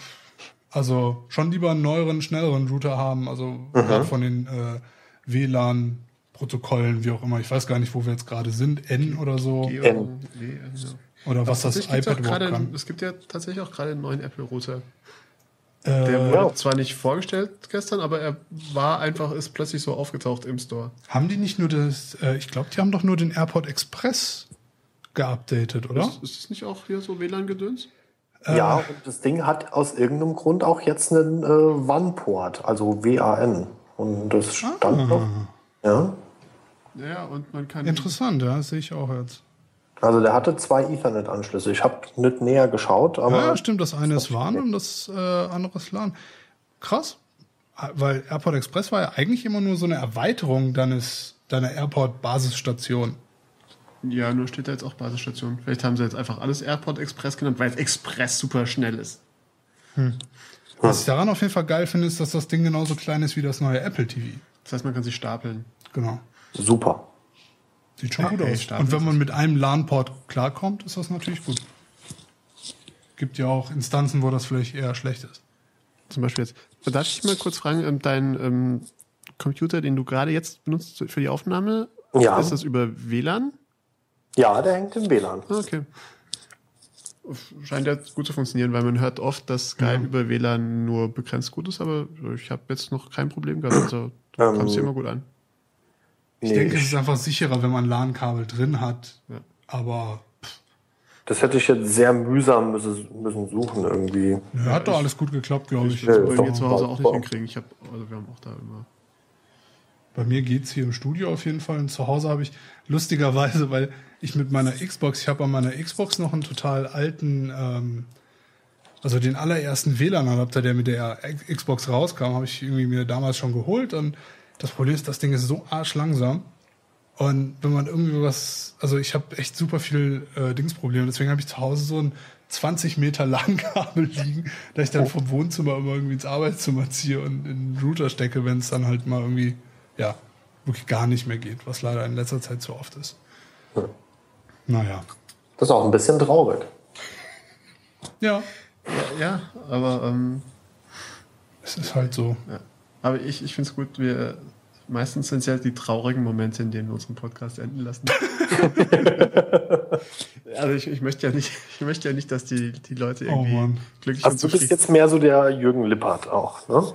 [SPEAKER 2] also schon lieber einen neueren, schnelleren Router haben, also gerade von den äh, WLAN-Protokollen, wie auch immer. Ich weiß gar nicht, wo wir jetzt gerade sind, N oder so.
[SPEAKER 3] G-
[SPEAKER 1] Ähm,
[SPEAKER 3] G- ja.
[SPEAKER 2] Oder was das iPad
[SPEAKER 3] gerade,
[SPEAKER 2] kann.
[SPEAKER 3] Es gibt ja tatsächlich auch gerade einen neuen Apple-Router.
[SPEAKER 2] Äh,
[SPEAKER 3] Der wurde
[SPEAKER 1] Ja.
[SPEAKER 3] zwar nicht vorgestellt gestern, aber er war einfach, ist plötzlich so aufgetaucht im Store.
[SPEAKER 2] Haben die nicht nur das, äh, ich glaube, die haben doch nur den AirPod Express geupdatet, oder?
[SPEAKER 3] Ist, ist das nicht auch hier so WLAN-Gedöns?
[SPEAKER 1] Ja, und das Ding hat aus irgendeinem Grund auch jetzt einen äh, WAN-Port, also WAN. Und das stand noch. Ja.
[SPEAKER 3] Ja, und man kann.
[SPEAKER 2] Interessant, ja, das sehe ich auch jetzt.
[SPEAKER 1] Also der hatte zwei Ethernet-Anschlüsse. Ich habe nicht näher geschaut, aber
[SPEAKER 2] Ja, stimmt, das eine ist WAN und das äh, andere ist LAN. Krass, weil AirPod Express war ja eigentlich immer nur so eine Erweiterung deines, deiner AirPod-Basisstation.
[SPEAKER 3] Ja, nur steht da jetzt auch Basisstation. Vielleicht haben sie jetzt einfach alles AirPod Express genannt, weil es Express super schnell ist.
[SPEAKER 2] Was ich daran auf jeden Fall geil finde, ist, dass das Ding genauso klein ist wie das neue Apple TV.
[SPEAKER 3] Das heißt, man kann sich stapeln.
[SPEAKER 2] Genau.
[SPEAKER 1] super.
[SPEAKER 2] Sieht schon gut
[SPEAKER 3] Okay,
[SPEAKER 2] aus. Und wenn man mit einem LAN-Port klarkommt, ist das natürlich gut. Gibt ja auch Instanzen, wo das vielleicht eher schlecht ist.
[SPEAKER 3] Zum Beispiel jetzt. Darf ich dich mal kurz fragen, ähm, dein ähm, Computer, den du gerade jetzt benutzt für die Aufnahme,
[SPEAKER 1] Ja.
[SPEAKER 3] ist das über WLAN?
[SPEAKER 1] Ja, der hängt im WLAN.
[SPEAKER 3] Okay. Scheint ja gut zu funktionieren, weil man hört oft, dass Skype über WLAN nur begrenzt gut ist, aber ich habe jetzt noch kein Problem gehabt. Also du
[SPEAKER 1] Ähm,
[SPEAKER 3] kommst hier immer gut an.
[SPEAKER 2] Ich
[SPEAKER 1] Nee,
[SPEAKER 2] denke, es ist einfach sicherer, wenn man LAN-Kabel drin hat.
[SPEAKER 3] Ja.
[SPEAKER 2] Aber
[SPEAKER 1] Das hätte ich jetzt sehr mühsam müssen, müssen suchen irgendwie.
[SPEAKER 2] nö, hat doch alles gut geklappt, glaube ich.
[SPEAKER 3] Ich
[SPEAKER 1] Ja,
[SPEAKER 3] bei mir
[SPEAKER 1] doch
[SPEAKER 3] zu Hause auch nicht hinkriegen. Ich hab, also wir haben auch da immer.
[SPEAKER 2] Bei mir geht's hier im Studio auf jeden Fall. Und zu Hause habe ich lustigerweise, weil ich mit meiner Xbox, ich habe an meiner Xbox noch einen total alten, ähm, also den allerersten WLAN-Adapter, der mit der Xbox rauskam, habe ich irgendwie mir damals schon geholt. Und das Problem ist, das Ding ist so arschlangsam. Und wenn man irgendwie was, also ich habe echt super viel äh, Dingsprobleme, deswegen habe ich zu Hause so ein 20 Meter LAN-Kabel liegen, da ich dann vom Wohnzimmer immer irgendwie ins Arbeitszimmer ziehe und in den Router stecke, wenn es dann halt mal irgendwie, ja, wirklich gar nicht mehr geht, was leider in letzter Zeit zu oft ist.
[SPEAKER 1] Ja.
[SPEAKER 2] Naja.
[SPEAKER 1] Das ist auch ein bisschen traurig.
[SPEAKER 2] Ja,
[SPEAKER 3] Ja, ja aber, ähm,
[SPEAKER 2] es ist halt so.
[SPEAKER 3] ja. aber ich, ich finde es gut, wir meistens sind es ja die traurigen Momente, in denen wir unseren Podcast enden lassen. *laughs* also ich, ich möchte ja nicht, ich möchte ja nicht, dass die, die Leute
[SPEAKER 2] Oh
[SPEAKER 3] irgendwie
[SPEAKER 2] Mann.
[SPEAKER 3] glücklich und
[SPEAKER 1] Also du bist jetzt mehr so der Jürgen Lippert auch, ne?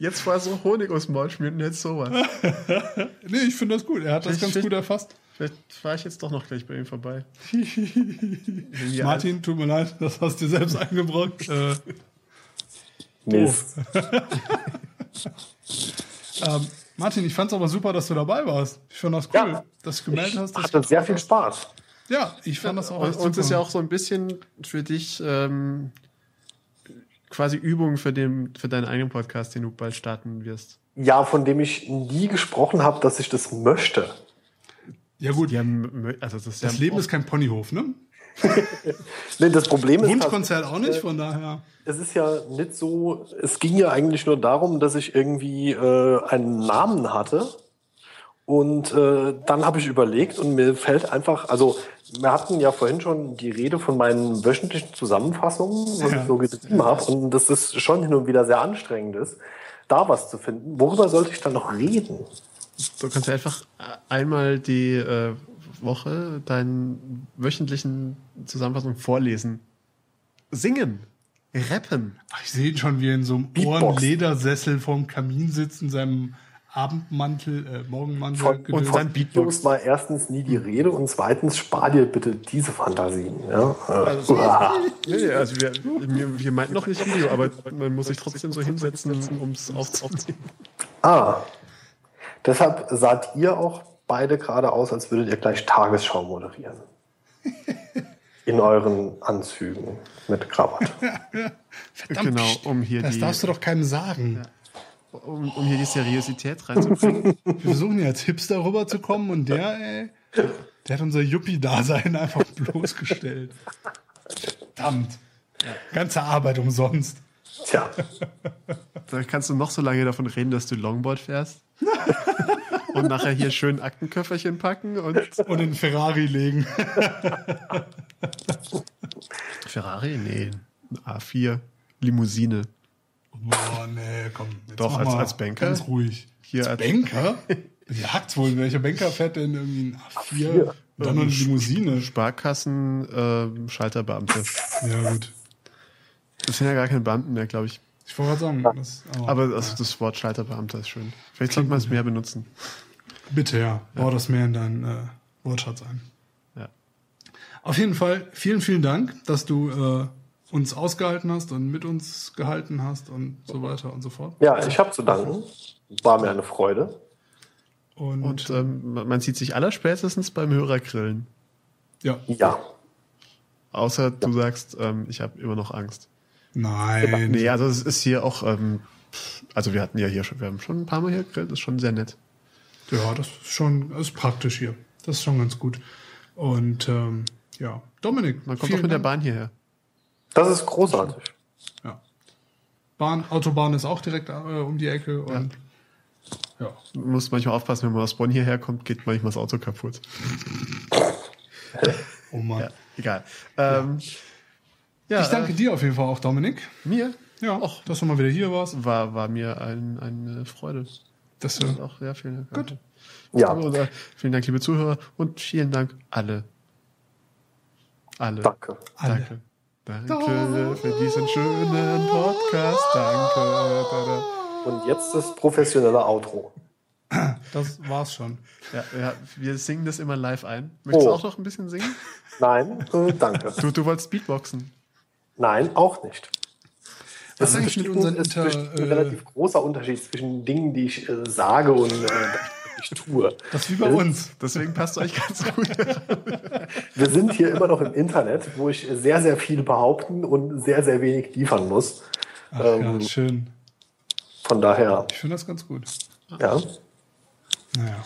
[SPEAKER 3] Jetzt vorher so Honig aus dem Maul schmieren und jetzt sowas. *laughs*
[SPEAKER 2] Nee, ich finde das gut. Er hat das
[SPEAKER 3] Ich-
[SPEAKER 2] ganz gut erfasst.
[SPEAKER 3] Vielleicht fahre ich jetzt doch noch gleich bei ihm vorbei. *laughs*
[SPEAKER 2] Martin, tut mir leid, das hast du dir selbst eingebrockt. *laughs* Äh,
[SPEAKER 1] Mist.
[SPEAKER 2] ähm, Martin, ich fand's aber super, dass du dabei warst. Ich fand das cool,
[SPEAKER 1] Ja.
[SPEAKER 2] dass du gemeldet hast. Dass
[SPEAKER 1] Hatte sehr viel Spaß.
[SPEAKER 2] Ja, ich fand das auch
[SPEAKER 3] Und, es ist ja auch so ein bisschen für dich ähm, quasi Übung für, den, für deinen eigenen Podcast, den du bald starten wirst.
[SPEAKER 1] Ja, von dem ich nie gesprochen habe, dass ich das möchte.
[SPEAKER 2] Ja gut,
[SPEAKER 3] Ja, mö- also das
[SPEAKER 2] das Leben ist kein Ponyhof, ne? *laughs*
[SPEAKER 1] Nee, das Problem ist,
[SPEAKER 2] Wunschkonzert auch nicht, von daher.
[SPEAKER 1] es ist ja nicht so, es ging ja eigentlich nur darum, dass ich irgendwie äh, einen Namen hatte. Und äh, dann habe ich überlegt und mir fällt einfach, also wir hatten ja vorhin schon die Rede von meinen wöchentlichen Zusammenfassungen, was
[SPEAKER 2] Ja.
[SPEAKER 1] ich so geschrieben habe. Und dass das schon hin und wieder sehr anstrengend ist, da was zu finden. Worüber sollte ich dann noch reden?
[SPEAKER 3] Du kannst ja einfach einmal die äh, Woche deinen wöchentlichen Zusammenfassung vorlesen. Singen. Rappen.
[SPEAKER 2] Ich sehe ihn schon, wie er in so einem. Ohrenledersessel vorm Kamin sitzt, in seinem Abendmantel, äh, Morgenmantel.
[SPEAKER 1] Von, und von Beatbox war erstens nie die Rede und zweitens spar dir bitte diese Fantasien. Ja?
[SPEAKER 3] Also,
[SPEAKER 1] Uah.
[SPEAKER 3] nee, also wir, wir, wir meinten noch nicht Video, aber man muss sich trotzdem so hinsetzen, um es aufzuziehen.
[SPEAKER 1] ah, deshalb saht ihr auch beide gerade aus, als würdet ihr gleich Tagesschau moderieren. *laughs* In euren Anzügen mit Krawatte. *laughs*
[SPEAKER 2] Verdammt,
[SPEAKER 3] Genau, um hier
[SPEAKER 2] das
[SPEAKER 3] die-
[SPEAKER 2] darfst du doch keinem sagen.
[SPEAKER 3] Um, um hier die Seriosität reinzubringen. *laughs*
[SPEAKER 2] Wir versuchen hier als Hipster rüberzukommen und der, ey, der hat unser Yuppie-Dasein einfach bloßgestellt. Verdammt. Ganze Arbeit umsonst.
[SPEAKER 1] Tja,
[SPEAKER 3] Da kannst du noch so lange davon reden, dass du Longboard fährst. *laughs* Und nachher hier schön Aktenköfferchen packen und
[SPEAKER 2] Und in Ferrari legen.
[SPEAKER 3] Ferrari? Nee, ein A4, Limousine.
[SPEAKER 2] Boah, nee, komm. jetzt
[SPEAKER 3] Doch,
[SPEAKER 2] mach
[SPEAKER 3] als-
[SPEAKER 2] mal
[SPEAKER 3] als Banker?
[SPEAKER 2] Ganz ruhig.
[SPEAKER 3] Hier
[SPEAKER 2] als
[SPEAKER 3] als-
[SPEAKER 2] Banker? Jagd's wohl. Welcher Banker fährt denn irgendwie ein A4?
[SPEAKER 1] A4?
[SPEAKER 2] Und dann noch eine Limousine.
[SPEAKER 3] Sparkassen, ähm, Schalterbeamte.
[SPEAKER 2] Ja, gut.
[SPEAKER 3] Das sind ja gar keine Beamten mehr, glaube ich.
[SPEAKER 2] Ich wollte gerade sagen, das,
[SPEAKER 3] Aber das, das Wort Schalterbeamter ist schön. Vielleicht sollte man es mehr benutzen.
[SPEAKER 2] Bitte, ja. Bau das mehr in deinen äh, Wortschatz ein.
[SPEAKER 3] Ja.
[SPEAKER 2] Auf jeden Fall, vielen, vielen Dank, dass du äh, uns ausgehalten hast und mit uns gehalten hast und so weiter und so fort.
[SPEAKER 1] ja, ich habe zu danken. War mir eine Freude.
[SPEAKER 2] Und,
[SPEAKER 3] Und ähm, man sieht sich allerspätestens beim Hörergrillen.
[SPEAKER 2] ja,
[SPEAKER 1] Ja,
[SPEAKER 3] Außer du sagst, ähm, ich habe immer noch Angst.
[SPEAKER 2] nein.
[SPEAKER 3] Nee, also es ist hier auch, ähm, also wir hatten ja hier schon, wir haben schon ein paar Mal hier gegrillt, ist schon sehr nett.
[SPEAKER 2] Ja, das ist schon das ist praktisch hier. Das ist schon ganz gut. Und ähm, ja, Dominik,
[SPEAKER 3] Man kommt auch mit der
[SPEAKER 2] Dank.
[SPEAKER 3] Bahn hierher.
[SPEAKER 1] Das ist großartig.
[SPEAKER 2] Ja. Bahn, Autobahn ist auch direkt äh, um die Ecke und ja.
[SPEAKER 3] Man muss manchmal aufpassen, wenn man aus Bonn hierher kommt, geht manchmal das Auto kaputt. *laughs*
[SPEAKER 2] Oh Mann.
[SPEAKER 3] Ja, egal. Ähm, ja,
[SPEAKER 2] Ich danke
[SPEAKER 3] äh,
[SPEAKER 2] dir auf jeden Fall auch, Dominik.
[SPEAKER 3] mir.
[SPEAKER 2] Ja, auch, dass du mal wieder hier warst.
[SPEAKER 3] War, war mir ein, eine Freude.
[SPEAKER 2] Dass du,
[SPEAKER 3] Und auch sehr vielen Dank.
[SPEAKER 2] Gut.
[SPEAKER 1] Ja,
[SPEAKER 3] Und, äh, vielen Dank, liebe Zuhörer. Und vielen Dank alle. Alle.
[SPEAKER 1] danke.
[SPEAKER 2] alle.
[SPEAKER 3] Danke. Danke für diesen schönen Podcast. Danke. Da, da.
[SPEAKER 1] Und jetzt das professionelle Outro.
[SPEAKER 2] Das war's schon.
[SPEAKER 3] Ja, ja, wir singen das immer live ein. Möchtest du
[SPEAKER 1] Oh.
[SPEAKER 3] auch noch ein bisschen singen?
[SPEAKER 1] Nein, äh, danke.
[SPEAKER 3] Du, du wolltest Beatboxen.
[SPEAKER 1] Nein, auch nicht.
[SPEAKER 2] Was ist eigentlich mit unseren
[SPEAKER 1] ist
[SPEAKER 2] Inter,
[SPEAKER 1] ein
[SPEAKER 2] äh,
[SPEAKER 1] relativ großer Unterschied zwischen Dingen, die ich äh, sage und äh, ich tue.
[SPEAKER 2] Das ist wie bei uns.
[SPEAKER 3] Deswegen passt euch ganz gut. *laughs*
[SPEAKER 1] Wir sind hier immer noch im Internet, wo ich sehr, sehr viel behaupten und sehr, sehr wenig liefern muss.
[SPEAKER 2] Ach,
[SPEAKER 1] Ähm,
[SPEAKER 2] ja, schön.
[SPEAKER 1] Von daher,
[SPEAKER 2] Ich finde das ganz gut.
[SPEAKER 1] ja.
[SPEAKER 2] Naja.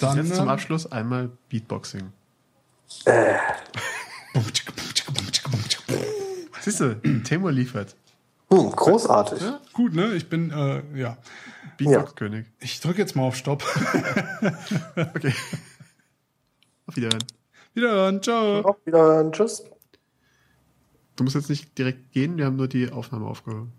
[SPEAKER 2] Dann
[SPEAKER 3] Jetzt zum
[SPEAKER 2] ähm,
[SPEAKER 3] Abschluss einmal Beatboxing. Siehst du, Temur liefert.
[SPEAKER 1] Hm, großartig.
[SPEAKER 2] Gut, ne? Ich bin, äh, ja.
[SPEAKER 3] Beatbox-König.
[SPEAKER 2] Ich drücke jetzt mal auf Stopp. *laughs*
[SPEAKER 3] Okay. Auf Wiederhören.
[SPEAKER 2] Wiederhören. Ciao.
[SPEAKER 1] Auf Wiederhören. Tschüss.
[SPEAKER 3] Du musst jetzt nicht direkt gehen, wir haben nur die Aufnahme aufgehoben.